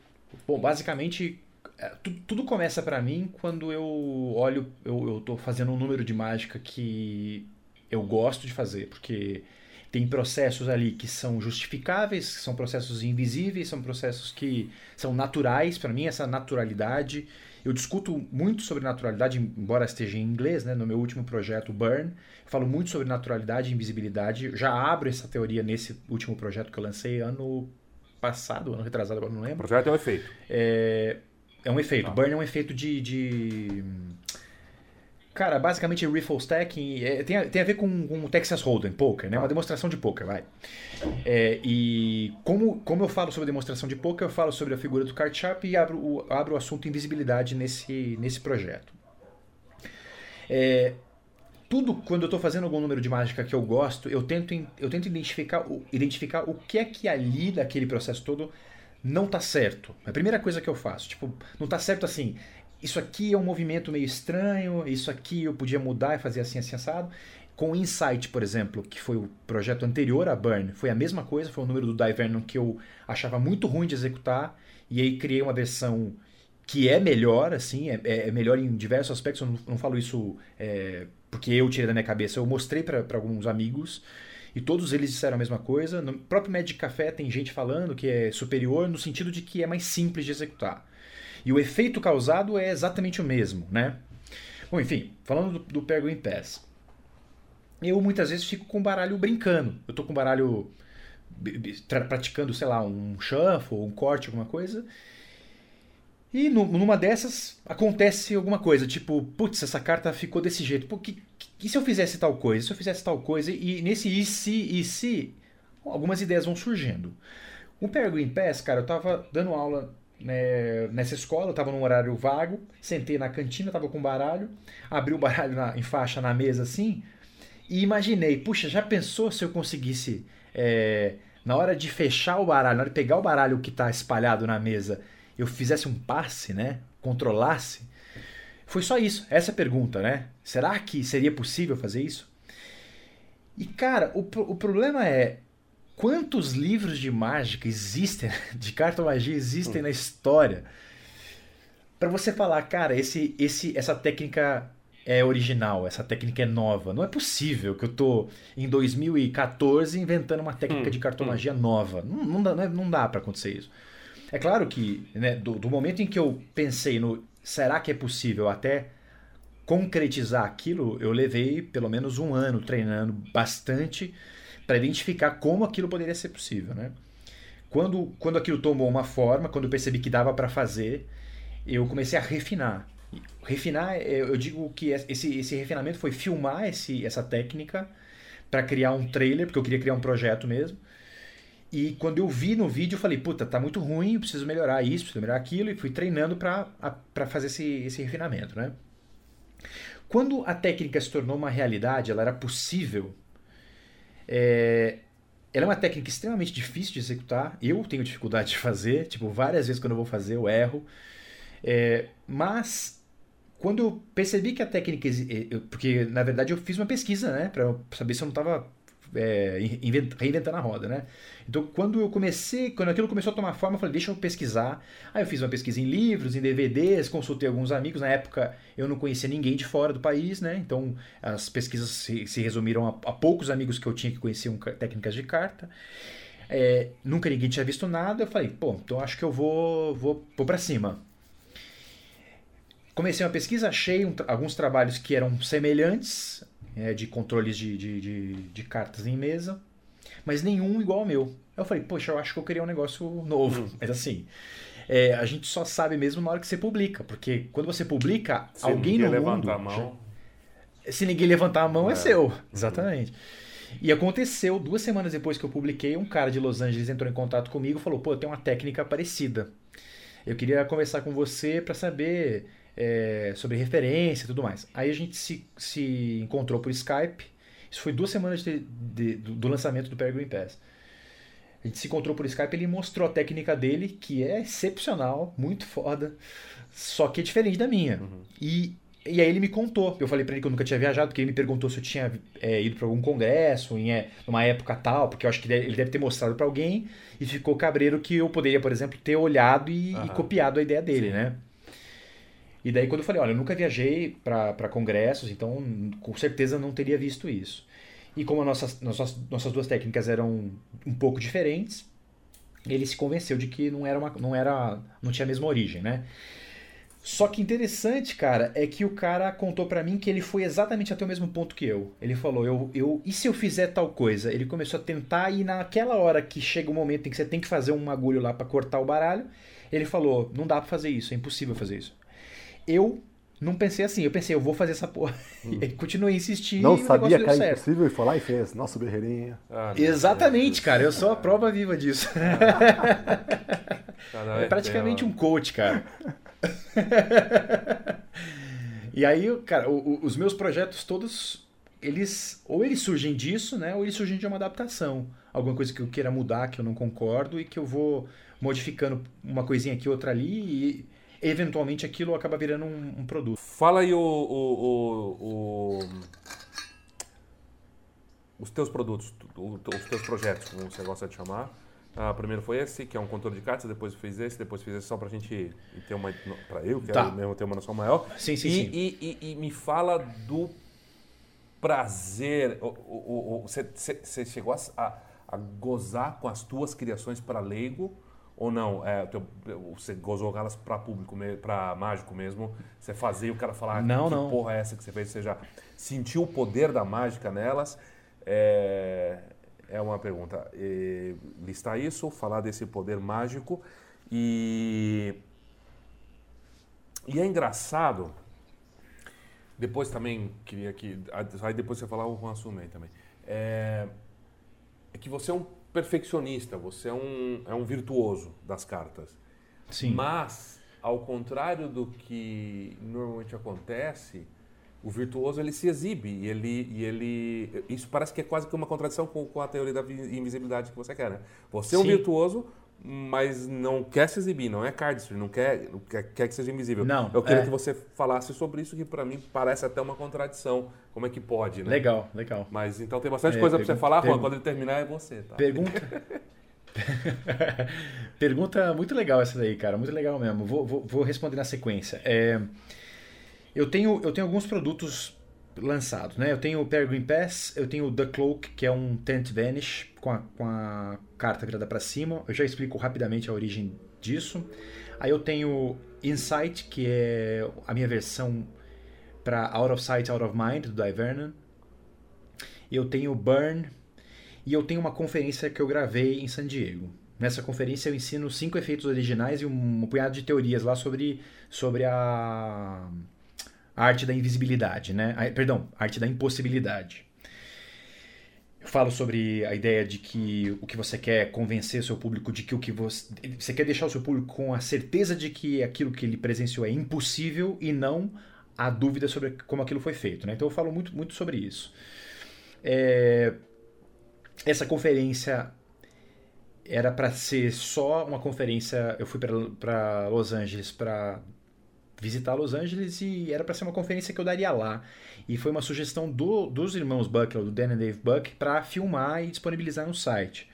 bom, basicamente, é, tudo começa para mim quando eu olho, eu, eu tô fazendo um número de mágica que eu gosto de fazer, porque tem processos ali que são justificáveis, que são processos invisíveis, são processos que são naturais para mim, essa naturalidade. Eu discuto muito sobre naturalidade, embora esteja em inglês, né? no meu último projeto, Burn. Eu falo muito sobre naturalidade e invisibilidade. Já abro essa teoria nesse último projeto que eu lancei ano passado, ano retrasado, agora não lembro. O projeto é um efeito. É, é um efeito. Ah. Burn é um efeito de, de Cara, basicamente Riffle Stacking é, tem, a, tem a ver com, com Texas Hold'em, poker, né? Uma demonstração de poker, vai. É, e como, como eu falo sobre demonstração de poker, eu falo sobre a figura do card sharp e abro o, abro o assunto invisibilidade nesse, nesse projeto. É, tudo quando eu estou fazendo algum número de mágica que eu gosto, eu tento, eu tento identificar, o, identificar o que é que ali daquele processo todo não tá certo. A primeira coisa que eu faço. Tipo, não tá certo assim. Isso aqui é um movimento meio estranho, isso aqui eu podia mudar e fazer assim, assim, assado. Com o Insight, por exemplo, que foi o projeto anterior a Burn, foi a mesma coisa, foi um número do Divernon que eu achava muito ruim de executar, e aí criei uma versão que é melhor, assim, é, é melhor em diversos aspectos, eu não, não falo isso é, porque eu tirei da minha cabeça, eu mostrei para alguns amigos e todos eles disseram a mesma coisa. No próprio Magic Café tem gente falando que é superior no sentido de que é mais simples de executar. E o efeito causado é exatamente o mesmo, né? Bom, enfim, falando do, do Pergo Pass. Eu muitas vezes fico com o baralho brincando. Eu tô com o baralho praticando, sei lá, um shuffle, um corte, alguma coisa. E numa dessas acontece alguma coisa, tipo, putz, essa carta ficou desse jeito. Pô, que, que, e se eu fizesse tal coisa? E se eu fizesse tal coisa? E nesse e se, e se, algumas ideias vão surgindo. O Peregrine Pass, cara, eu tava dando aula né, nessa escola, eu tava num horário vago, sentei na cantina, tava com baralho, abri o baralho na, em faixa na mesa assim, e imaginei, puxa, já pensou se eu conseguisse, é, na hora de fechar o baralho, na hora de pegar o baralho que está espalhado na mesa eu fizesse um passe, né? Controlasse. Foi só isso, essa pergunta, né? Será que seria possível fazer isso? E cara, o, o problema é quantos livros de mágica existem, de cartomagia existem hum. na história? Para você falar, cara, esse, esse, essa técnica é original, essa técnica é nova. Não é possível que eu tô em 2014 inventando uma técnica hum, de cartomagia hum. nova. Não, não dá, não é, dá para acontecer isso. É claro que, né, do, do momento em que eu pensei no será que é possível até concretizar aquilo, eu levei pelo menos um ano treinando bastante para identificar como aquilo poderia ser possível, né? Quando, quando aquilo tomou uma forma, quando eu percebi que dava para fazer, eu comecei a refinar. Refinar, é, eu digo que esse, esse refinamento foi filmar esse, essa técnica para criar um trailer, porque eu queria criar um projeto mesmo. E quando eu vi no vídeo, eu falei, puta, tá muito ruim, eu preciso melhorar isso, preciso melhorar aquilo, e fui treinando para fazer esse, esse refinamento, né? Quando a técnica se tornou uma realidade, ela era possível, é, ela é uma técnica extremamente difícil de executar, eu tenho dificuldade de fazer, tipo, várias vezes quando eu vou fazer eu erro, é, mas quando eu percebi que a técnica, porque na verdade eu fiz uma pesquisa, né, para saber se eu não estava é, reinventando a roda, né? Então, quando eu comecei, quando aquilo começou a tomar forma, eu falei, deixa eu pesquisar. Aí eu fiz uma pesquisa em livros, em DVDs, consultei alguns amigos. Na época, eu não conhecia ninguém de fora do país, né? Então, as pesquisas se, se resumiram a, a, poucos amigos que eu tinha que conheciam técnicas de carta. É, nunca ninguém tinha visto nada. Eu falei, pô, então acho que eu vou, vou, vou para cima. Comecei uma pesquisa, achei um, alguns trabalhos que eram semelhantes, é, de controles de, de, de, de, cartas em mesa, mas nenhum igual ao meu. Eu falei, poxa, eu acho que eu queria um negócio novo. Hum. Mas assim, é, a gente só sabe mesmo na hora que você publica, porque quando você publica, se alguém no mundo... A mão... Se ninguém levantar a mão, é, é seu. Exatamente. E aconteceu, duas semanas depois que eu publiquei, um cara de Los Angeles entrou em contato comigo e falou: pô, eu tenho uma técnica parecida. Eu queria conversar com você para saber é, sobre referência e tudo mais. Aí a gente se, se encontrou por Skype. Isso foi duas semanas de, de, do lançamento do Peregrine Pass. A gente se encontrou por Skype, ele mostrou a técnica dele, que é excepcional, muito foda, só que é diferente da minha. Uhum. E, e aí ele me contou. Eu falei para ele que eu nunca tinha viajado, porque ele me perguntou se eu tinha é, ido para algum congresso, em é, numa época tal, porque eu acho que ele deve ter mostrado para alguém e ficou cabreiro que eu poderia, por exemplo, ter olhado e, uhum. e copiado a ideia dele, Sim. né? E daí quando eu falei, olha, eu nunca viajei para congressos, então com certeza não teria visto isso. E como nossas, nossas, nossas duas técnicas eram um pouco diferentes, ele se convenceu de que não era uma, não era, não tinha a mesma origem, né? Só que interessante, cara, é que o cara contou para mim que ele foi exatamente até o mesmo ponto que eu. Ele falou, eu, eu, e se eu fizer tal coisa? Ele começou a tentar e naquela hora que chega o momento em que você tem que fazer um agulho lá para cortar o baralho, ele falou, não dá para fazer isso, é impossível fazer isso. Eu não pensei assim, eu pensei, eu vou fazer essa porra. Hum. E continuei insistindo. Não sabia que era impossível e foi lá e fez. Nossa, berreirinha. Ah, Exatamente, cara. Eu sou a prova viva disso. é praticamente um coach, cara. E aí, cara, o, o, os meus projetos todos, eles ou eles surgem disso, né? Ou eles surgem de uma adaptação. Alguma coisa que eu queira mudar, que eu não concordo e que eu vou modificando uma coisinha aqui, outra ali e eventualmente aquilo acaba virando um, um produto. Fala aí o, o, o, os teus produtos, os teus projetos, como você gosta de chamar. Ah, primeiro foi esse, que é um controle de cartas, depois fiz esse, depois fiz esse só pra gente ter uma. pra eu, que tá. mesmo ter uma noção maior. Sim, sim, e, sim. E, e, e, me fala do prazer. Você chegou a, a, gozar com as tuas criações para leigo? Ou não? É, teu, você gozou elas para público, para mágico mesmo? Você fazia o cara falar não, que não. porra é essa que você fez? Você já sentiu o poder da mágica nelas? É, é uma pergunta. E, listar isso, falar desse poder mágico e. E é engraçado. Depois também queria que. Aí depois você falar o Juan Sumei também. É, é, que você é um perfeccionista, você é um, é um virtuoso das cartas. Sim. Mas, ao contrário do que normalmente acontece o virtuoso ele se exibe e ele, e ele isso parece que é quase que uma contradição com, com a teoria da invisibilidade que você quer, né? Você é um virtuoso, mas não quer se exibir, não é cardistry, não quer, quer, quer que seja invisível. Não, Eu queria é. que você falasse sobre isso que para mim parece até uma contradição. Como é que pode, né? Legal, legal. Mas então tem bastante É, coisa para você falar, Juan. Quando ele terminar é você, tá? Pergunta. Pergunta muito legal essa daí, cara. Muito legal mesmo. Vou, vou, vou responder na sequência. É, eu, tenho, eu tenho alguns produtos lançados, né? Eu tenho o Peregrine Pass, eu tenho o The Cloak, que é um Tent Vanish com a, com a carta virada para cima. Eu já explico rapidamente a origem disso. Aí eu tenho Insight, que é a minha versão para Out of Sight, Out of Mind, do Divernon. Eu tenho Burn, e eu tenho uma conferência que eu gravei em San Diego. Nessa conferência eu ensino cinco efeitos originais e um punhado de teorias lá sobre, sobre a, a arte da invisibilidade, né? A, perdão, arte da impossibilidade. Eu falo sobre a ideia de que o que você quer é convencer o seu público de que o que você. Você quer deixar o seu público com a certeza de que aquilo que ele presenciou é impossível e não a dúvida sobre como aquilo foi feito. Né? Então eu falo muito, muito sobre isso. É, essa conferência era para ser só uma conferência. Eu fui para Los Angeles para visitar Los Angeles e era para ser uma conferência que eu daria lá. E foi uma sugestão do, dos irmãos Buck, do Dan e Dave Buck, para filmar e disponibilizar no site.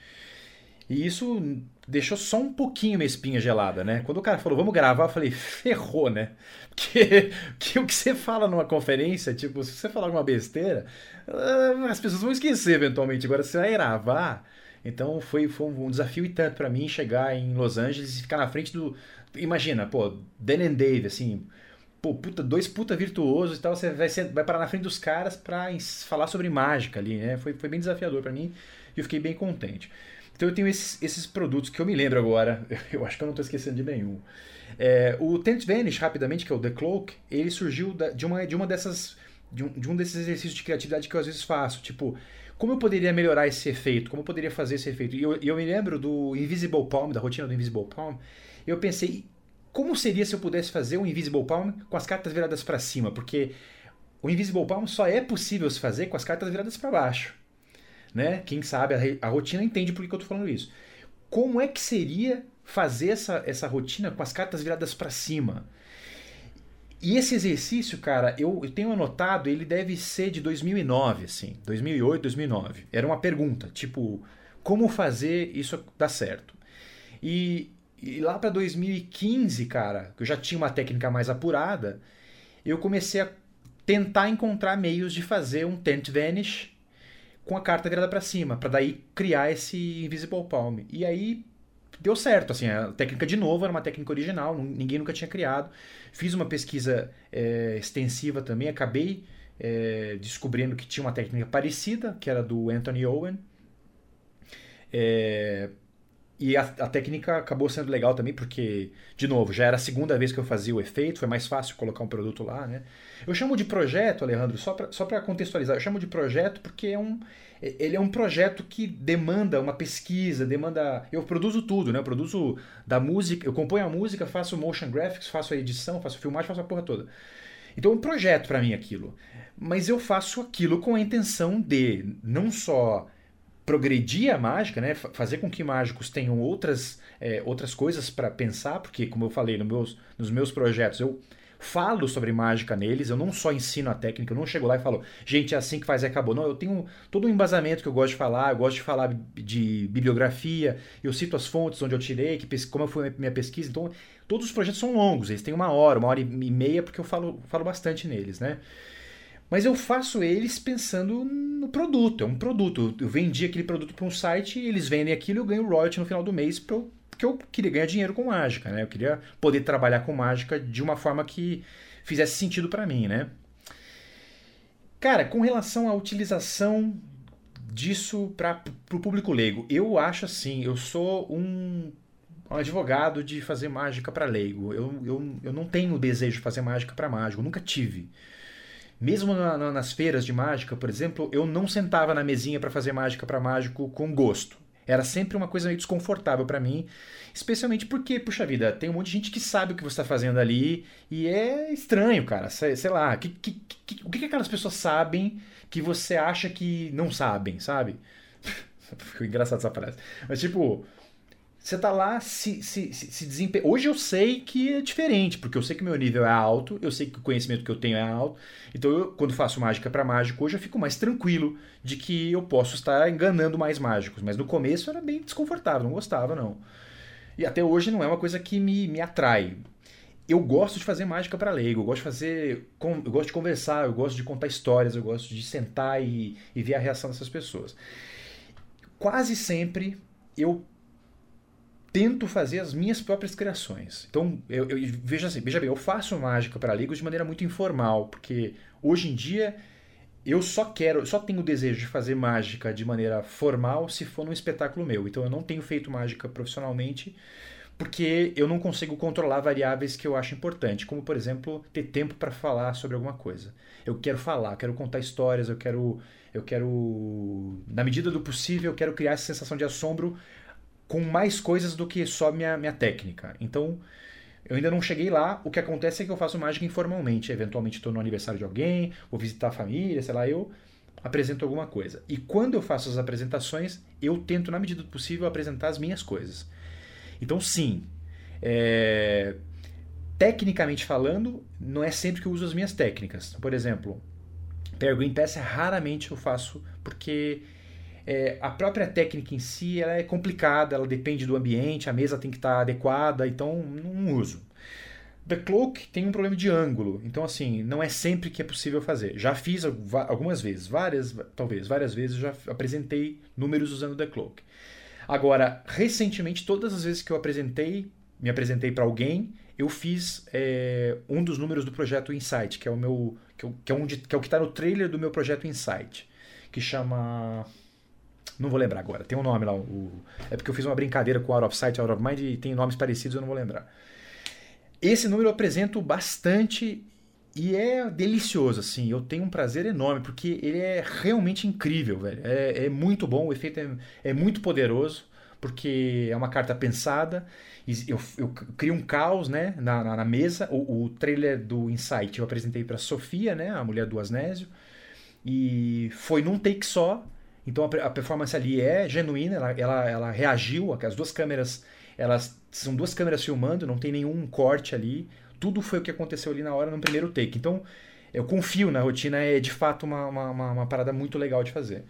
E isso deixou só um pouquinho minha espinha gelada, né? Quando o cara falou, vamos gravar, eu falei, ferrou, né? Porque que o que você fala numa conferência, tipo, se você falar alguma besteira, ah, as pessoas vão esquecer eventualmente. Agora, você vai gravar. Então foi, foi um desafio e tanto para mim chegar em Los Angeles e ficar na frente do. Imagina, pô, Dan and Dave, assim, pô, puta, dois puta virtuosos e tal, você vai, ser, vai parar na frente dos caras pra falar sobre mágica ali, né? Foi, foi bem desafiador para mim e eu fiquei bem contente. Então eu tenho esses, esses, produtos que eu me lembro agora, eu acho que eu não estou esquecendo de nenhum. É, o Tent Vanish, rapidamente, que é o The Cloak, ele surgiu de, uma, de uma dessas. De um, de um desses exercícios de criatividade que eu às vezes faço. Tipo, como eu poderia melhorar esse efeito? Como eu poderia fazer esse efeito? E eu, eu me lembro do Invisible Palm, da rotina do Invisible Palm. Eu pensei, como seria se eu pudesse fazer um Invisible Palm com as cartas viradas para cima? Porque o Invisible Palm só é possível se fazer com as cartas viradas para baixo. Né? Quem sabe a, a rotina entende por que eu estou falando isso. Como é que seria fazer essa, essa rotina com as cartas viradas para cima? E esse exercício, cara, eu, eu, tenho anotado, ele deve ser de 2009, assim, 2008, 2009. Era uma pergunta, tipo, como fazer isso dar certo? E, e lá para 2015, cara, que eu já tinha uma técnica mais apurada, eu comecei a tentar encontrar meios de fazer um Tent Vanish com a carta virada para cima, para daí criar esse Invisible Palm. E aí deu certo, assim, a técnica de novo era uma técnica original, ninguém nunca tinha criado. Fiz uma pesquisa é, extensiva também, acabei é, descobrindo que tinha uma técnica parecida, que era do Anthony Owen. É, e a, a, técnica acabou sendo legal também, porque, de novo, já era a segunda vez que eu fazia o efeito, foi mais fácil colocar um produto lá, né? Eu chamo de projeto, Alejandro, só para só contextualizar, eu chamo de projeto porque é um, ele é um projeto que demanda uma pesquisa, demanda. Eu produzo tudo, né? Eu produzo da música, eu componho a música, faço motion graphics, faço a edição, faço filmagem, faço a porra toda. Então é um projeto para mim aquilo. Mas eu faço aquilo com a intenção de não só progredir a mágica, né? fazer com que mágicos tenham outras, é, outras coisas para pensar, porque, como eu falei no meus, nos meus projetos, eu falo sobre mágica neles, eu não só ensino a técnica, eu não chego lá e falo, gente, é assim que faz e acabou. Não, eu tenho todo um embasamento que eu gosto de falar, eu gosto de falar de bibliografia, eu cito as fontes onde eu tirei, que, como foi minha pesquisa, então todos os projetos são longos, eles têm uma hora, uma hora e meia, porque eu falo, falo bastante neles, né? Mas eu faço eles pensando no produto, é um produto. Eu vendi aquele produto para um site, eles vendem aquilo e eu ganho royalty no final do mês porque eu queria ganhar dinheiro com mágica, né? Eu queria poder trabalhar com mágica de uma forma que fizesse sentido para mim, né? Cara, com relação à utilização disso para o público leigo, eu acho assim, eu sou um, um advogado de fazer mágica para leigo. Eu, eu, eu não tenho desejo de fazer mágica para mágico, nunca tive. Mesmo na, na, nas feiras de mágica, por exemplo, eu não sentava na mesinha para fazer mágica para mágico com gosto. Era sempre uma coisa meio desconfortável para mim, especialmente porque, puxa vida, tem um monte de gente que sabe o que você está fazendo ali e é estranho, cara. Sei, sei lá, que, que, que, o que, que aquelas pessoas sabem que você acha que não sabem, sabe? Ficou engraçado essa frase. Mas, tipo, você tá lá se, se, se, se. Hoje eu sei que é diferente, porque eu sei que meu nível é alto, eu sei que o conhecimento que eu tenho é alto. Então, eu, quando faço mágica para mágico, hoje eu fico mais tranquilo de que eu posso estar enganando mais mágicos. Mas no começo era bem desconfortável, não gostava, não. E até hoje não é uma coisa que me, me atrai. Eu gosto de fazer mágica para leigo, eu gosto de fazer. Eu gosto de conversar, eu gosto de contar histórias, eu gosto de sentar e, e ver a reação dessas pessoas. Quase sempre eu tento fazer as minhas próprias criações. Então, eu, eu veja assim, veja bem, eu faço mágica para leigos de maneira muito informal, porque hoje em dia eu só quero, só tenho o desejo de fazer mágica de maneira formal se for num espetáculo meu. Então eu não tenho feito mágica profissionalmente porque eu não consigo controlar variáveis que eu acho importante, como por exemplo, ter tempo para falar sobre alguma coisa. Eu quero falar, quero contar histórias, eu quero eu quero na medida do possível, eu quero criar essa sensação de assombro com mais coisas do que só minha, minha técnica. Então, eu ainda não cheguei lá. O que acontece é que eu faço mágica informalmente. Eventualmente estou no aniversário de alguém, vou visitar a família, sei lá, eu apresento alguma coisa. E quando eu faço as apresentações, eu tento, na medida do possível, apresentar as minhas coisas. Então, sim, é... tecnicamente falando, não é sempre que eu uso as minhas técnicas. Por exemplo, Peregrine Pass raramente eu faço porque é, a própria técnica em si ela é complicada, ela depende do ambiente, a mesa tem que estar adequada, então não uso. The Cloak tem um problema de ângulo, então assim, não é sempre que é possível fazer. Já fiz algumas vezes, várias, talvez, várias vezes já apresentei números usando The Cloak. Agora, recentemente, todas as vezes que eu apresentei, me apresentei para alguém, eu fiz é, um dos números do projeto Insight, que é o meu, que, é, é, um de, que é o que está no trailer do meu projeto Insight, que chama não vou lembrar agora. Tem um nome lá. O, é porque eu fiz uma brincadeira com Out of Sight, Out of Mind e tem nomes parecidos, eu não vou lembrar. Esse número eu apresento bastante e é delicioso, assim. Eu tenho um prazer enorme, porque ele é realmente incrível, velho. É, é muito bom, o efeito é, é, muito poderoso, porque é uma carta pensada. Eu, eu crio um caos né, na, na, na mesa. O, o, trailer do Insight eu apresentei para Sofia, né, a mulher do Asnésio. E foi num take só. Então a, a performance ali é genuína, ela, ela, ela reagiu, as duas câmeras, elas são duas câmeras filmando, não tem nenhum corte ali, tudo foi o que aconteceu ali na hora no primeiro take. Então eu confio na rotina, é de fato uma, uma, uma, uma parada muito legal de fazer.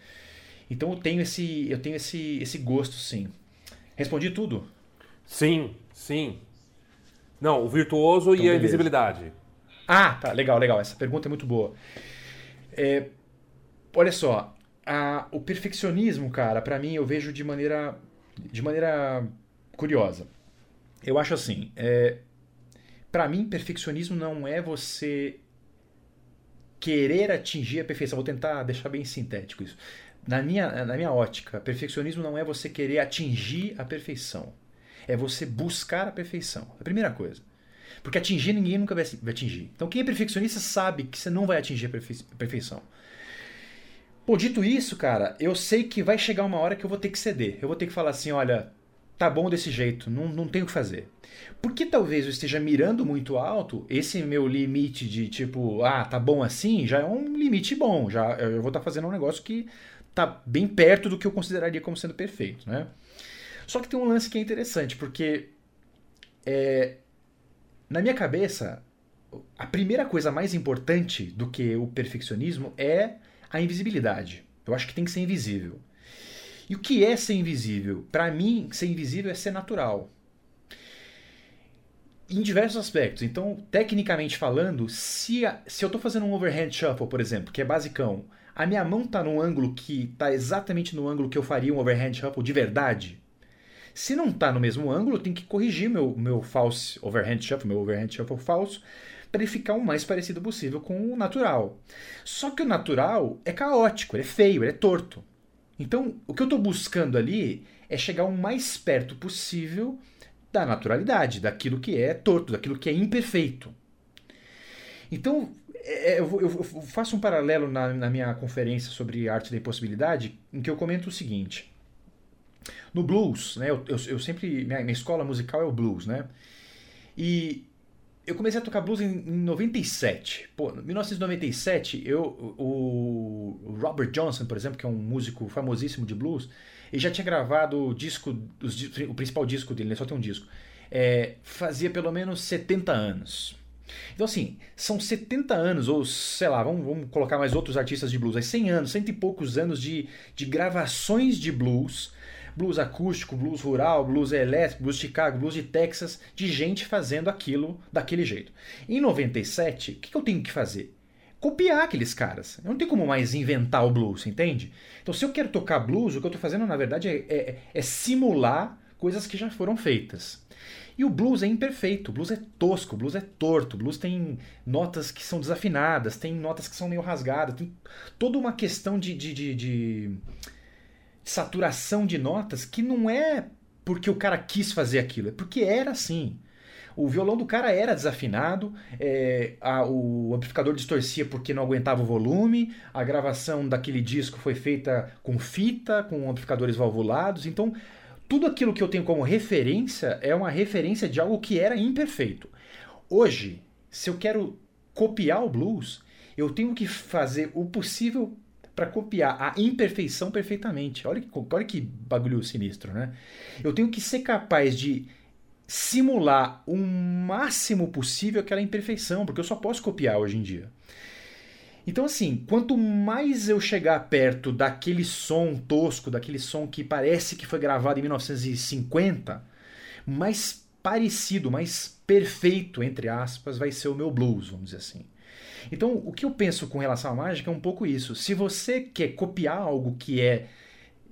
Então eu tenho esse, eu tenho esse, esse gosto, sim. Respondi tudo? Sim, sim. Não, o virtuoso então, e beleza. a invisibilidade. Ah, tá, legal, legal. Essa pergunta é muito boa. É, olha só, a, o perfeccionismo, cara, para mim eu vejo de maneira, de maneira curiosa. Eu acho assim, é, para mim perfeccionismo não é você querer atingir a perfeição. Vou tentar deixar bem sintético isso. Na minha, na minha ótica, perfeccionismo não é você querer atingir a perfeição. É você buscar a perfeição. A primeira coisa. Porque atingir ninguém nunca vai atingir. Então quem é perfeccionista sabe que você não vai atingir a perfeição. Pô, dito isso, cara, eu sei que vai chegar uma hora que eu vou ter que ceder. Eu vou ter que falar assim, olha, tá bom desse jeito, não, não tem o que fazer. Porque talvez eu esteja mirando muito alto, esse meu limite de tipo, ah, tá bom assim, já é um limite bom, já eu vou estar tá fazendo um negócio que tá bem perto do que eu consideraria como sendo perfeito, né? Só que tem um lance que é interessante, porque é, na minha cabeça, a primeira coisa mais importante do que o perfeccionismo é a invisibilidade. Eu acho que tem que ser invisível. E o que é ser invisível? Para mim, ser invisível é ser natural. Em diversos aspectos. Então, tecnicamente falando, se, a, se eu estou fazendo um overhand shuffle, por exemplo, que é basicão, a minha mão está num ângulo que está exatamente no ângulo que eu faria um overhand shuffle de verdade. Se não está no mesmo ângulo, eu tenho que corrigir meu, meu false overhand shuffle, meu overhand shuffle falso, para ele ficar o mais parecido possível com o natural. Só que o natural é caótico, ele é feio, ele é torto. Então, o que eu estou buscando ali é chegar o mais perto possível da naturalidade, daquilo que é torto, daquilo que é imperfeito. Então, é, é eu, faço um paralelo na, na, minha conferência sobre arte da impossibilidade, em que eu comento o seguinte. No blues, né, eu, eu sempre. Minha, minha escola musical é o blues, né? E eu comecei a tocar blues em, em 97. Pô, em 1997, eu, o Robert Johnson, por exemplo, que é um músico famosíssimo de blues, ele já tinha gravado o disco, os, o principal disco dele, né? só tem um disco. É, fazia pelo menos 70 anos. Então, assim, são 70 anos, ou sei lá, vamos, vamos colocar mais outros artistas de blues, aí 100 anos, cento e poucos anos de, de gravações de blues blues acústico, blues rural, blues elétrico, blues de Chicago, blues de Texas, de gente fazendo aquilo daquele jeito. Em 97, o que, que eu tenho que fazer? Copiar aqueles caras. Eu não tenho como mais inventar o blues, entende? Então, se eu quero tocar blues, o que eu estou fazendo, na verdade, é, é, é simular coisas que já foram feitas. E o blues é imperfeito, o blues é tosco, o blues é torto, o blues tem notas que são desafinadas, tem notas que são meio rasgadas, tem toda uma questão de, de, de, de saturação de notas que não é porque o cara quis fazer aquilo, é porque era assim. O violão do cara era desafinado, é, a, o amplificador distorcia porque não aguentava o volume, a gravação daquele disco foi feita com fita, com amplificadores valvulados, então tudo aquilo que eu tenho como referência é uma referência de algo que era imperfeito. Hoje, se eu quero copiar o blues, eu tenho que fazer o possível para copiar a imperfeição perfeitamente. Olha que, olha que bagulho sinistro, né? Eu tenho que ser capaz de simular o máximo possível aquela imperfeição, porque eu só posso copiar hoje em dia. Então, assim, quanto mais eu chegar perto daquele som tosco, daquele som que parece que foi gravado em 1950, mais parecido, mais perfeito, entre aspas, vai ser o meu blues, vamos dizer assim. Então, o que eu penso com relação à mágica é um pouco isso. Se você quer copiar algo que é,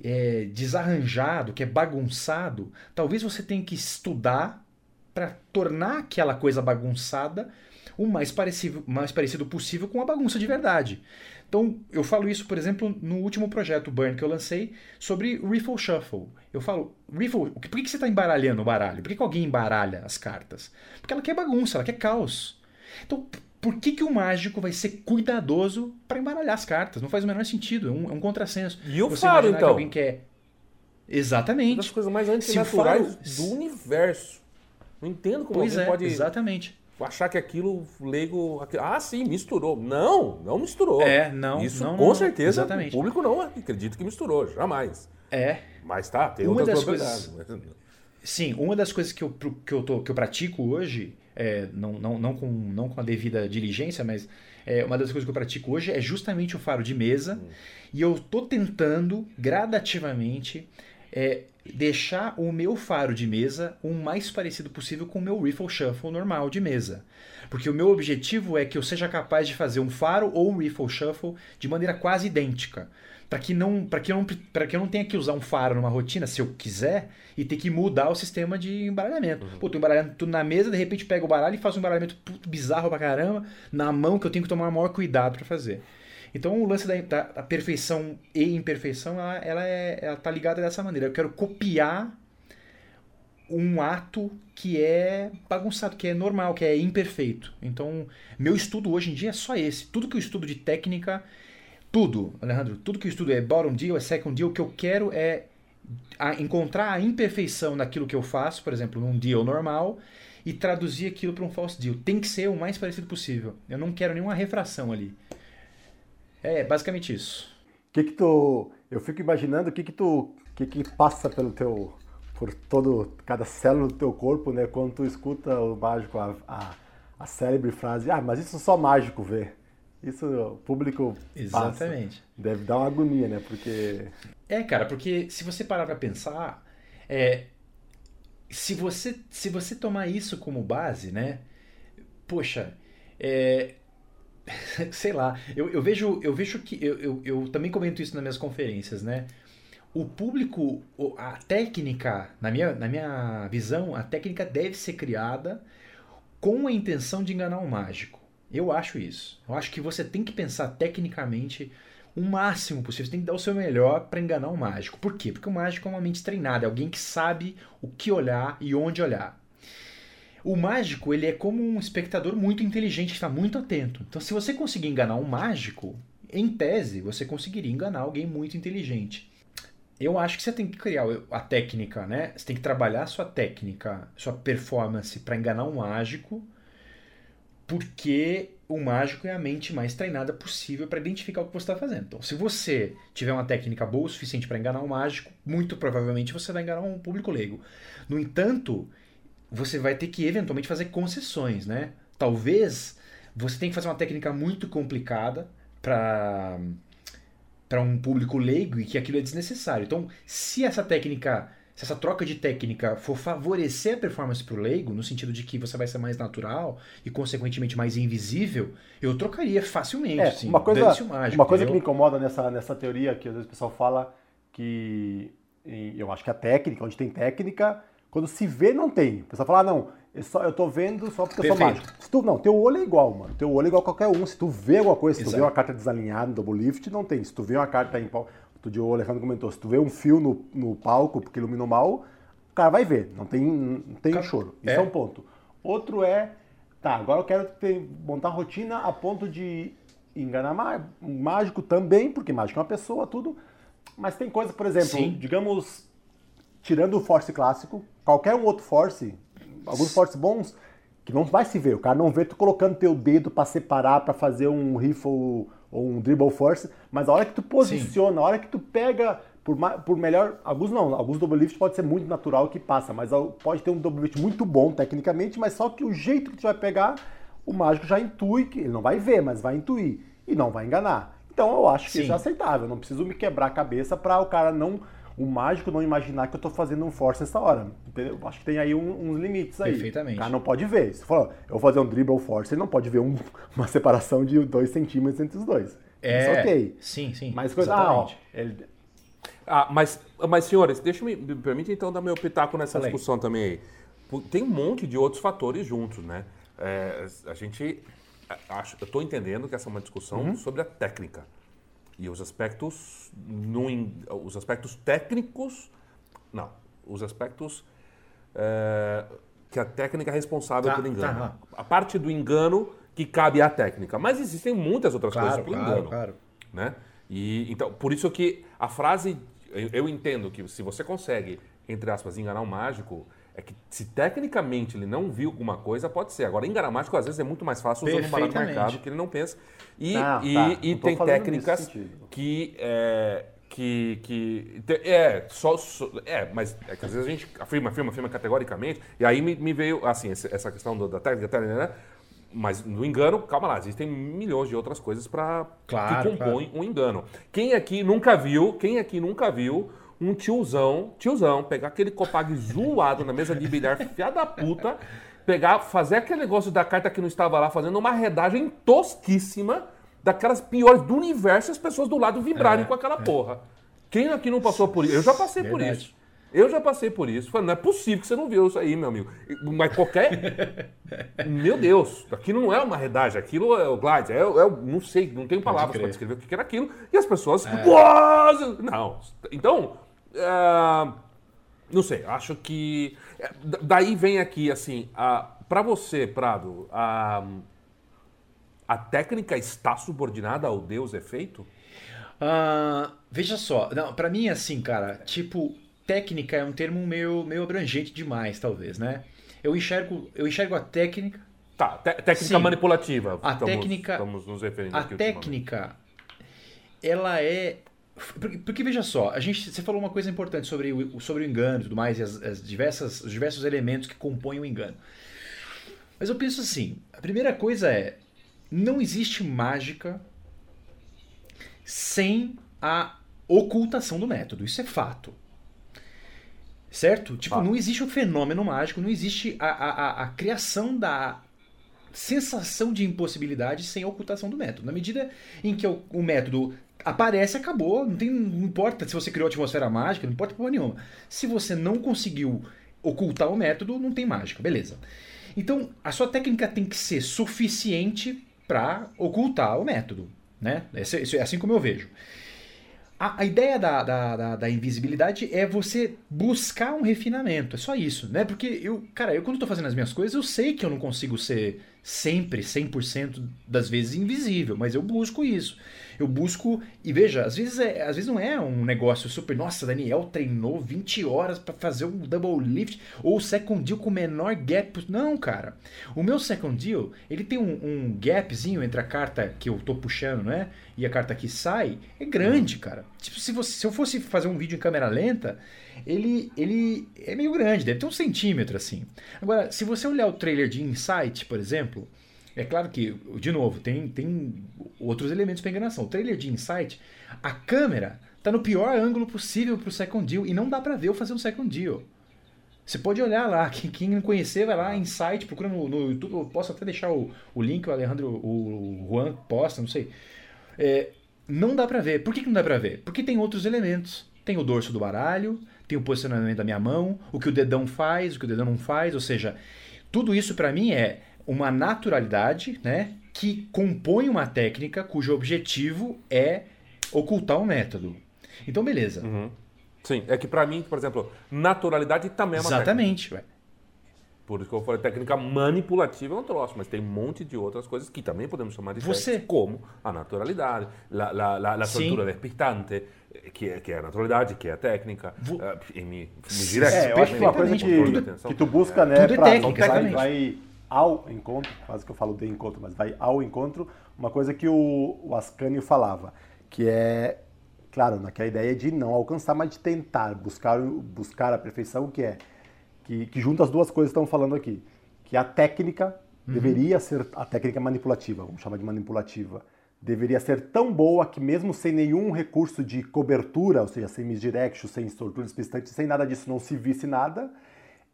é desarranjado, que é bagunçado, talvez você tenha que estudar para tornar aquela coisa bagunçada o mais parecido, mais parecido possível com a bagunça de verdade. Então, eu falo isso, por exemplo, no último projeto Burn que eu lancei sobre Riffle Shuffle. Eu falo, Riffle, por que, você está embaralhando o baralho? Por que, alguém embaralha as cartas? Porque ela quer bagunça, ela quer caos. Então, por que, que o mágico vai ser cuidadoso para embaralhar as cartas? Não faz o menor sentido, é um, é um contrassenso. E o Você faro, então? Que alguém quer... Exatamente. Uma das coisas mais antinaturais faro... do universo. Não entendo como pois alguém é, pode exatamente. achar que aquilo leigo... Ah, sim, misturou. Não, não misturou. É, não. Isso não, com não, certeza exatamente. o público não acredita que misturou, jamais. É. Mas tá, tem uma outras das coisas... Sim, uma das coisas que eu, que eu, tô, que eu pratico hoje é, não, não, não, com, não com a devida diligência, mas é, uma das coisas que eu pratico hoje é justamente o faro de mesa. Hum. E eu estou tentando gradativamente é, deixar o meu faro de mesa o mais parecido possível com o meu riffle shuffle normal de mesa. Porque o meu objetivo é que eu seja capaz de fazer um faro ou um riffle shuffle de maneira quase idêntica para que não para que não para que eu não tenha que usar um faro numa rotina se eu quiser e ter que mudar o sistema de embaralhamento. Uhum. Pô, tô embaralhando tudo na mesa, de repente pego o baralho e faço um embaralhamento puto, bizarro pra caramba na mão que eu tenho que tomar o maior cuidado para fazer. Então o lance da, da, da, perfeição e imperfeição ela, ela, é, ela tá ligada dessa maneira. Eu quero copiar um ato que é bagunçado, que é normal, que é imperfeito. Então, meu estudo hoje em dia é só esse. Tudo que eu estudo de técnica tudo, Alejandro, tudo que eu estudo é bottom deal, é second deal, o que eu quero é encontrar a imperfeição naquilo que eu faço, por exemplo, num deal normal, e traduzir aquilo para um false deal. Tem que ser o mais parecido possível. Eu não quero nenhuma refração ali. É basicamente isso. Que que tu, eu fico imaginando o que que tu, que que passa pelo teu, por todo cada célula do teu corpo, né? Quando tu escuta o mágico a, a, a célebre frase, ah, mas isso só mágico vê. Isso o público Exatamente. Passa. Deve dar uma agonia, né? Porque é, cara, porque se você parar para pensar, é, se você se você tomar isso como base, né? Poxa, é, sei lá, eu, eu, vejo eu vejo que eu, eu, eu, também comento isso nas minhas conferências, né? O público, a técnica, na minha, na minha visão, a técnica deve ser criada com a intenção de enganar o mágico. Eu acho isso. Eu acho que você tem que pensar tecnicamente o máximo possível. Você tem que dar o seu melhor para enganar o mágico. Por quê? Porque o mágico é uma mente treinada, é alguém que sabe o que olhar e onde olhar. O mágico, ele é como um espectador muito inteligente, que está muito atento. Então, se você conseguir enganar um mágico, em tese, você conseguiria enganar alguém muito inteligente. Eu acho que você tem que criar a técnica, né? Você tem que trabalhar a sua técnica, sua performance para enganar um mágico, porque o mágico é a mente mais treinada possível para identificar o que você está fazendo. Então, se você tiver uma técnica boa o suficiente para enganar um mágico, muito provavelmente você vai enganar um público leigo. No entanto, você vai ter que eventualmente fazer concessões, né? Talvez você tenha que fazer uma técnica muito complicada para para um público leigo e que aquilo é desnecessário. Então, se essa técnica se essa troca de técnica for favorecer a performance para o leigo, no sentido de que você vai ser mais natural e, consequentemente, mais invisível, eu trocaria facilmente. É, assim, uma coisa, mágico, uma coisa que me incomoda nessa, nessa teoria, que às vezes o pessoal fala que eu acho que a técnica, onde tem técnica, quando se vê, não tem. O pessoal fala, ah, não, eu, só, eu tô vendo só porque Perfeito. eu sou mágico. Se tu, não, teu olho é igual, mano. Teu olho é igual a qualquer um. Se tu vê alguma coisa, se Exato. tu vê uma carta desalinhada no double lift, não tem. Se tu vê uma carta em Outro dia o Alejandro comentou, se tu vê um fio no, no palco porque iluminou mal, o cara vai ver, não tem, não tem choro. Isso é. é. um ponto. Outro é, tá, agora eu quero ter, montar rotina a ponto de enganar mágico também, porque mágico é uma pessoa, tudo. Mas tem coisa, por exemplo, Sim. digamos, tirando o Force clássico, qualquer um outro Force, alguns Force bons, que não vai se ver. O cara não vê tu colocando teu dedo para separar, para fazer um rifle ou um dribble force, mas a hora que tu posiciona, Sim. a hora que tu pega por, por melhor, alguns não, alguns double lift pode ser muito natural que passa, mas pode ter um double lift muito bom tecnicamente, mas só que o jeito que tu vai pegar, o mágico já intui que ele não vai ver, mas vai intuir e não vai enganar. Então eu acho que Sim. isso é aceitável, não preciso me quebrar a cabeça para o cara não o mágico não imaginar que eu estou fazendo um force nessa hora. Entendeu? Acho que tem aí um, uns limites aí. Perfeitamente. O cara não pode ver. Se for, eu vou fazer um dribble force, ele não pode ver um, uma separação de 2 centímetros entre os dois. É, Isso ok. Sim, sim. Mas coisa. Ah, ó, ele... ah, mas, mas senhores, deixa me, me permite então dar meu pitaco nessa Falei. discussão também aí. Tem um monte de outros fatores juntos, né? É, a gente. Acho, eu estou entendendo que essa é uma discussão uhum. sobre a técnica. E os aspectos, no, os aspectos técnicos, não, os aspectos é, que a técnica é responsável tá, pelo engano. Tá. A parte do engano que cabe à técnica. Mas existem muitas outras claro, coisas pelo claro, engano. Claro. Né? E, então, por isso que a frase, eu, eu entendo que se você consegue, entre aspas, enganar um mágico, é que se tecnicamente ele não viu alguma coisa, pode ser. Agora, enganar mágico às vezes é muito mais fácil usando um barato marcado que ele não pensa. E, não, e, tá. e tem técnicas que, é, que, que. É, só, só, É, mas é que às vezes a gente afirma, afirma, afirma categoricamente, e aí me, me veio, assim, essa questão da técnica, né? Mas no engano, calma lá, existem milhões de outras coisas para claro, que compõem claro. um engano. Quem aqui nunca viu, quem aqui nunca viu um tiozão, tiozão, pegar aquele copag zoado na mesa de bilhar, fiada da puta, pegar, fazer aquele negócio da carta que não estava lá, fazendo uma redagem tosquíssima, daquelas piores do universo, as pessoas do lado vibrarem é, com aquela é. porra. Quem aqui não passou por isso? Eu já passei Verdade. por isso. Eu já passei por isso. Falei, não é possível que você não viu isso aí, meu amigo. Mas qualquer. meu Deus, aquilo não é uma redagem, aquilo é o glide. É, é, não sei, não tenho palavras para descrever o que era aquilo. E as pessoas. É. Não. Então, Uh, não sei, acho que. É, daí vem aqui, assim, uh, para você, Prado, uh, a técnica está subordinada ao Deus efeito? Uh, veja só, para mim, assim, cara, tipo, técnica é um termo meio, meio abrangente demais, talvez, né? Eu enxergo, eu enxergo a técnica. Tá, técnica Sim, manipulativa. A estamos, técnica. Estamos nos referindo a técnica, ela é porque, porque, veja só, a gente, você falou uma coisa importante sobre o, sobre o engano e tudo mais, e as, as diversas, os diversos elementos que compõem o engano. Mas eu penso assim: a primeira coisa é, não existe mágica sem a ocultação do método. Isso é fato. Certo? Tipo, não existe o um fenômeno mágico, não existe a, a, a, criação da sensação de impossibilidade sem a ocultação do método. Na medida em que o, o método aparece, acabou. Não, tem, não importa se você criou atmosfera mágica, não importa porra nenhuma. Se você não conseguiu ocultar o método, não tem mágica, beleza. Então, a sua técnica tem que ser suficiente para ocultar o método. Né? É assim como eu vejo. A, a ideia da, da, da, da, invisibilidade é você buscar um refinamento. É só isso, né? Porque eu, cara, eu quando estou fazendo as minhas coisas, eu sei que eu não consigo ser sempre, 100% das vezes invisível, mas eu busco isso. Eu busco, e veja, às vezes, é, às vezes não é um negócio super, nossa, Daniel treinou 20 horas para fazer um double lift, ou second deal com menor gap. Não, cara. O meu second deal, ele tem um, um gapzinho entre a carta que eu tô puxando, né? E a carta que sai, é grande, cara. Tipo, se, você, se eu fosse fazer um vídeo em câmera lenta, ele, ele é meio grande, deve ter um centímetro assim. Agora, se você olhar o trailer de Insight, por exemplo, é claro que, de novo, tem, tem outros elementos para enganação. O trailer de Insight, a câmera tá no pior ângulo possível para o second deal e não dá para ver eu fazer um second deal. Você pode olhar lá, quem, quem não conhecer, vai lá, Insight, procura no, no YouTube, eu posso até deixar o, o link, o Alejandro, o Juan posta, não sei. É, não dá para ver. Por que, que não dá para ver? Porque tem outros elementos. Tem o dorso do baralho, tem o posicionamento da minha mão, o que o dedão faz, o que o dedão não faz, ou seja, tudo isso para mim é uma naturalidade, né, que compõe uma técnica cujo objetivo é ocultar um método. Então, beleza. Uhum. Sim, é que para mim, por exemplo, naturalidade também é uma Exatamente, técnica. Por isso que eu falei, técnica manipulativa é um troço, mas tem um monte de outras coisas que também podemos chamar de Você... como a naturalidade, a, a, a, a soltura despistante, que é, que é a naturalidade, que é a técnica. Vo... Uh, e me, me direct, é, eu acho que uma coisa que, que tu busca, né, tudo é técnica, vai, vai ao encontro, quase que eu falo de encontro, mas vai ao encontro, uma coisa que o, o Ascanio falava, que é, claro, naquela ideia de não alcançar, mas de tentar buscar, buscar a perfeição, que é, que, que junta as duas coisas que estão falando aqui, que a técnica uhum. deveria ser, a técnica manipulativa, vamos chamar de manipulativa, deveria ser tão boa que mesmo sem nenhum recurso de cobertura, ou seja, sem misdirection, sem estrutura específica, sem nada disso não se visse nada,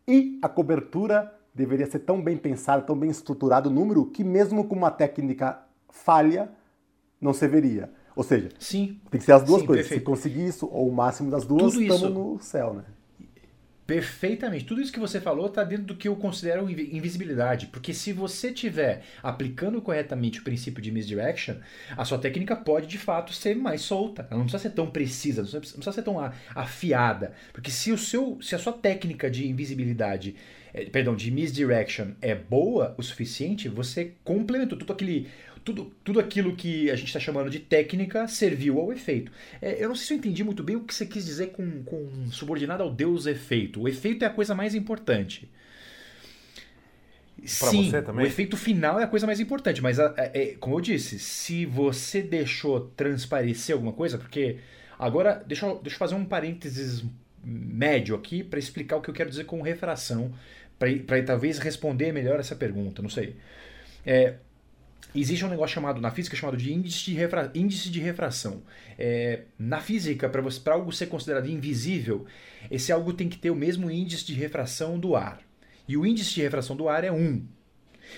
e a cobertura deveria ser tão bem pensada, tão bem estruturado o número, que mesmo com uma técnica falha, não se veria. Ou seja, Sim. tem que ser as duas Sim, coisas. Perfeito. Se conseguir isso, ou o máximo das duas, estamos no céu, né? Perfeitamente. Tudo isso que você falou está dentro do que eu considero invisibilidade. Porque se você estiver aplicando corretamente o princípio de misdirection, a sua técnica pode de fato ser mais solta. Ela não precisa ser tão precisa, não precisa ser tão afiada. Porque se, o seu, se a sua técnica de invisibilidade, é, perdão, de misdirection é boa o suficiente, você complementou tudo aquele tudo, tudo aquilo que a gente está chamando de técnica serviu ao efeito. É, eu não sei se eu entendi muito bem o que você quis dizer com, com subordinado ao Deus efeito. O efeito é a coisa mais importante. Pra Sim, o efeito final é a coisa mais importante, mas é, como eu disse, se você deixou transparecer alguma coisa, porque agora deixa eu, deixa eu fazer um parênteses médio aqui para explicar o que eu quero dizer com refração, para talvez responder melhor essa pergunta, não sei. É, Existe um negócio chamado na física chamado de índice de, refra índice de refração. É, na física, para algo ser considerado invisível, esse algo tem que ter o mesmo índice de refração do ar. E o índice de refração do ar é 1.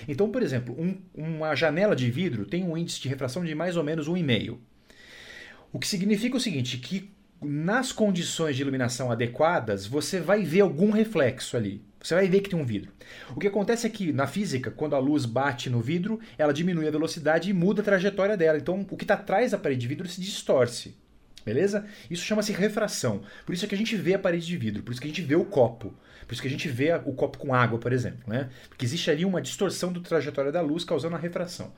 Então, por exemplo, um, uma janela de vidro tem um índice de refração de mais ou menos 1,5. O que significa o seguinte, que nas condições de iluminação adequadas, você vai ver algum reflexo ali. Você vai ver que tem um vidro. O que acontece é que na física, quando a luz bate no vidro, ela diminui a velocidade e muda a trajetória dela. Então, o que está atrás da parede de vidro se distorce. Beleza? Isso chama-se refração. Por isso é que a gente vê a parede de vidro, por isso que a gente vê o copo. Por isso que a gente vê o copo com água, por exemplo. Né? Porque existe ali uma distorção da trajetória da luz causando a refração.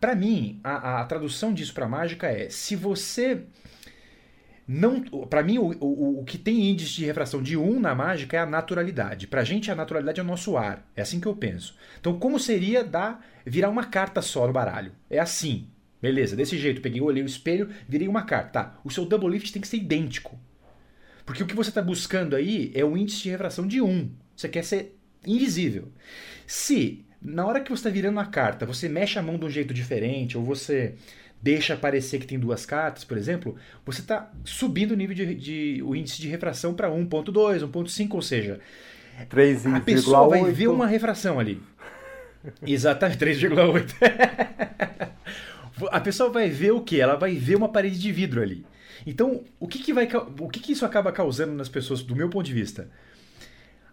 Para mim, a, a tradução disso para mágica é: se você não para mim o, o, o, que tem índice de refração de 1 na mágica é a naturalidade. Pra gente a naturalidade é o nosso ar. É assim que eu penso. Então como seria dar virar uma carta só no baralho? É assim. Beleza, desse jeito, peguei, olhei o espelho, virei uma carta. Tá, o seu double lift tem que ser idêntico. Porque o que você está buscando aí é o índice de refração de 1. Você quer ser invisível. Se na hora que você está virando a carta, você mexe a mão de um jeito diferente, ou você deixa parecer que tem duas cartas, por exemplo, você está subindo o nível de, de, o índice de refração para 1.2, 1.5, ou seja, 3, a pessoa 8. vai ver uma refração ali. Exatamente, 3,8. a pessoa vai ver o que? Ela vai ver uma parede de vidro ali. Então, o que, que vai o que, que isso acaba causando nas pessoas, do meu ponto de vista?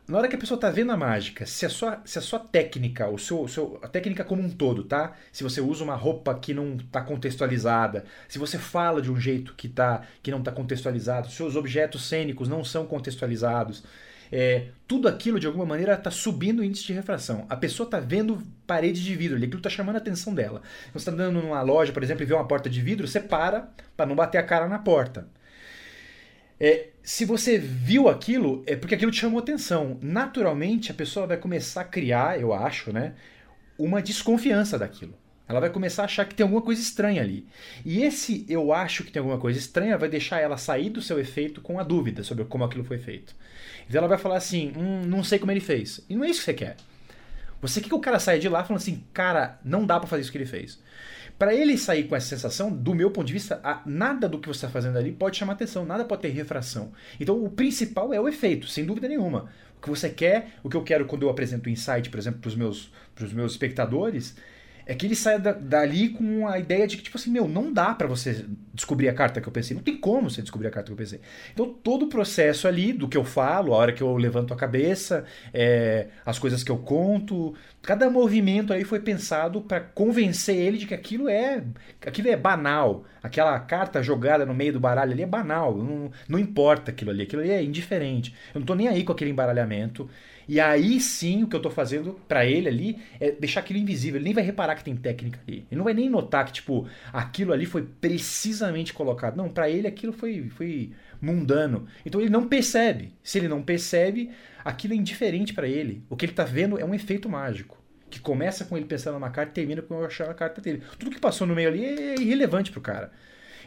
Na hora que a pessoa está vendo a mágica, se a sua, se a sua técnica, o seu, seu, a técnica como um todo, tá? Se você usa uma roupa que não está contextualizada, se você fala de um jeito que, tá, que não está contextualizado, seus objetos cênicos não são contextualizados, é, tudo aquilo de alguma maneira está subindo o índice de refração. A pessoa está vendo parede de vidro aquilo está chamando a atenção dela. Você está andando numa loja, por exemplo, e vê uma porta de vidro, você para para não bater a cara na porta. É, se você viu aquilo, é porque aquilo te chamou atenção. Naturalmente, a pessoa vai começar a criar, eu acho, né, uma desconfiança daquilo. Ela vai começar a achar que tem alguma coisa estranha ali. E esse eu acho que tem alguma coisa estranha vai deixar ela sair do seu efeito com a dúvida sobre como aquilo foi feito. Então ela vai falar assim: hum, não sei como ele fez. E não é isso que você quer. Você quer que o cara saia de lá falando assim: cara, não dá para fazer isso que ele fez. Para ele sair com essa sensação, do meu ponto de vista, nada do que você está fazendo ali pode chamar atenção, nada pode ter refração. Então o principal é o efeito, sem dúvida nenhuma. O que você quer, o que eu quero quando eu apresento o insight, por exemplo, para os meus, meus espectadores, é que ele sai da, dali com a ideia de que, tipo assim, meu, não dá para você descobrir a carta que eu pensei. Não tem como você descobrir a carta que eu pensei. Então, todo o processo ali, do que eu falo, a hora que eu levanto a cabeça, é, as coisas que eu conto, cada movimento aí foi pensado para convencer ele de que aquilo é aquilo é banal. Aquela carta jogada no meio do baralho ali é banal. Não, não importa aquilo ali. Aquilo ali é indiferente. Eu não tô nem aí com aquele embaralhamento. E aí sim o que eu tô fazendo para ele ali é deixar aquilo invisível. Ele nem vai reparar que tem técnica ali. Ele não vai nem notar que, tipo, aquilo ali foi precisamente colocado. Não, para ele aquilo foi, foi mundano. Então ele não percebe. Se ele não percebe, aquilo é indiferente para ele. O que ele tá vendo é um efeito mágico. Que começa com ele pensando numa carta e termina com eu achar a carta dele. Tudo que passou no meio ali é irrelevante pro cara.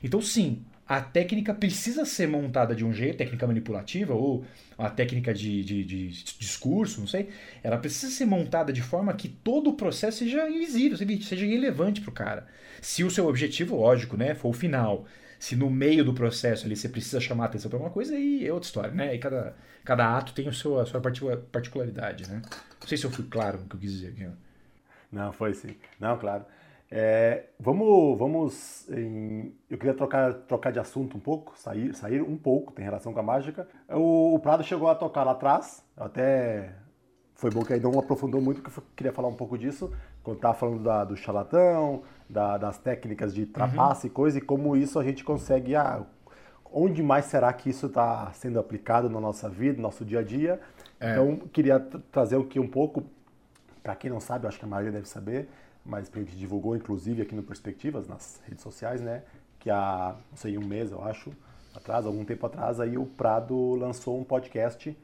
Então, sim, a técnica precisa ser montada de um jeito, técnica manipulativa ou a técnica de, de, de, discurso, não sei. Ela precisa ser montada de forma que todo o processo seja invisível, seja irrelevante para o cara. Se o seu objetivo, lógico, né, for o final. Se no meio do processo ali você precisa chamar atenção para uma coisa, aí é outra história, né? E cada, cada ato tem o seu, a sua particularidade, né? Não sei se eu fui claro no que eu quis dizer aqui. Não, foi sim. Não, claro. É, vamos, vamos em, eu queria trocar, trocar de assunto um pouco, sair, sair um pouco, tem relação com a mágica. O, o Prado chegou a tocar lá atrás, até foi bom que aí não aprofundou muito, porque eu queria falar um pouco disso, quando estava falando da, do charlatão, da, das técnicas de trapaça uhum. e coisa, e como isso a gente consegue, ah, onde mais será que isso está sendo aplicado na nossa vida, no nosso dia a dia. É. Então, queria trazer aqui um pouco, para quem não sabe, eu acho que a maioria deve saber, mas a gente divulgou inclusive aqui no Perspectivas, nas redes sociais, né? Que há, não sei, um mês, eu acho, atrás, algum tempo atrás, aí o Prado lançou um podcast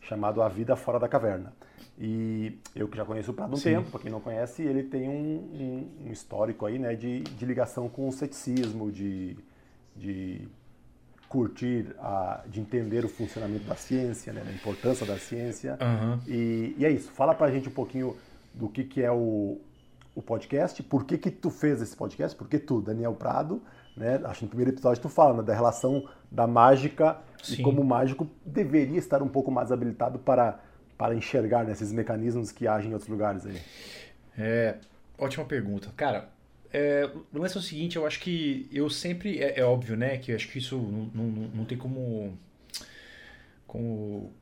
chamado A Vida Fora da Caverna. E eu que já conheço o Prado há um Sim. tempo, para quem não conhece, ele tem um, um, um, histórico aí, né, de, de ligação com o ceticismo, de, de curtir, a, de entender o funcionamento da ciência, né, da importância da ciência. Uhum. E, e, é isso. Fala para a gente um pouquinho do que, que é o, o podcast, por que que tu fez esse podcast, por que tu, Daniel Prado, né? Acho que no primeiro episódio tu fala né, da relação da mágica Sim. e como o mágico deveria estar um pouco mais habilitado para, para enxergar né, esses mecanismos que agem em outros lugares aí. É, ótima pergunta. Cara, é, o lance é o seguinte, eu acho que eu sempre, é, é óbvio, né, que eu acho que isso não, não, não tem como, como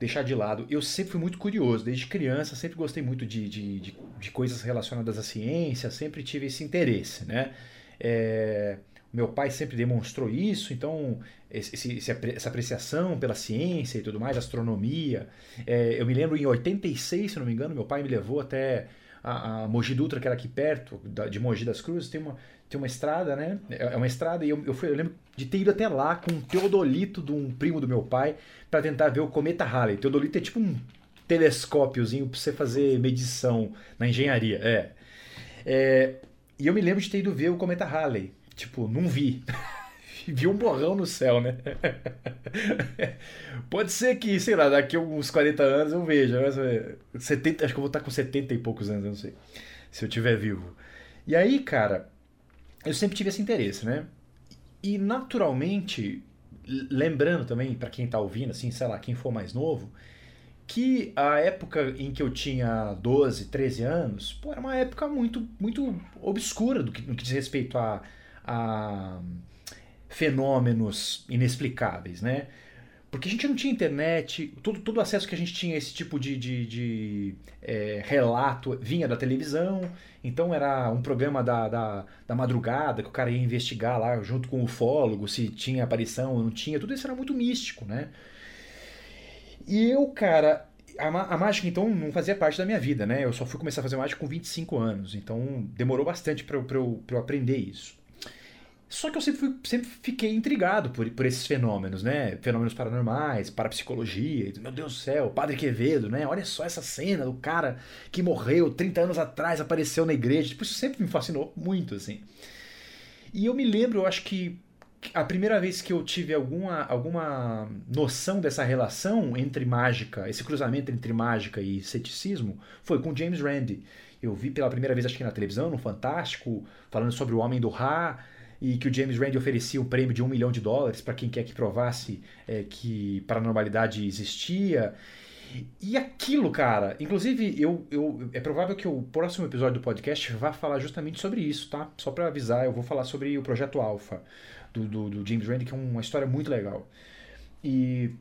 deixar de lado. Eu sempre fui muito curioso, desde criança, sempre gostei muito de, de, de, de coisas relacionadas à ciência, sempre tive esse interesse, né? É, meu pai sempre demonstrou isso, então esse, esse, essa apreciação pela ciência e tudo mais, astronomia. É, eu me lembro em 86, se não me engano, meu pai me levou até a, a Mogi Dutra, que era aqui perto, de Mogi das Cruzes, tem uma, tem uma estrada, né? É é uma estrada e eu, eu, fui, eu lembro de ter ido até lá com um teodolito de um primo do meu pai para tentar ver o cometa Halley. Teodolito é tipo um telescópiozinho para você fazer medição na engenharia. É. é. E eu me lembro de ter ido ver o cometa Halley. Tipo, não vi. vi um borrão no céu, né? Pode ser que, sei lá, daqui uns 40 anos eu veja. 70, acho que eu vou estar com 70 e poucos anos, eu não sei. Se eu estiver vivo. E aí, cara, eu sempre tive esse interesse, né? E naturalmente, lembrando também para quem tá ouvindo, assim, sei lá, quem for mais novo, que a época em que eu tinha 12, 13 anos, pô, era uma época muito, muito obscura do que, no que diz respeito a, a fenômenos inexplicáveis, né? Porque a gente não tinha internet, todo, todo acesso que a gente tinha a esse tipo de, de, de é, relato vinha da televisão, então era um programa da, da, da, madrugada que o cara ia investigar lá junto com o ufólogo se tinha aparição ou não tinha, tudo isso era muito místico, né? E eu, cara, a, a, mágica então não fazia parte da minha vida, né? Eu só fui começar a fazer mágica com 25 anos, então demorou bastante para eu, eu, eu aprender isso. Só que eu sempre, fui, sempre fiquei intrigado por, por esses fenômenos, né? Fenômenos paranormais, parapsicologia. Meu Deus do céu, Padre Quevedo, né? Olha só essa cena do cara que morreu 30 anos atrás, apareceu na igreja. Tipo, isso sempre me fascinou muito, assim. E eu me lembro, eu acho que a primeira vez que eu tive alguma, alguma noção dessa relação entre mágica, esse cruzamento entre mágica e ceticismo, foi com James Randi. Eu vi pela primeira vez, acho que na televisão, no Fantástico, falando sobre o Homem do Ra e que o James Randi oferecia um prêmio de um milhão de dólares para quem quer que provasse é, que paranormalidade existia. E aquilo, cara, inclusive eu, eu é provável que o próximo episódio do podcast vá falar justamente sobre isso, tá? Só para avisar, eu vou falar sobre o projeto Alpha do, do, do James Randi, que é uma história muito legal. E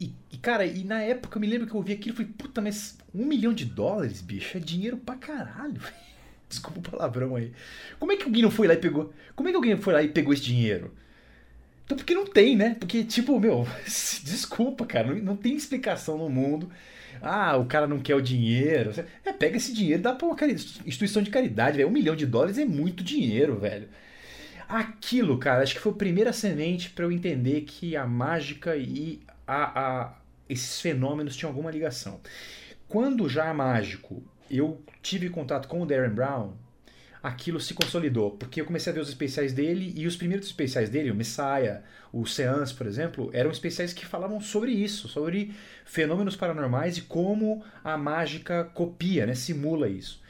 e, e, cara, e na época eu me lembro que eu ouvi aquilo e falei, puta, mas um milhão de dólares, bicho, é dinheiro pra caralho. Desculpa o palavrão aí. Como é que alguém não foi lá e pegou? Como é que alguém foi lá e pegou esse dinheiro? Então, porque não tem, né? Porque, tipo, meu, desculpa, cara, não, não tem explicação no mundo. Ah, o cara não quer o dinheiro. É, pega esse dinheiro e dá pra uma instituição de caridade, velho. Um milhão de dólares é muito dinheiro, velho. Aquilo, cara, acho que foi a primeira semente para eu entender que a mágica e a, a, esses fenômenos tinham alguma ligação. Quando já mágico eu tive contato com o Darren Brown, aquilo se consolidou, porque eu comecei a ver os especiais dele e os primeiros especiais dele, o Messiah, o Seance, por exemplo, eram especiais que falavam sobre isso, sobre fenômenos paranormais e como a mágica copia, né, simula isso.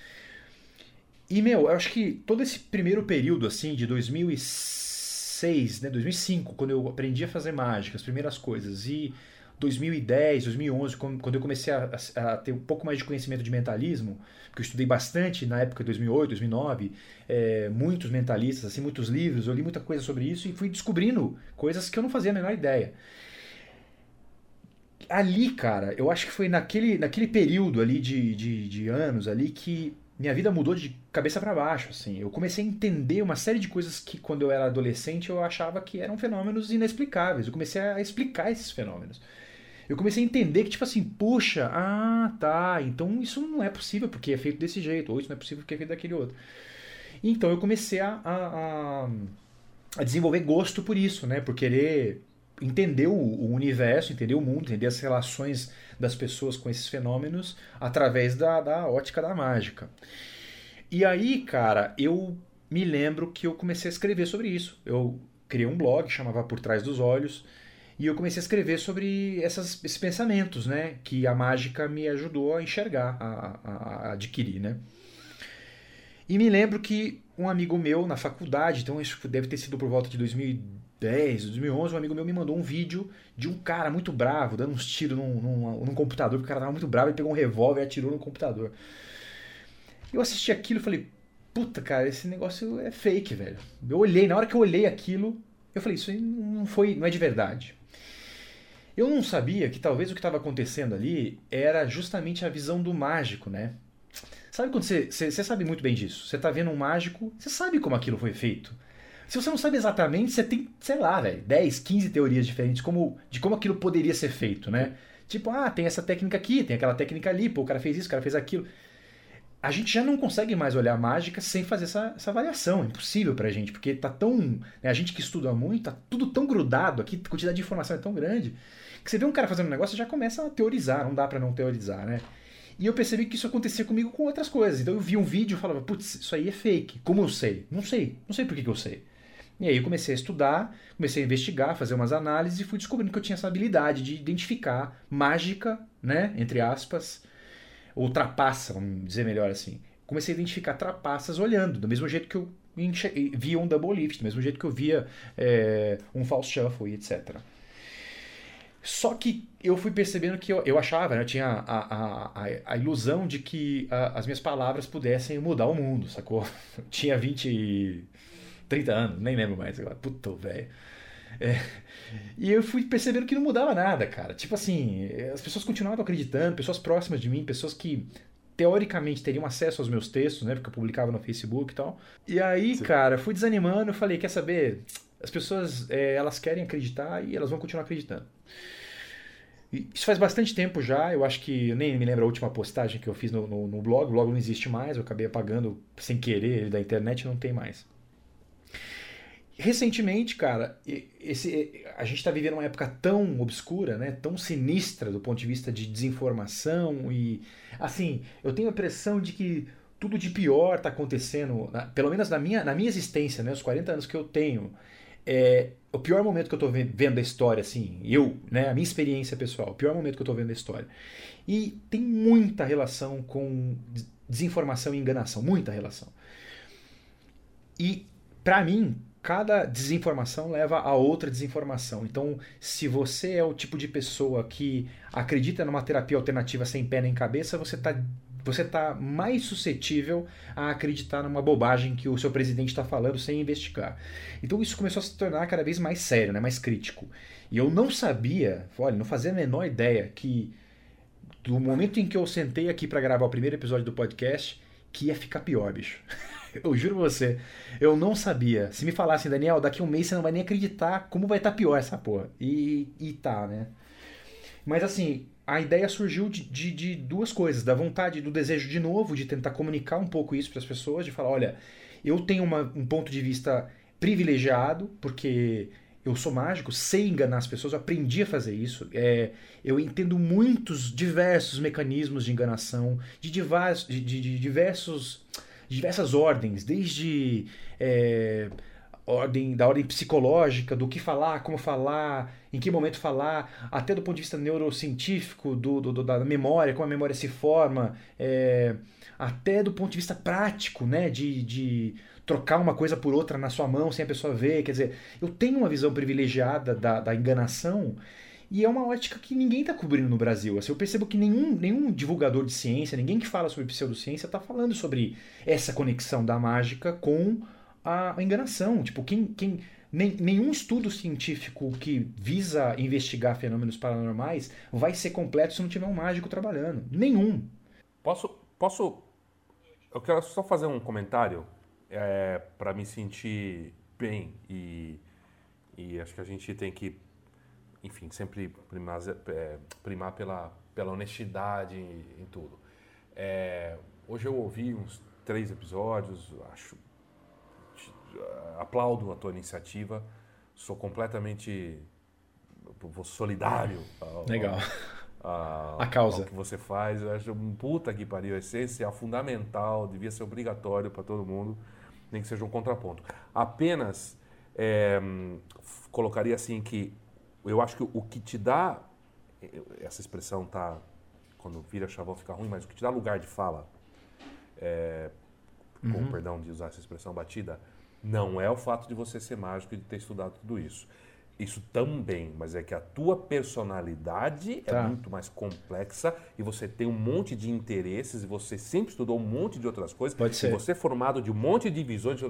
E meu, eu acho que todo esse primeiro período assim de 2006, né, 2005, quando eu aprendi a fazer mágica, as primeiras coisas e 2010, 2011, quando eu comecei a, a, ter um pouco mais de conhecimento de mentalismo, porque eu estudei bastante na época de 2008, 2009, é, muitos mentalistas, assim, muitos livros, eu li muita coisa sobre isso e fui descobrindo coisas que eu não fazia a menor ideia. Ali, cara, eu acho que foi naquele, naquele período ali de, de, de anos ali que minha vida mudou de cabeça para baixo, assim. Eu comecei a entender uma série de coisas que quando eu era adolescente eu achava que eram fenômenos inexplicáveis. Eu comecei a explicar esses fenômenos eu comecei a entender que, tipo assim, puxa, ah, tá, então isso não é possível porque é feito desse jeito, ou isso não é possível porque é feito daquele outro. Então eu comecei a, a, a desenvolver gosto por isso, né? Por querer entender o, o, universo, entender o mundo, entender as relações das pessoas com esses fenômenos através da, da ótica da mágica. E aí, cara, eu me lembro que eu comecei a escrever sobre isso. Eu criei um blog, chamava Por Trás dos Olhos, e eu comecei a escrever sobre essas, esses pensamentos, né? Que a mágica me ajudou a enxergar, a, a, a adquirir, né? E me lembro que um amigo meu na faculdade, então isso deve ter sido por volta de 2010, 2011, um amigo meu me mandou um vídeo de um cara muito bravo, dando uns tiros num, num, num computador, porque o cara tava muito bravo, ele pegou um revólver e atirou no computador. Eu assisti aquilo e falei, puta, cara, esse negócio é fake, velho. Eu olhei, na hora que eu olhei aquilo, eu falei, isso não foi, não é de verdade. Eu não sabia que talvez o que estava acontecendo ali era justamente a visão do mágico, né? Sabe quando você, você, sabe muito bem disso? Você está vendo um mágico, você sabe como aquilo foi feito. Se você não sabe exatamente, você tem, sei lá, velho, 10, 15 teorias diferentes como, de como aquilo poderia ser feito, né? Tipo, ah, tem essa técnica aqui, tem aquela técnica ali, pô, o cara fez isso, o cara fez aquilo. A gente já não consegue mais olhar mágica sem fazer essa, essa avaliação. É impossível pra gente, porque tá tão. Né, a gente que estuda muito, tá tudo tão grudado aqui, a quantidade de informação é tão grande, que você vê um cara fazendo um negócio, já começa a teorizar, não dá para não teorizar, né? E eu percebi que isso acontecia comigo com outras coisas. Então eu vi um vídeo e falava, putz, isso aí é fake. Como eu sei? Não sei. Não sei por que, que eu sei. E aí eu comecei a estudar, comecei a investigar, fazer umas análises e fui descobrindo que eu tinha essa habilidade de identificar mágica, né, entre aspas, ou trapaça, vamos dizer melhor assim. Comecei a identificar trapaças olhando, do mesmo jeito que eu via um double lift, do mesmo jeito que eu via é, um false shuffle e etc. Só que eu fui percebendo que eu, eu achava, né, eu tinha a, a, a, a ilusão de que a, as minhas palavras pudessem mudar o mundo, sacou? Eu tinha 20, 30 anos, nem lembro mais agora. Puta, velho. É, e eu fui percebendo que não mudava nada, cara. Tipo assim, as pessoas continuavam acreditando, pessoas próximas de mim, pessoas que teoricamente teriam acesso aos meus textos, né? Porque eu publicava no Facebook e tal. E aí, Sim. cara, fui desanimando, eu falei, quer saber? As pessoas, é, elas querem acreditar e elas vão continuar acreditando. E isso faz bastante tempo já, eu acho que, eu nem me lembro a última postagem que eu fiz no, no, no blog, o blog não existe mais, eu acabei apagando sem querer ele da internet, não tem mais. Recentemente, cara, esse, a gente está vivendo uma época tão obscura, né, tão sinistra do ponto de vista de desinformação e, assim, eu tenho a impressão de que tudo de pior está acontecendo, na, pelo menos na minha, na minha existência, né, os 40 anos que eu tenho. É, o pior momento que eu estou vendo a história, assim, eu, né, a minha experiência pessoal, o pior momento que eu estou vendo a história. E tem muita relação com desinformação e enganação, muita relação. E, para mim, cada desinformação leva a outra desinformação. Então, se você é o tipo de pessoa que acredita numa terapia alternativa sem pé nem cabeça, você está você tá mais suscetível a acreditar numa bobagem que o seu presidente está falando sem investigar. Então isso começou a se tornar cada vez mais sério, né, mais crítico. E eu não sabia, olha, não fazia a menor ideia que do momento em que eu sentei aqui para gravar o primeiro episódio do podcast, que ia ficar pior, bicho. Eu juro você, eu não sabia. Se me falassem, Daniel, daqui a um mês você não vai nem acreditar como vai estar tá pior essa porra. E, e tá, né? Mas assim, a ideia surgiu de, de, de, duas coisas: da vontade, do desejo de novo, de tentar comunicar um pouco isso para as pessoas, de falar: olha, eu tenho uma, um ponto de vista privilegiado, porque eu sou mágico, sei enganar as pessoas, eu aprendi a fazer isso. É, eu entendo muitos, diversos mecanismos de enganação, de, divas, de, de, de diversos diversas ordens, desde é, ordem da ordem psicológica, do que falar, como falar, em que momento falar, até do ponto de vista neurocientífico, do, do da memória, como a memória se forma, é, até do ponto de vista prático, né, de, de trocar uma coisa por outra na sua mão sem a pessoa ver. Quer dizer, eu tenho uma visão privilegiada da, da enganação e é uma ótica que ninguém está cobrindo no Brasil. Assim, eu percebo que nenhum, nenhum divulgador de ciência, ninguém que fala sobre pseudociência está falando sobre essa conexão da mágica com a, enganação. Tipo, quem, quem nem, nenhum estudo científico que visa investigar fenômenos paranormais vai ser completo se não tiver um mágico trabalhando. Nenhum. Posso, posso. Eu quero só fazer um comentário é, para me sentir bem e, e acho que a gente tem que enfim, sempre primar, é, primar pela, pela honestidade em, em tudo. É, hoje eu ouvi uns três episódios, acho, aplaudo a tua iniciativa, sou completamente solidário. Ao, Legal. Ao, a causa. Que você faz, eu acho um puta que pariu, é essencial, fundamental, devia ser obrigatório para todo mundo, nem que seja um contraponto. Apenas é, colocaria assim que eu acho que o que te dá essa expressão tá quando vira chavão fica ruim, mas o que te dá lugar de fala, é, uhum. com perdão de usar essa expressão batida, não é o fato de você ser mágico e de ter estudado tudo isso. Isso também, mas é que a tua personalidade é tá. é muito mais complexa e você tem um monte de interesses e você sempre estudou um monte de outras coisas. Pode ser. E você é formado de um monte de visões, de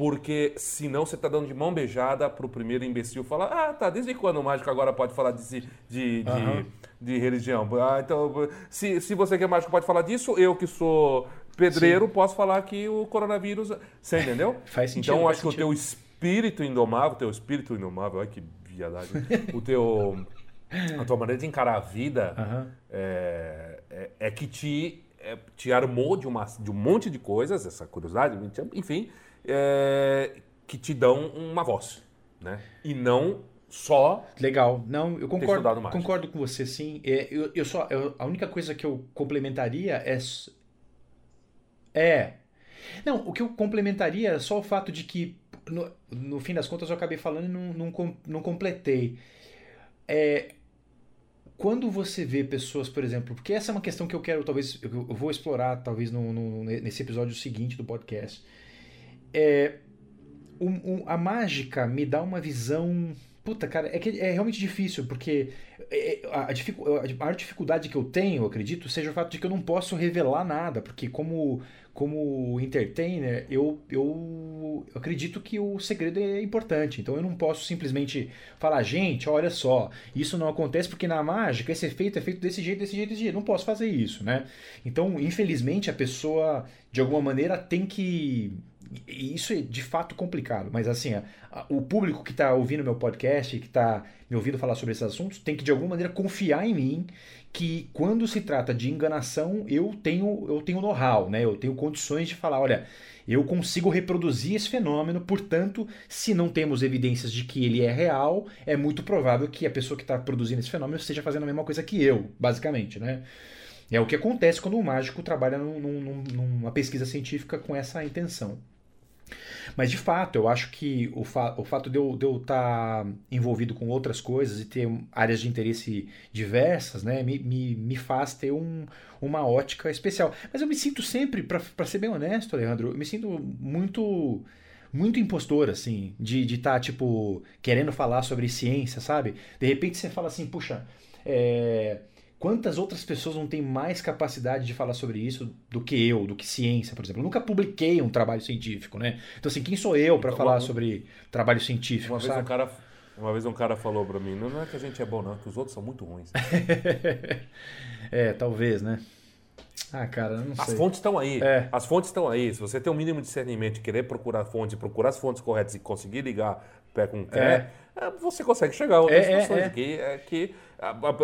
porque senão você está dando de mão beijada para o primeiro imbecil falar: ah, tá, desde quando o mágico agora pode falar de, de, de, uhum. de religião? Ah, então, se, se você que é mágico pode falar disso, eu que sou pedreiro Sim. posso falar que o coronavírus. Você entendeu? faz sentido. Então, acho sentido. que o teu espírito indomável, teu espírito indomável, olha que viadagem, o teu. A tua maneira de encarar a vida uhum. é, é, é, que te é, te armou de, uma, de um monte de coisas, essa curiosidade, enfim, é, que te dão uma voz, né? E não só. Legal. Não, eu concordo, concordo com você, sim. É, eu, eu só, eu, a única coisa que eu complementaria é. É. Não, o que eu complementaria é só o fato de que, no, no fim das contas, eu acabei falando e não, não, não completei. É, quando você vê pessoas, por exemplo, porque essa é uma questão que eu quero, talvez, eu vou explorar, talvez, no, no nesse episódio seguinte do podcast. É, um, um, a mágica me dá uma visão. Puta, cara, é que é realmente difícil, porque é, a, a, maior dificuldade que eu tenho, eu acredito, seja o fato de que eu não posso revelar nada, porque como como entertainer, eu, eu acredito que o segredo é importante. Então eu não posso simplesmente falar, gente, olha só, isso não acontece porque na mágica esse efeito é feito desse jeito, desse jeito, desse jeito. Não posso fazer isso, né? Então, infelizmente, a pessoa, de alguma maneira, tem que e isso é de fato complicado, mas assim, a, a, o público que está ouvindo meu podcast, que está me ouvindo falar sobre esses assuntos, tem que de alguma maneira confiar em mim que quando se trata de enganação, eu tenho eu tenho know-how, né? Eu tenho condições de falar, olha, eu consigo reproduzir esse fenômeno, portanto, se não temos evidências de que ele é real, é muito provável que a pessoa que está produzindo esse fenômeno esteja fazendo a mesma coisa que eu, basicamente, né? É o que acontece quando o mágico trabalha num, num, numa pesquisa científica com essa intenção. Mas de fato, eu acho que o, fa o fato de eu estar tá envolvido com outras coisas e ter áreas de interesse diversas, né, me, me, me faz ter um, uma ótica especial. Mas eu me sinto sempre, para ser bem honesto, Alejandro, eu me sinto muito muito impostor, assim, de estar, tá, tipo, querendo falar sobre ciência, sabe? De repente você fala assim, puxa, é, Quantas outras pessoas não têm mais capacidade de falar sobre isso do que eu, do que ciência, por exemplo? Eu nunca publiquei um trabalho científico, né? Então, assim, quem sou eu para então, falar uma, sobre trabalho científico? Uma sabe? vez um cara, uma vez um cara falou para mim: não é que a gente é bom, não, é que os outros são muito ruins. é, talvez, né? Ah, cara, não sei. As fontes estão aí. É. As fontes estão aí. Se você tem um mínimo de discernimento de querer procurar fontes, procurar as fontes corretas e conseguir ligar pé com pé, é. É. você consegue chegar a outras é, situações. É, que, é que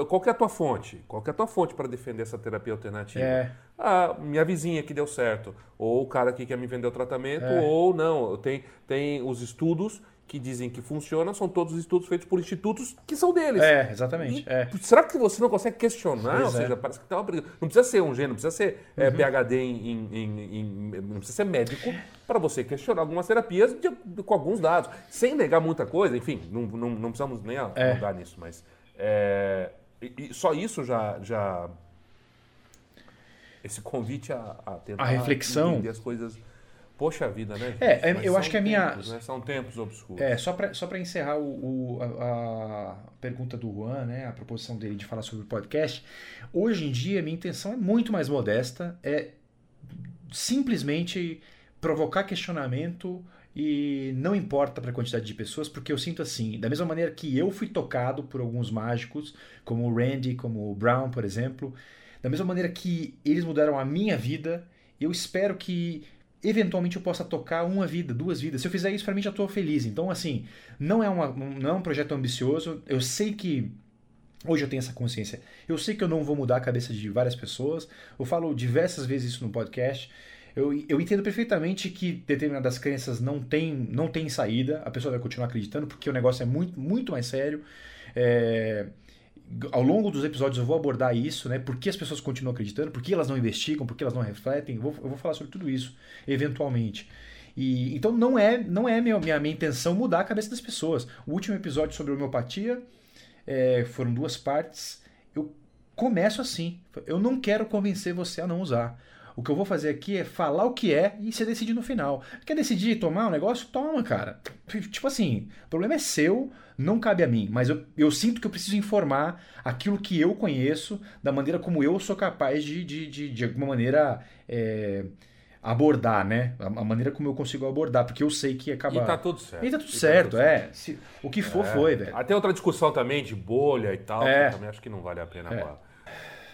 qual é a tua fonte? Qual é a tua fonte para defender essa terapia alternativa? É. Ah, minha vizinha que deu certo, ou o cara que quer me vender o tratamento, é. ou não. Tem, tem os estudos que dizem que funciona, são todos estudos feitos por institutos que são deles. É, exatamente. E, é. Será que você não consegue questionar? Pois Ou seja, parece que tá uma... Não precisa ser um gênio, não precisa ser é, uhum. é, PHD em, em, em, em, Não precisa ser médico para você questionar algumas terapias de, de, com alguns dados. Sem negar muita coisa, enfim, não, não, não precisamos nem é. nisso, mas é, e, só isso já, já. Esse convite a, a tentar a reflexão. entender as coisas. Poxa vida, né? Gente? É, Mas eu acho que a minha. né? São tempos obscuros. É, só para só encerrar o, o a, a, pergunta do Juan, né? A proposição dele de falar sobre o podcast. Hoje em dia, minha intenção é muito mais modesta. É simplesmente provocar questionamento e não importa para a quantidade de pessoas, porque eu sinto assim, da mesma maneira que eu fui tocado por alguns mágicos, como o Randy, como o Brown, por exemplo, da mesma maneira que eles mudaram a minha vida, eu espero que eventualmente eu possa tocar uma vida, duas vidas. Se eu fizer isso, para mim já estou feliz. Então, assim, não é, uma, não é um projeto ambicioso. Eu sei que Hoje eu tenho essa consciência. Eu sei que eu não vou mudar a cabeça de várias pessoas. Eu falo diversas vezes isso no podcast. Eu, eu entendo perfeitamente que determinadas crenças não têm não tem saída, a pessoa vai continuar acreditando, porque o negócio é muito, muito mais sério. É, ao longo dos episódios eu vou abordar isso, né? Por que as pessoas continuam acreditando, por que elas não investigam, por que elas não refletem. Eu vou, eu vou falar sobre tudo isso, eventualmente. E, então não é não é minha, minha, minha intenção mudar a cabeça das pessoas. O último episódio sobre homeopatia é, foram duas partes. Eu começo assim. Eu não quero convencer você a não usar. O que eu vou fazer aqui é falar o que é e você decide no final. Quer decidir tomar um negócio? Toma, cara. Tipo assim, o problema é seu, não cabe a mim. Mas eu, eu sinto que eu preciso informar aquilo que eu conheço, da maneira como eu sou capaz de, de, de, de alguma maneira. É, abordar, né? A maneira como eu consigo abordar, porque eu sei que acaba. E tá tudo certo. E tá tudo e certo, tá tudo é. Certo. Se, o que for, é. foi, velho. Até outra discussão também de bolha e tal, é. também acho que não vale a pena é.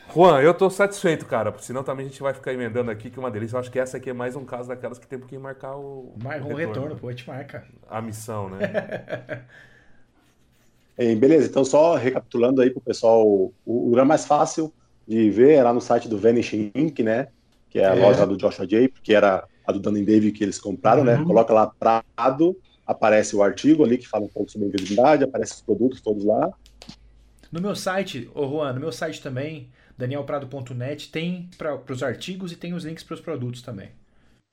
Juan, eu tô satisfeito, cara, senão também a gente vai ficar emendando aqui, que é uma delícia. Eu acho que essa aqui é mais um caso daquelas que tem que marcar o. Marca um retorno, retorno, pô, a gente marca. A missão, né? é, beleza, então só recapitulando aí pro pessoal, o lugar mais fácil de ver, é lá no site do Vanishing Inc., né? Que é a É. loja do Joshua J, que era a do Dan and Dave que eles compraram, né? Uhum. Coloca lá Prado, aparece o artigo ali que fala um pouco sobre a invisibilidade, aparece os produtos todos lá. No meu site, ô Juan, no meu site também, danielprado.net, tem para os artigos e tem os links para os produtos também.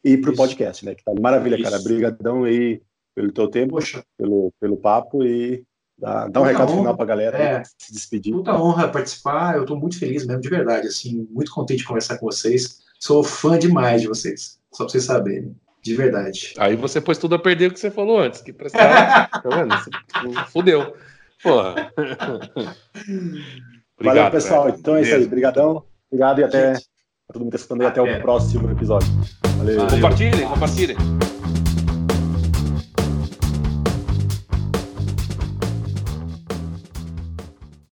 E pro Isso. podcast, né? Que tá maravilha, Isso. cara. Brigadão aí pelo teu tempo, Poxa, pelo, pelo papo e dá, dá um recado honra. final pra galera aí, É. se despedir. puta honra participar. Eu tô muito feliz mesmo, de verdade. Assim, muito contente de conversar com vocês. Sou fã demais de vocês. Só pra vocês saberem. De verdade. Aí você pôs tudo a perder o que você falou antes, que prestava. tá vendo? Fudeu. Porra. Valeu, pessoal. velho. Então é isso aí. Mesmo. Brigadão. Obrigado e até Gente. todo mundo que tá escutando aí. Até o próximo episódio. Valeu. Compartilhem, compartilhem.